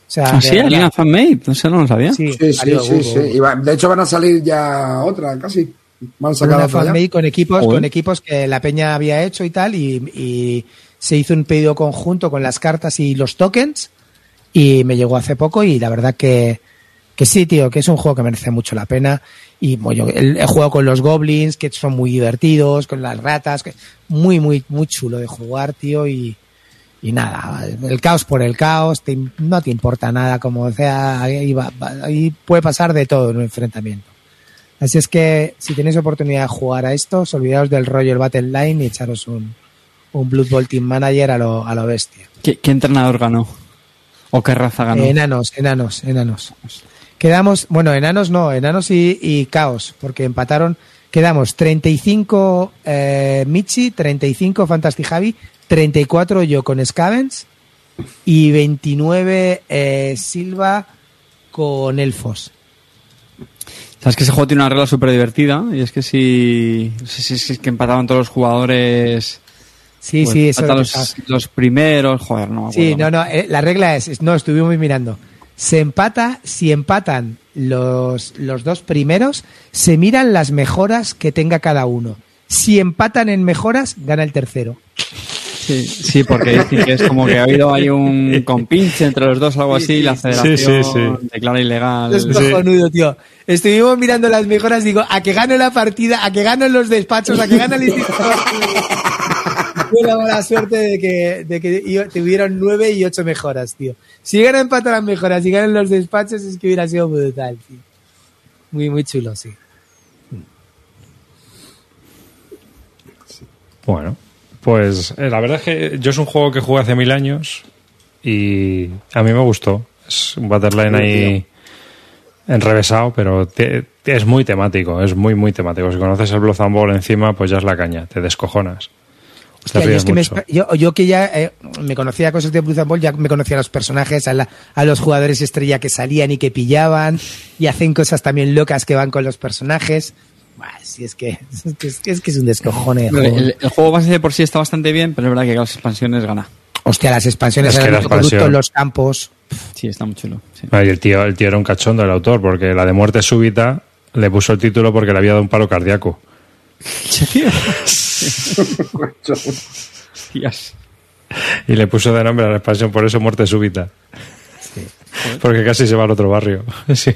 O sea, ¿Ah, de sí? ¿Hay verdad. una fanmade? No sé, no lo sabía. Sí, Sí, sí, salió, sí, hubo, sí. hubo. Y va- de hecho van a salir ya otra, casi. Van a sacar una fanmade con equipos, con equipos que la peña había hecho y tal, y, y se hizo un pedido conjunto con las cartas y los tokens, y me llegó hace poco, y la verdad que, que sí, tío, que es un juego que merece mucho la pena. Y bueno, el, el juego con los goblins, que son muy divertidos, con las ratas, que, muy, muy, muy chulo de jugar, tío, y, y nada, el caos por el caos, te- no te importa nada, como sea, ahí, va- va- ahí puede pasar de todo en un enfrentamiento. Así es que si tenéis oportunidad de jugar a esto, os olvidaos del rollo el Battle Line y echaros un, un Blood Bowl Team Manager a lo, a lo bestia. ¿Qué, qué entrenador ganó? ¿O qué raza ganó? Enanos, enanos, enanos. Quedamos, bueno, enanos no, enanos y, y caos, porque empataron. Quedamos 35 eh, Michi, 35 Fantastic Javi, 34 yo con Scavens y 29 eh, Silva con Elfos. Sabes que ese juego tiene una regla súper divertida y es que si, si, si- es que empataban todos los jugadores Sí, pues, sí, eso lo los, los primeros, joder, no me Sí, no, no, eh, la regla es- no, estuvimos mirando. Se empata, si empatan los, los dos primeros se miran las mejoras que tenga cada uno. Si empatan en mejoras, gana el tercero. Sí, sí, porque dicen que es como que ha habido ahí un compinche entre los dos o algo así, y la federación Sí, sí, sí. declara ilegal. Es cojonudo, tío. Estuvimos mirando las mejoras, digo, a que gane la partida, a que ganen los despachos, a que gane el instituto. Tuve la mala suerte de que, de que tuvieron nueve y ocho mejoras, tío. Si llegan a empatar las mejoras y ganan los despachos, es que hubiera sido brutal, tío. Muy, muy chulo, sí. Bueno, pues eh, la verdad es que yo es un juego que jugué hace mil años y a mí me gustó. Es un Battle ahí enrevesado, pero te- te- es muy temático, es muy, muy temático. Si conoces el Blood and Ball encima, pues ya es la caña, te descojonas. Hostia, yo, es que me mucho. espe- yo, yo que ya eh, me conocía cosas de Blue and Ball, ya me conocía a los personajes, a, la- a los jugadores estrella que salían y que pillaban, y hacen cosas también locas que van con los personajes. Sí, es que es, que es, que es que es un descojone. de El, juego. el- el juego base de por sí está bastante bien, pero es verdad que con las expansiones gana. Hostia, las expansiones, Es que la expansión- los campos. Sí, está muy chulo. sí. Ah, y el tío, el tío era un cachondo, el autor, porque la de muerte súbita le puso el título porque le había dado un paro cardíaco. Y le puso de nombre a la expansión, por eso muerte súbita. Porque casi se va al otro barrio. Sí.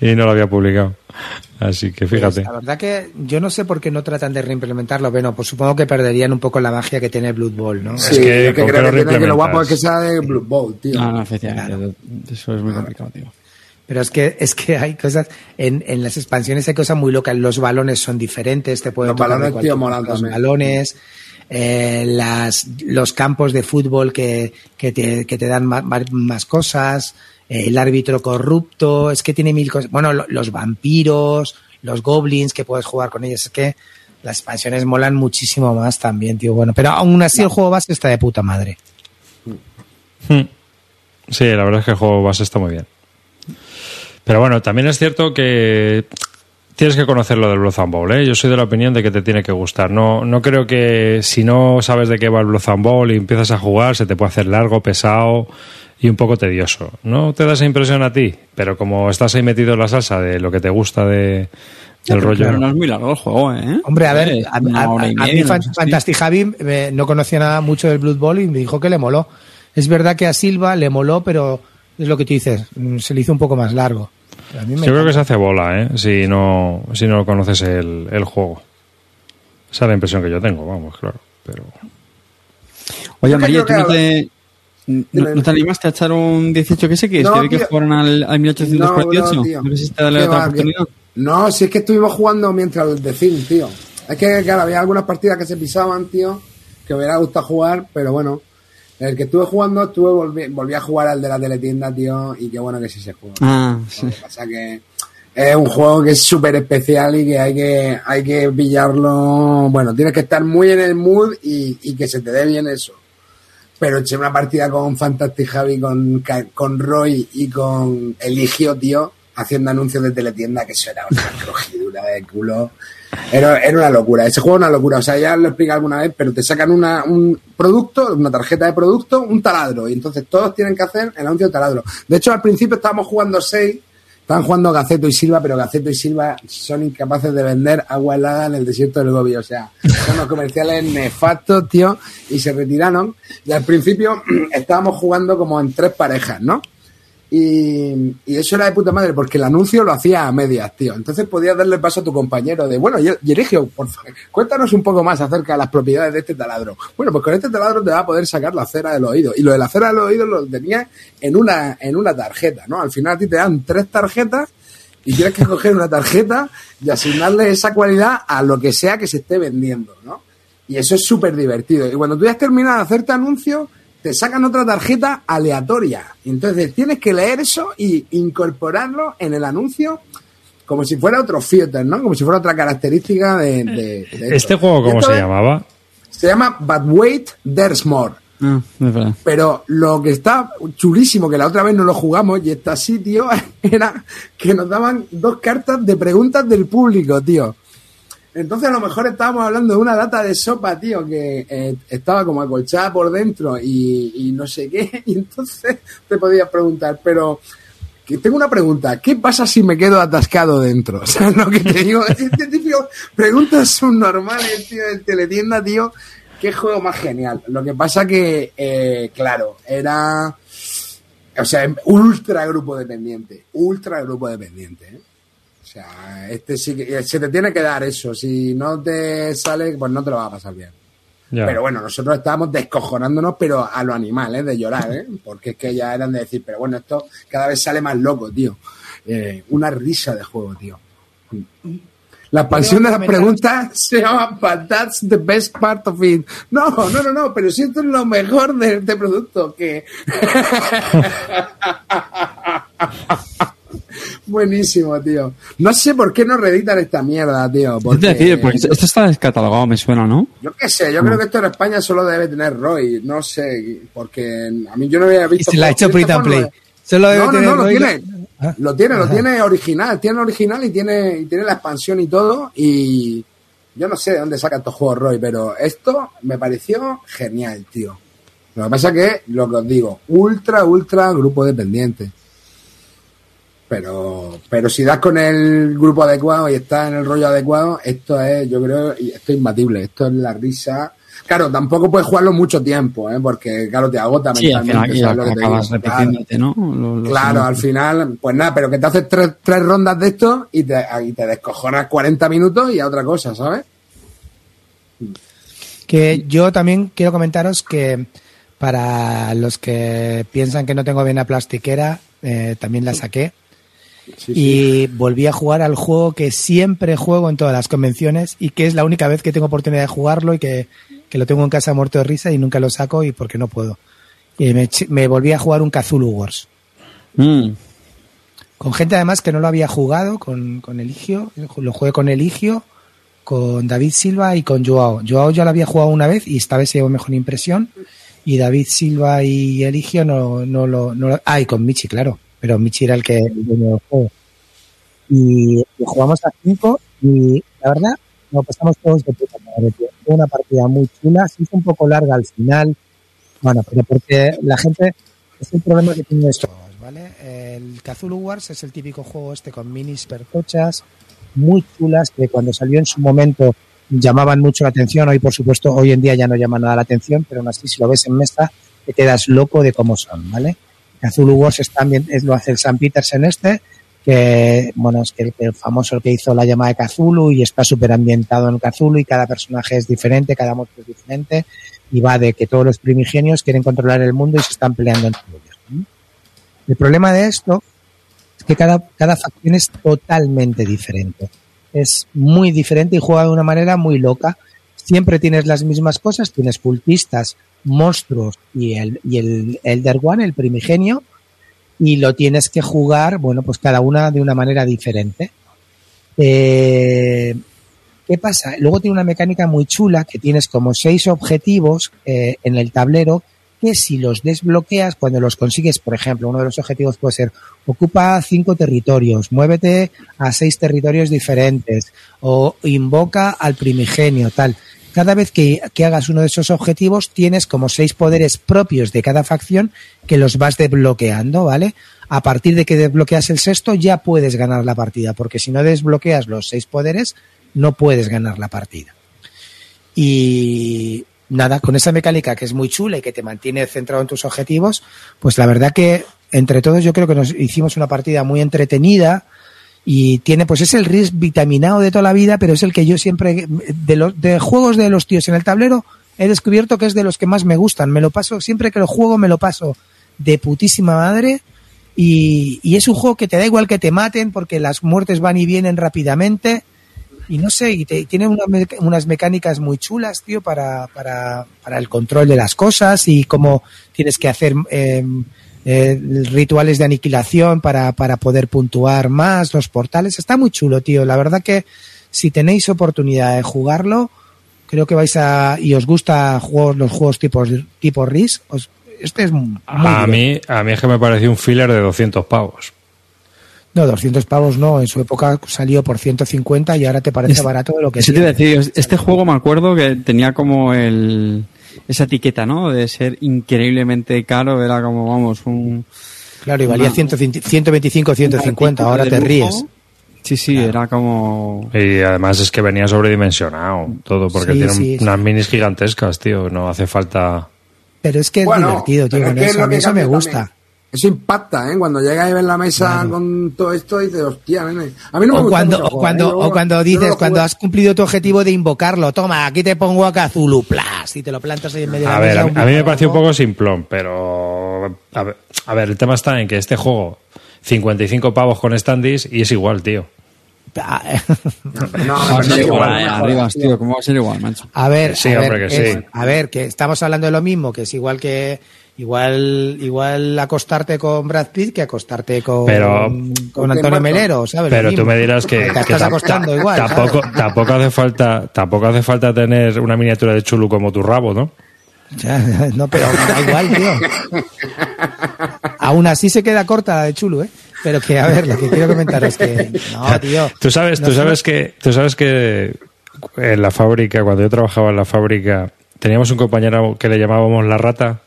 Y no lo había publicado. Así que fíjate. Pues, la verdad que yo no sé por qué no tratan de reimplementarlo. Bueno, pues supongo que perderían un poco la magia que tiene Blood Bowl, ¿no? Sí, es que ¿con qué creo lo que, tiene que lo guapo es que sea de Blue Bowl, tío. No, no, efectivamente. Eso es muy complicado, tío. Pero es que, es que hay cosas, en, en las expansiones hay cosas muy locas. Los balones son diferentes, te pueden Los tocar balones, tío, molan Los balones, eh, las, los campos de fútbol que, que, te, que te dan ma- más, cosas, eh, el árbitro corrupto, es que tiene mil cosas. Bueno, lo- los vampiros, los goblins que puedes jugar con ellos. Es que las expansiones molan muchísimo más también, tío. Bueno, pero aún así el juego base está de puta madre. Hmm. Sí, la verdad es que el juego base está muy bien. Pero bueno, también es cierto que tienes que conocer lo del Blood Bowl, ¿eh? Yo soy de la opinión de que te tiene que gustar. No, no creo que si no sabes de qué va el Blood Bowl y empiezas a jugar, se te puede hacer largo, pesado y un poco tedioso. ¿No te da esa impresión a ti? Pero como estás ahí metido en la salsa de lo que te gusta de, del rollo... Pero no es muy largo el juego, ¿eh? Hombre, a ver, a, mí no Fan- sé si. Fantastic Javi eh, no conocía nada mucho del Blood Bowl y me dijo que le moló. Es verdad que a Silva le moló, pero es lo que tú dices, mm, se le hizo un poco más largo. Pero a mí me Yo creo que se hace bola, ¿eh? Si no, si no conoces el, el juego. Esa es la impresión que yo tengo, vamos, claro. Pero... Oye, María, ¿tú que no te, no, no te animaste a echar un 18 que sé que es? No, que vi que tío. jugaron al, al 1848. No, no, tío. No sé si te darle ¿Qué otra va, oportunidad. que- No, si es que estuvimos jugando mientras el tío. Es que, claro, había algunas partidas que se pisaban, tío, que me hubiera gustado jugar, pero bueno. El que estuve jugando, estuve volví, volví a jugar al de la teletienda, tío, y qué bueno que sí se juega. Ah, sí. Lo que pasa que es un juego que es súper especial y que hay que hay que pillarlo. Bueno, tienes que estar muy en el mood y, y que se te dé bien eso. Pero eché una partida con Fantastic Javi, con, con Roy y con Eligio, tío, haciendo anuncios de teletienda, que eso era una crujidura de culo. Era, era una locura. Ese juego es una locura. O sea, ya lo expliqué alguna vez, pero te sacan una, un producto, una tarjeta de producto, un taladro. Y entonces todos tienen que hacer el anuncio de taladro. De hecho, al principio estábamos jugando seis. Estaban jugando Gaceto y Silva, pero Gaceto y Silva son incapaces de vender agua helada en el desierto del Gobi. O sea, son unos comerciales nefastos, tío, y se retiraron. Y al principio estábamos jugando como en tres parejas, ¿no? Y, eso era de puta madre, porque el anuncio lo hacía a medias, tío. Entonces podías darle paso a tu compañero de, bueno, Yerigio, por favor, cuéntanos un poco más acerca de las propiedades de este taladro. Bueno, pues con este taladro te va a poder sacar la cera del oído. Y lo de la cera del oído lo tenías en una, en una tarjeta, ¿no? Al final a ti te dan tres tarjetas y tienes que coger una tarjeta y asignarle esa cualidad a lo que sea que se esté vendiendo, ¿no? Y eso es súper divertido. Y cuando tú ya has terminado de hacerte anuncio, te sacan otra tarjeta aleatoria. Entonces tienes que leer eso y incorporarlo en el anuncio como si fuera otro filter, ¿no? Como si fuera otra característica de... de- de esto. ¿Este juego cómo esto se es- llamaba? Se llama But Wait, There's More. Ah, es. Pero lo que está chulísimo, que la otra vez no lo jugamos y está así, tío, era que nos daban dos cartas de preguntas del público, tío. Entonces a lo mejor estábamos hablando de una lata de sopa, tío, que eh, estaba como acolchada por dentro y, no sé qué, y entonces te podías preguntar, pero tengo una pregunta. ¿Qué pasa si me quedo atascado dentro? O sea, lo que te digo, este preguntas son normales, tío, de teletienda, tío. Qué juego más genial. Lo que pasa que, eh, claro, era... O sea, ultra grupo dependiente. Ultra grupo dependiente, ¿eh? Sea, este sí que... Se te tiene que dar eso. Si no te sale, pues no te lo va a pasar bien. Ya. Pero bueno, nosotros estábamos descojonándonos, pero a lo animal, ¿eh? De llorar, ¿eh? Porque es que ya eran de decir, pero bueno, esto cada vez sale más loco, tío. Eh, una risa de juego, tío. La expansión de las preguntas se llama But that's the best part of it. No, no, no, no, pero si esto es lo mejor de este producto, que... Buenísimo, tío. No sé por qué no reeditan esta mierda, tío. Es Porque... decir, porque esto está descatalogado, me suena, ¿no? Yo qué sé, yo creo que esto en España solo debe tener Roy, no sé, porque a mí yo no había Y visto. se la ha hecho Print and Play. Solo debe No, no, tener no, lo Roy- tiene. Ah. Lo tiene, lo tiene original, tiene original y tiene, y tiene la expansión y todo. Y yo no sé de dónde saca estos juegos Roy, pero esto me pareció genial, tío. Lo que pasa que, lo que os digo, ultra, ultra grupo dependiente. Pero, pero si das con el grupo adecuado y estás en el rollo adecuado, esto es, yo creo, esto es imbatible. Esto es la risa. Claro, tampoco puedes jugarlo mucho tiempo, ¿eh? porque claro, te agota Sí, al final. Claro. repitiéndote, ¿no? Lo- lo- Claro, al final, pues nada, pero que te haces tres, tres rondas de esto y te, y te descojonas 40 minutos y a otra cosa, ¿sabes? Que yo también quiero comentaros que para los que piensan que no tengo vena plastiquera, eh, también la saqué. Sí, y volví a jugar al juego que siempre juego en todas las convenciones y que es la única vez que tengo oportunidad de jugarlo y que, que lo tengo en casa muerto de risa y nunca lo saco y porque no puedo. Y me volví a jugar un Cthulhu Wars. Mm. Con gente además que no lo había jugado, con, con Eligio, lo jugué con Eligio, con David Silva y con Joao. Joao ya lo había jugado una vez y esta vez se llevó mejor impresión. Y David Silva y Eligio no, no lo... No lo- ah, y con Michi, claro. Pero Michi era el que el dueño del juego. Y, y jugamos a cinco y la verdad nos pasamos todos de puta madre. tío. Fue una partida muy chula, se hizo un poco larga al final. Bueno, pero porque la gente es el problema que tiene esto, ¿vale? El Cthulhu Wars es el típico juego este con minis percochas, muy chulas, que cuando salió en su momento llamaban mucho la atención. Hoy, por supuesto, hoy en día ya no llaman nada la atención, pero aún así, si lo ves en mesa, te quedas loco de cómo son, ¿vale? Cthulhu Wars es también, lo hace el Sam Petersen este, que, bueno, es que el, el famoso que hizo la llamada de Cthulhu y está súper ambientado en Cthulhu y cada personaje es diferente, cada monstruo es diferente y va de que todos los primigenios quieren controlar el mundo y se están peleando entre ellos. El problema de esto es que cada, cada facción es totalmente diferente. Es muy diferente y juega de una manera muy loca. Siempre tienes las mismas cosas, tienes cultistas, monstruos y el, y el Elder One, el primigenio, y lo tienes que jugar, bueno, pues cada una de una manera diferente. Eh, ¿Qué pasa? Luego tiene una mecánica muy chula que tienes como seis objetivos eh, en el tablero que si los desbloqueas, cuando los consigues, por ejemplo, uno de los objetivos puede ser ocupa cinco territorios, muévete a seis territorios diferentes o invoca al primigenio, tal. Cada vez que, que hagas uno de esos objetivos tienes como seis poderes propios de cada facción que los vas desbloqueando, ¿vale? A partir de que desbloqueas el sexto ya puedes ganar la partida, porque si no desbloqueas los seis poderes no puedes ganar la partida. Y nada, con esa mecánica que es muy chula y que te mantiene centrado en tus objetivos, pues la verdad que entre todos yo creo que nos hicimos una partida muy entretenida y tiene, pues es el RIS vitaminado de toda la vida, pero es el que yo siempre, de los de juegos de los tíos en el tablero, he descubierto que es de los que más me gustan. Me lo paso, siempre que lo juego me lo paso de putísima madre. Y, y es un juego que te da igual que te maten porque las muertes van y vienen rápidamente y no sé, y, te, y tiene una unas mecánicas muy chulas, tío, para, para, para el control de las cosas y cómo tienes que hacer eh, eh, rituales de aniquilación para, para poder puntuar más los portales. Está muy chulo, tío. La verdad que si tenéis oportunidad de jugarlo, creo que vais a y os gusta juegos, los juegos tipo, tipo RIS, os- este es muy A mí, a mí es que me pareció un filler de 200 pavos. No, 200 pavos no. En su época salió por 150 y ahora te parece Es- barato de lo que decir, este juego me acuerdo que tenía como el esa etiqueta, ¿no? De ser increíblemente caro, era como, vamos, un... Claro, y valía 125, 150, ahora te ríes. Sí, sí, era como... Y además es que venía sobredimensionado todo, porque Sí, tiene sí, sí. unas minis gigantescas, tío. No hace falta... Pero es que es Bueno, divertido, tío. con es eso, a mí eso me gusta. también. Eso impacta, ¿eh? Cuando llegas y ves la mesa con todo esto y dices, hostia, nene. A mí no me O gusta cuando, mucho o cuando, ¿eh? O cuando no dices, cuando has cumplido tu objetivo de invocarlo, toma, aquí te pongo a Cthulhu, plas, y te lo plantas ahí en medio de la ver, mesa, a, a mí me pareció un poco simplón, pero... A ver, a ver, el tema está en que este juego, 55 pavos con standees y es igual, tío. Ah, No, ¿Cómo no, va a ser no, igual, eh, arriba, tío. ¿Cómo va a ser igual, macho? A ver, Sí, a, hombre, ver que es- sí. a ver, que estamos hablando de lo mismo, que es igual que igual igual acostarte con Brad Pitt que acostarte con, Pero- con Antonio Melero, ¿sabes? Pero tú me dirás que, Te que estás acostando igual. tampoco, ¿sabes? tampoco hace falta, tampoco hace falta tener una miniatura de chulu como tu rabo, ¿no? Ya, no, pero da igual, tío. Aún así se queda corta la de Chulu, ¿eh? Pero que, a ver, lo que quiero comentar es que, no, tío. Tú sabes, tú sabes que, tú sabes que en la fábrica, cuando yo trabajaba en la fábrica, teníamos un compañero que le llamábamos la rata,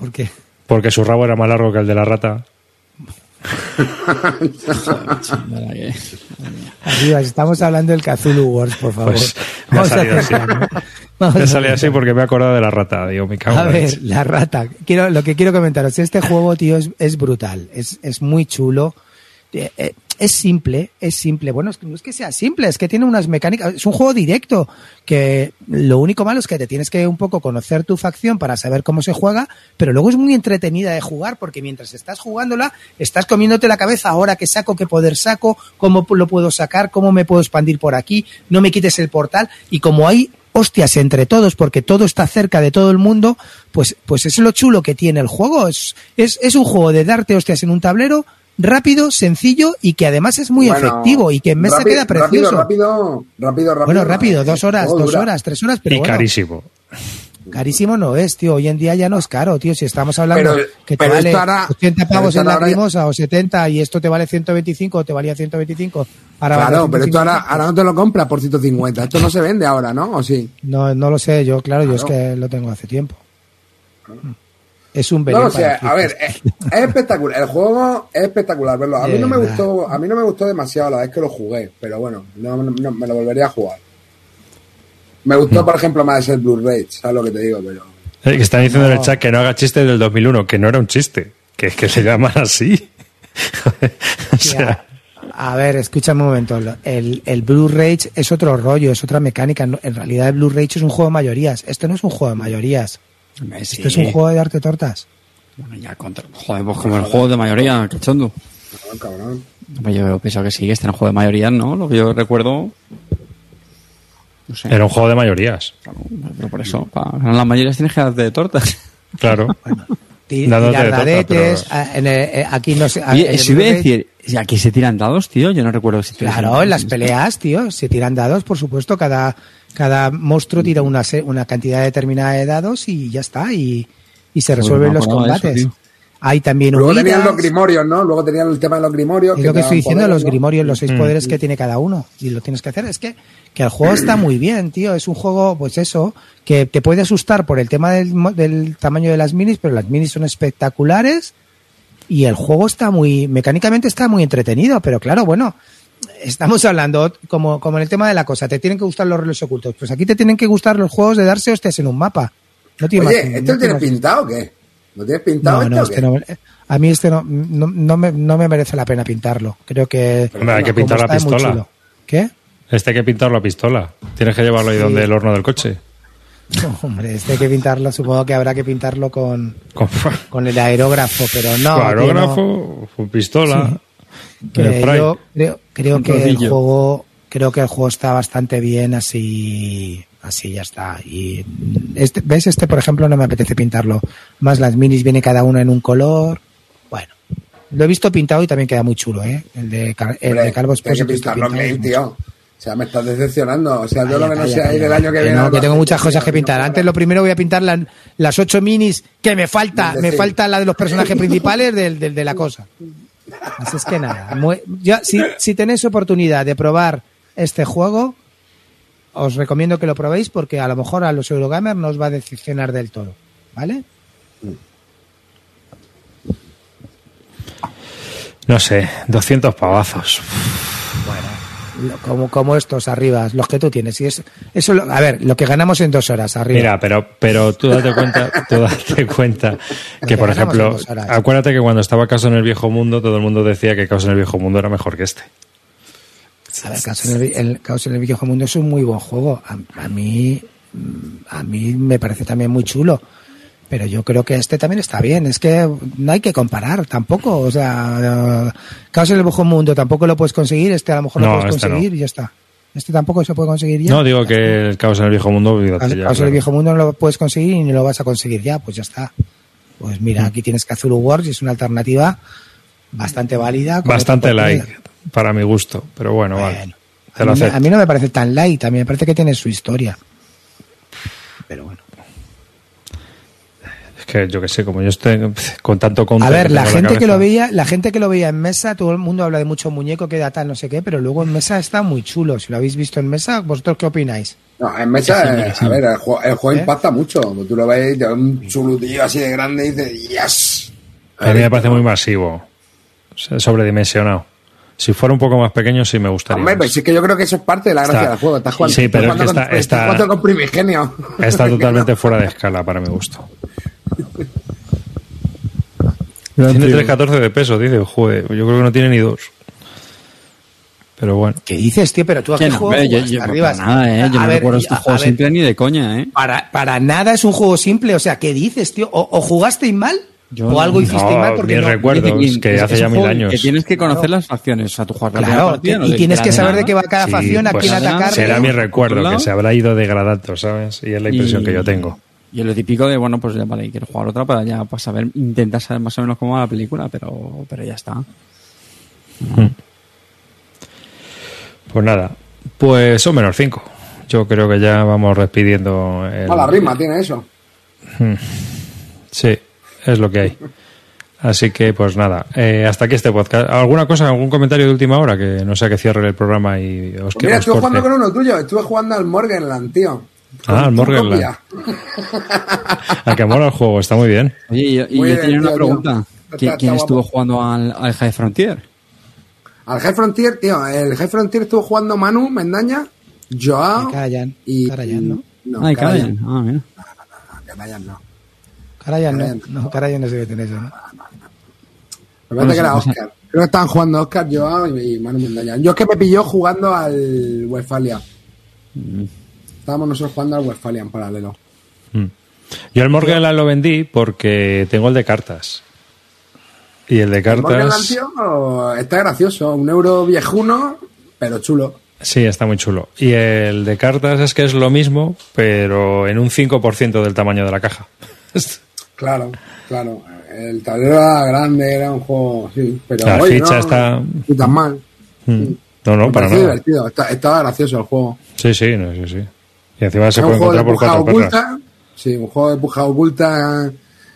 ¿Por qué? porque su rabo era más largo que el de la rata. Arriba, estamos hablando del Cthulhu Wars, por favor. Pues me ha Vamos a salido así. Me salía así porque me he acordado de la rata, digo, me cago A ver, la rata. Quiero, lo que quiero comentaros, este juego, tío, es, es brutal. Es, es muy chulo. Eh, eh, es simple, es simple. Bueno, es que no es que sea simple, es que tiene unas mecánicas. Es un juego directo. Que lo único malo es que te tienes que un poco conocer tu facción para saber cómo se juega, pero luego es muy entretenida de jugar porque mientras estás jugándola, estás comiéndote la cabeza ahora que saco, qué poder saco, cómo lo puedo sacar, cómo me puedo expandir por aquí, no me quites el portal. Y como hay hostias entre todos, porque todo está cerca de todo el mundo, pues, pues es lo chulo que tiene el juego. Es, es, es un juego de darte hostias en un tablero rápido, sencillo y que además es muy Bueno, efectivo y que en mesa rápido, queda precioso. Rápido, rápido, rápido, rápido. bueno, rápido, dos horas, dos dura. horas, tres horas, pero y bueno, carísimo. carísimo no es, tío. Hoy en día ya no es caro, tío. Si estamos hablando Pero- que te vale ahora- 80 pero pavos en la grimosa o 70 y esto te vale 125 o te valía 125. Ahora vale Claro, pero esto ahora, 150. ahora no te lo compras por 150. Esto no se vende ahora, ¿no? ¿O sí? No, no lo sé, yo, claro, yo es que lo tengo hace tiempo. Es un No veneno lo sé, para a ver, es, es espectacular. El juego es espectacular verlo. A mí no me gustó, a mí no me gustó demasiado la vez que lo jugué, pero bueno, no, no- no- me lo volvería a jugar. Me gustó, por ejemplo, más el Blu-ray, ¿sabes lo que te digo? Pero Eh, que están diciendo en el chat que no haga chistes del 2001, que no era un chiste, que es que se llaman así. o sea, A ver, escúchame un momento. El, el Blue Rage es otro rollo, es otra mecánica. No- En realidad, el Blue Rage es un juego de mayorías. Esto no es un juego de mayorías. Sí. Esto es un juego de darte tortas. Bueno, ya contra... Joder, pues como el juego de mayoría, cachondo. no, cabrón. Pues yo pienso que sí, que está en el juego de mayoría, ¿no? Lo que yo recuerdo... No sé. era un juego de mayorías. Claro, pero por eso, para ganar las mayorías tienes que darte tortas. Claro. De torta, dadetes, pero- a- en el- eh, aquí no el eso iba a decir, ¿y aquí se tiran dados, tío? Yo no recuerdo si Claro, en las peleas, tío, se tiran dados, por supuesto, cada, cada monstruo tira una, se- una cantidad determinada de dados y ya está, y, y se resuelven no los eso, combates. Hay también Luego huidas, tenían los grimorios, ¿no? Luego tenían el tema de los grimorios. es lo que estoy diciendo, poderes, los ¿no? grimorios, los Mm. seis poderes que tiene cada uno, y lo tienes que hacer. Es que, que el juego está muy bien, tío, es un juego, pues eso, que te puede asustar por el tema del, mo- del tamaño de las minis, pero las minis son espectaculares y el juego está muy, mecánicamente está muy entretenido, pero claro, bueno, estamos hablando como, como en el tema de la cosa, te tienen que gustar los relojes ocultos, pues aquí te tienen que gustar los juegos de darse hostias en un mapa. No tiene Oye, más- ¿este no tiene pintado o qué? ¿Lo tienes pintado No, no, este este o no, qué? a mí este no, no, no me, no me merece la pena pintarlo. Creo que... Hombre, hay que pintar la pistola. ¿Qué? Este hay que pintar la pistola. Tienes que llevarlo ahí Sí. donde el horno del coche. No, hombre, este hay que pintarlo, supongo que habrá que pintarlo con, Con, con el aerógrafo, pero no. aerógrafo, con pistola. Que yo creo, creo Un que el juego creo que el juego está bastante bien así así ya está y este ves este por ejemplo no me apetece pintarlo más las minis viene cada una en un color bueno lo he visto pintado y también queda muy chulo eh el de, el de Calvo tienes que pintarlo pintado, bien, tío. O sea, me estás decepcionando. O sea, Calla, lo que no sea ahí del año que Que viene. no, que tengo muchas cosas que pintar. Antes lo primero voy a pintar la- las ocho minis que me falta, me falta la de los personajes principales del, del- de la cosa. Así es que nada. Mu- ya, si, si tenéis oportunidad de probar este juego, os recomiendo que lo probéis porque a lo mejor a los Eurogamers no os va a decepcionar del todo. ¿Vale? No sé, 200 pavazos. Lo- Como, como estos arriba, los que tú tienes. Y es, eso, lo- a ver, lo que ganamos en dos horas arriba. Mira, pero, pero tú date cuenta, tú date cuenta que, que por ejemplo, acuérdate que cuando estaba Caos en el Viejo Mundo, todo el mundo decía que Caos en el Viejo Mundo era mejor que este. A ver, Caos en el, el Caos en el Viejo Mundo es un muy buen juego. A, a mí, a mí me parece también muy chulo. Pero yo creo que este también está bien. Es que no hay que comparar tampoco. O sea, eh, Caos en el Viejo Mundo tampoco lo puedes conseguir. Este a lo mejor No, lo puedes este no. conseguir y ya está. Este tampoco se puede conseguir ya. No, digo que el Caos en el Viejo Mundo, olvídate Caos, ya, Caos en el Viejo Mundo no lo puedes conseguir y no lo vas a conseguir ya. Pues ya está. Pues mira, aquí tienes Cthulhu Wars y es una alternativa bastante válida. con Bastante porqué. para mi gusto, pero bueno, vale. Te a, lo mí, a mí no me parece tan light, a mí me parece que tiene su historia. Pero bueno. Que yo que sé, como yo estoy con tanto A ver, la gente que lo veía, la gente que lo veía en mesa, todo el mundo habla de mucho muñeco que da tal, no sé qué, pero luego en mesa está muy chulo. Si lo habéis visto en mesa, ¿vosotros qué opináis? No, en mesa, eh, a ver, el juego, el juego ¿Eh? impacta mucho. Tú lo ves, te ves un chulutillo así de grande y dices, ¡yes! A mí me parece muy masivo, sobredimensionado. Si fuera un poco más pequeño, sí me gustaría. Hombre, pues sí que yo creo que eso es parte de la gracia Está- del juego. Estás jugando, Sí, pero estás es que jugando está- con, está- estás jugando con primigenio. Está totalmente fuera de escala para mi gusto. Tiene Tribus. 3.14 de peso, dice. Joder, yo creo que no tiene ni dos. Pero bueno. ¿Qué dices, tío? Pero tú a Que qué no, yo, yo- para nada, ¿eh? Yo A no ver, recuerdo este a- juego a ver, simple ni de coña, ¿eh? Para, para nada es un juego simple. O sea, ¿qué dices, tío? ¿O, o jugasteis mal? Yo ¿O algo hiciste No, mal? Porque no. recuerdo. Que hace es ya mil años. Que tienes que conocer las facciones. Juegas la primera Claro, partida, no y tienes que saber de qué va cada Sí, facción, a pues quién nada, atacar. Será mi por recuerdo, que se habrá ido degradando, ¿sabes? Y es la impresión Y- que yo tengo. Y es lo típico de, bueno, pues ya vale, quiero jugar otra para ya para saber, intentar saber más o menos cómo va la película, pero, pero ya está. Pues nada, pues son menos 5. Yo creo que ya vamos despidiendo. el- Mala rima tiene eso. Sí, es lo que hay. Así que, pues nada, eh, hasta aquí este podcast. ¿Alguna cosa, algún comentario de última hora que no sea que cierre el programa y os Pues mira, estuve jugando con uno tuyo. Estuve jugando al Morganland, tío. Ah, con copia. A que mola el juego, está muy bien. Oye, y, y Muy yo bien, tenía una tío, pregunta. tío. ¿Quién, estuvo jugando al, al High Frontier? Al High Frontier, tío. El High Frontier estuvo jugando Manu, Mendaña, Joao Y. Karayan, ¿no? No, Karayan. Karayan. Ah, mira. No. Carayan no. Karayan. No, Carayan no se debe tener eso, ¿no? Me parece que era no. Oscar. Creo que estaban jugando Oscar, Joao y, y Manu Mendaña. Yo es que me pilló jugando al Westfalia. Mm. Estábamos nosotros jugando al Westfalia en paralelo. Mm. Yo el Morgan lo vendí porque tengo el de cartas. Y el de El cartas. tío, está gracioso. Un euro viejuno, pero chulo. Sí, está muy chulo. Y el de cartas es que es lo mismo, pero en un 5% del tamaño de la caja. Claro, claro. El tablero era grande, era un juego, sí. Pero La oye, ficha no, está- Ni tan mal. Mm. No, no, Me para nada. divertido. está- estaba gracioso el juego. Sí, sí, no, sí, sí. Y encima se es puede un juego de encontrar por cuatro perras. oculta. Sí, un juego de puja oculta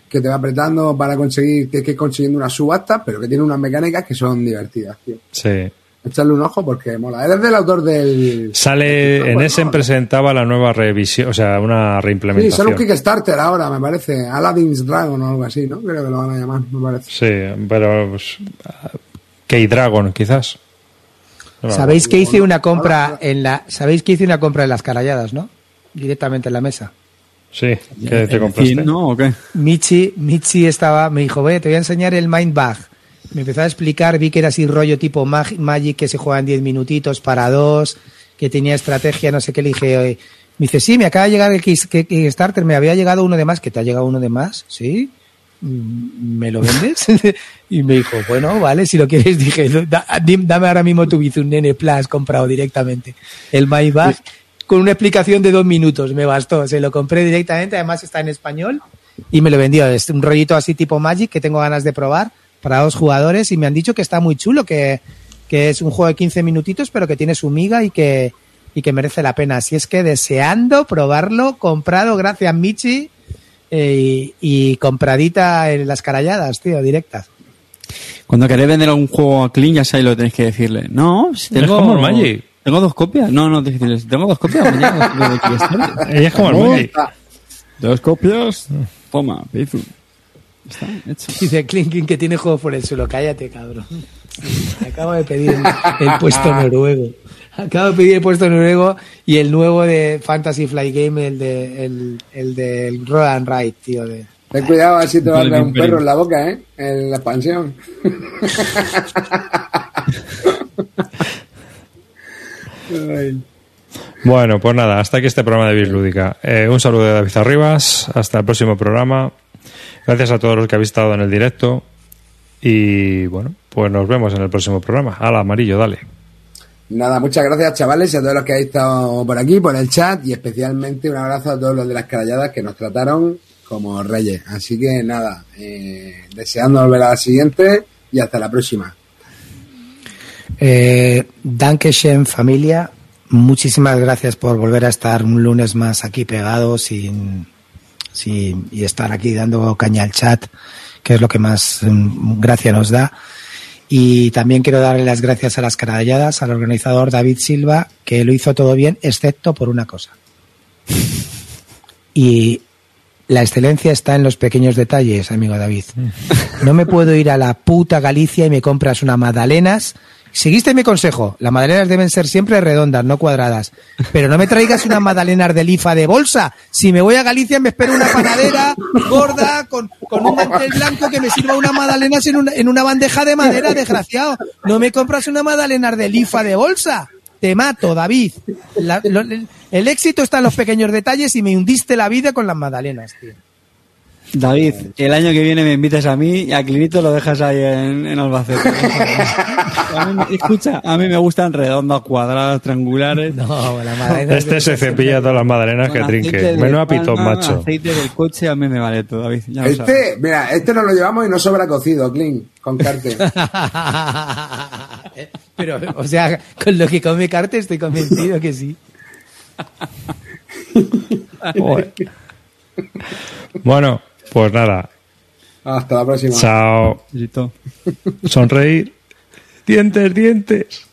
que te va apretando para conseguir, tienes que ir consiguiendo una subasta, pero que tiene unas mecánicas que son divertidas, tío. Sí. Echarle un ojo porque mola. Eres del autor del. Sale, en Bueno, Essen presentaba la nueva revisión, o sea, una Sí, reimplementación. sale un Kickstarter ahora, me parece. Aladdin's Dragon o algo así, ¿no? Creo que lo van a llamar, me parece. Sí, pero pues, K-Dragon, quizás. No, Sabéis que hice una compra en la, sabéis que hice una compra en las caralladas, ¿no? Directamente en la mesa. Sí, ¿qué te ¿El compraste? fin, ¿no? ¿O qué? Michi, Michi estaba, me dijo, ve, te voy a enseñar el Mind Bag. Me empezó a explicar, vi que era así rollo tipo Mag- Magic, que se juega en 10 minutitos para dos, que tenía estrategia, no sé qué, le dije, oye, me dice, sí, me acaba de llegar el Kickstarter, me había llegado uno de más, que te ha llegado uno de más, ¿sí? Mm, ¿Me lo vendes? y me dijo, bueno, vale, si lo quieres, dije, "Da- dim- dame ahora mismo tu Bizun Nene Plus comprado directamente. El My Bag, con una explicación de dos minutos, me bastó. Se lo compré directamente, además está en español y me lo vendió. Es un rollito así tipo Magic que tengo ganas de probar para dos jugadores y me han dicho que está muy chulo, que, que es un juego de 15 minutitos, pero que tiene su miga y que, y que merece la pena. Así es que deseando probarlo, comprado, gracias Michi, eh, y, y compradita en las caralladas, tío, directas. Cuando queréis vender algún juego a Clean, ya sabéis lo que tenéis que decirle. No, si Es tengo... como el Magic. Tengo dos copias. No, no, decirles, tengo dos copias. Ella es como el está. Dos copias. Toma, Pizu. Está hecho. Dice Clinking que tiene juego por el suelo. Cállate, cabrón. Acabo de pedir el, el puesto noruego. Acabo de pedir el puesto noruego y el nuevo de Fantasy Fly Game, el de el, el del Roll and Ride, tío. De... Ten cuidado, así te va a dar un perro en la boca, ¿eh? En la expansión. Bueno, pues nada, hasta aquí este programa de Bislúdica. Eh, un saludo de David Arribas, hasta el próximo programa. Gracias a todos los que habéis estado en el directo. Y bueno, pues nos vemos en el próximo programa. Hala, amarillo, dale. Nada, muchas gracias chavales y a todos los que habéis estado por aquí, por el chat y especialmente un abrazo a todos los de las caralladas que nos trataron como reyes. Así que nada, eh, deseando volver a la siguiente y hasta la próxima. Eh, Dankeschön, familia. Muchísimas gracias por volver a estar un lunes más aquí pegados sin, sin- y estar aquí dando caña al chat, que es lo que más mm, gracia nos da. Y también quiero darle las gracias a las caralladas, al organizador David Silva, que lo hizo todo bien, excepto por una cosa. Y la excelencia está en los pequeños detalles, amigo David. No me puedo ir a la puta Galicia y me compras unas magdalenas. Seguiste mi consejo. Las magdalenas deben ser siempre redondas, no cuadradas. Pero no me traigas unas magdalenas de lifa de bolsa. Si me voy a Galicia me espero una panadera gorda con, con un mantel blanco que me sirva unas magdalenas en una, en una bandeja de madera, desgraciado. No me compras una magdalena de lifa de bolsa. Te mato, David. El éxito está en los pequeños detalles y me hundiste la vida con las magdalenas, tío. David, el año que viene me invitas a mí y a Clinito lo dejas ahí en, en Albacete. A mí escucha, a mí me gustan redondas, cuadradas, triangulares. No, la magdalena Este se cepilla todas las madalenas que trinque. de Menuda pitón, palma, macho. Aceite del coche a mí me vale todo, David. Ya lo sabes. Este, mira, este nos lo llevamos y no sobra cocido, Clean, con carte. Pero, o sea, con lo que come Carte estoy convencido que sí. Bueno, pues nada. Hasta la próxima. Chao. Sonreír. Dientes, dientes.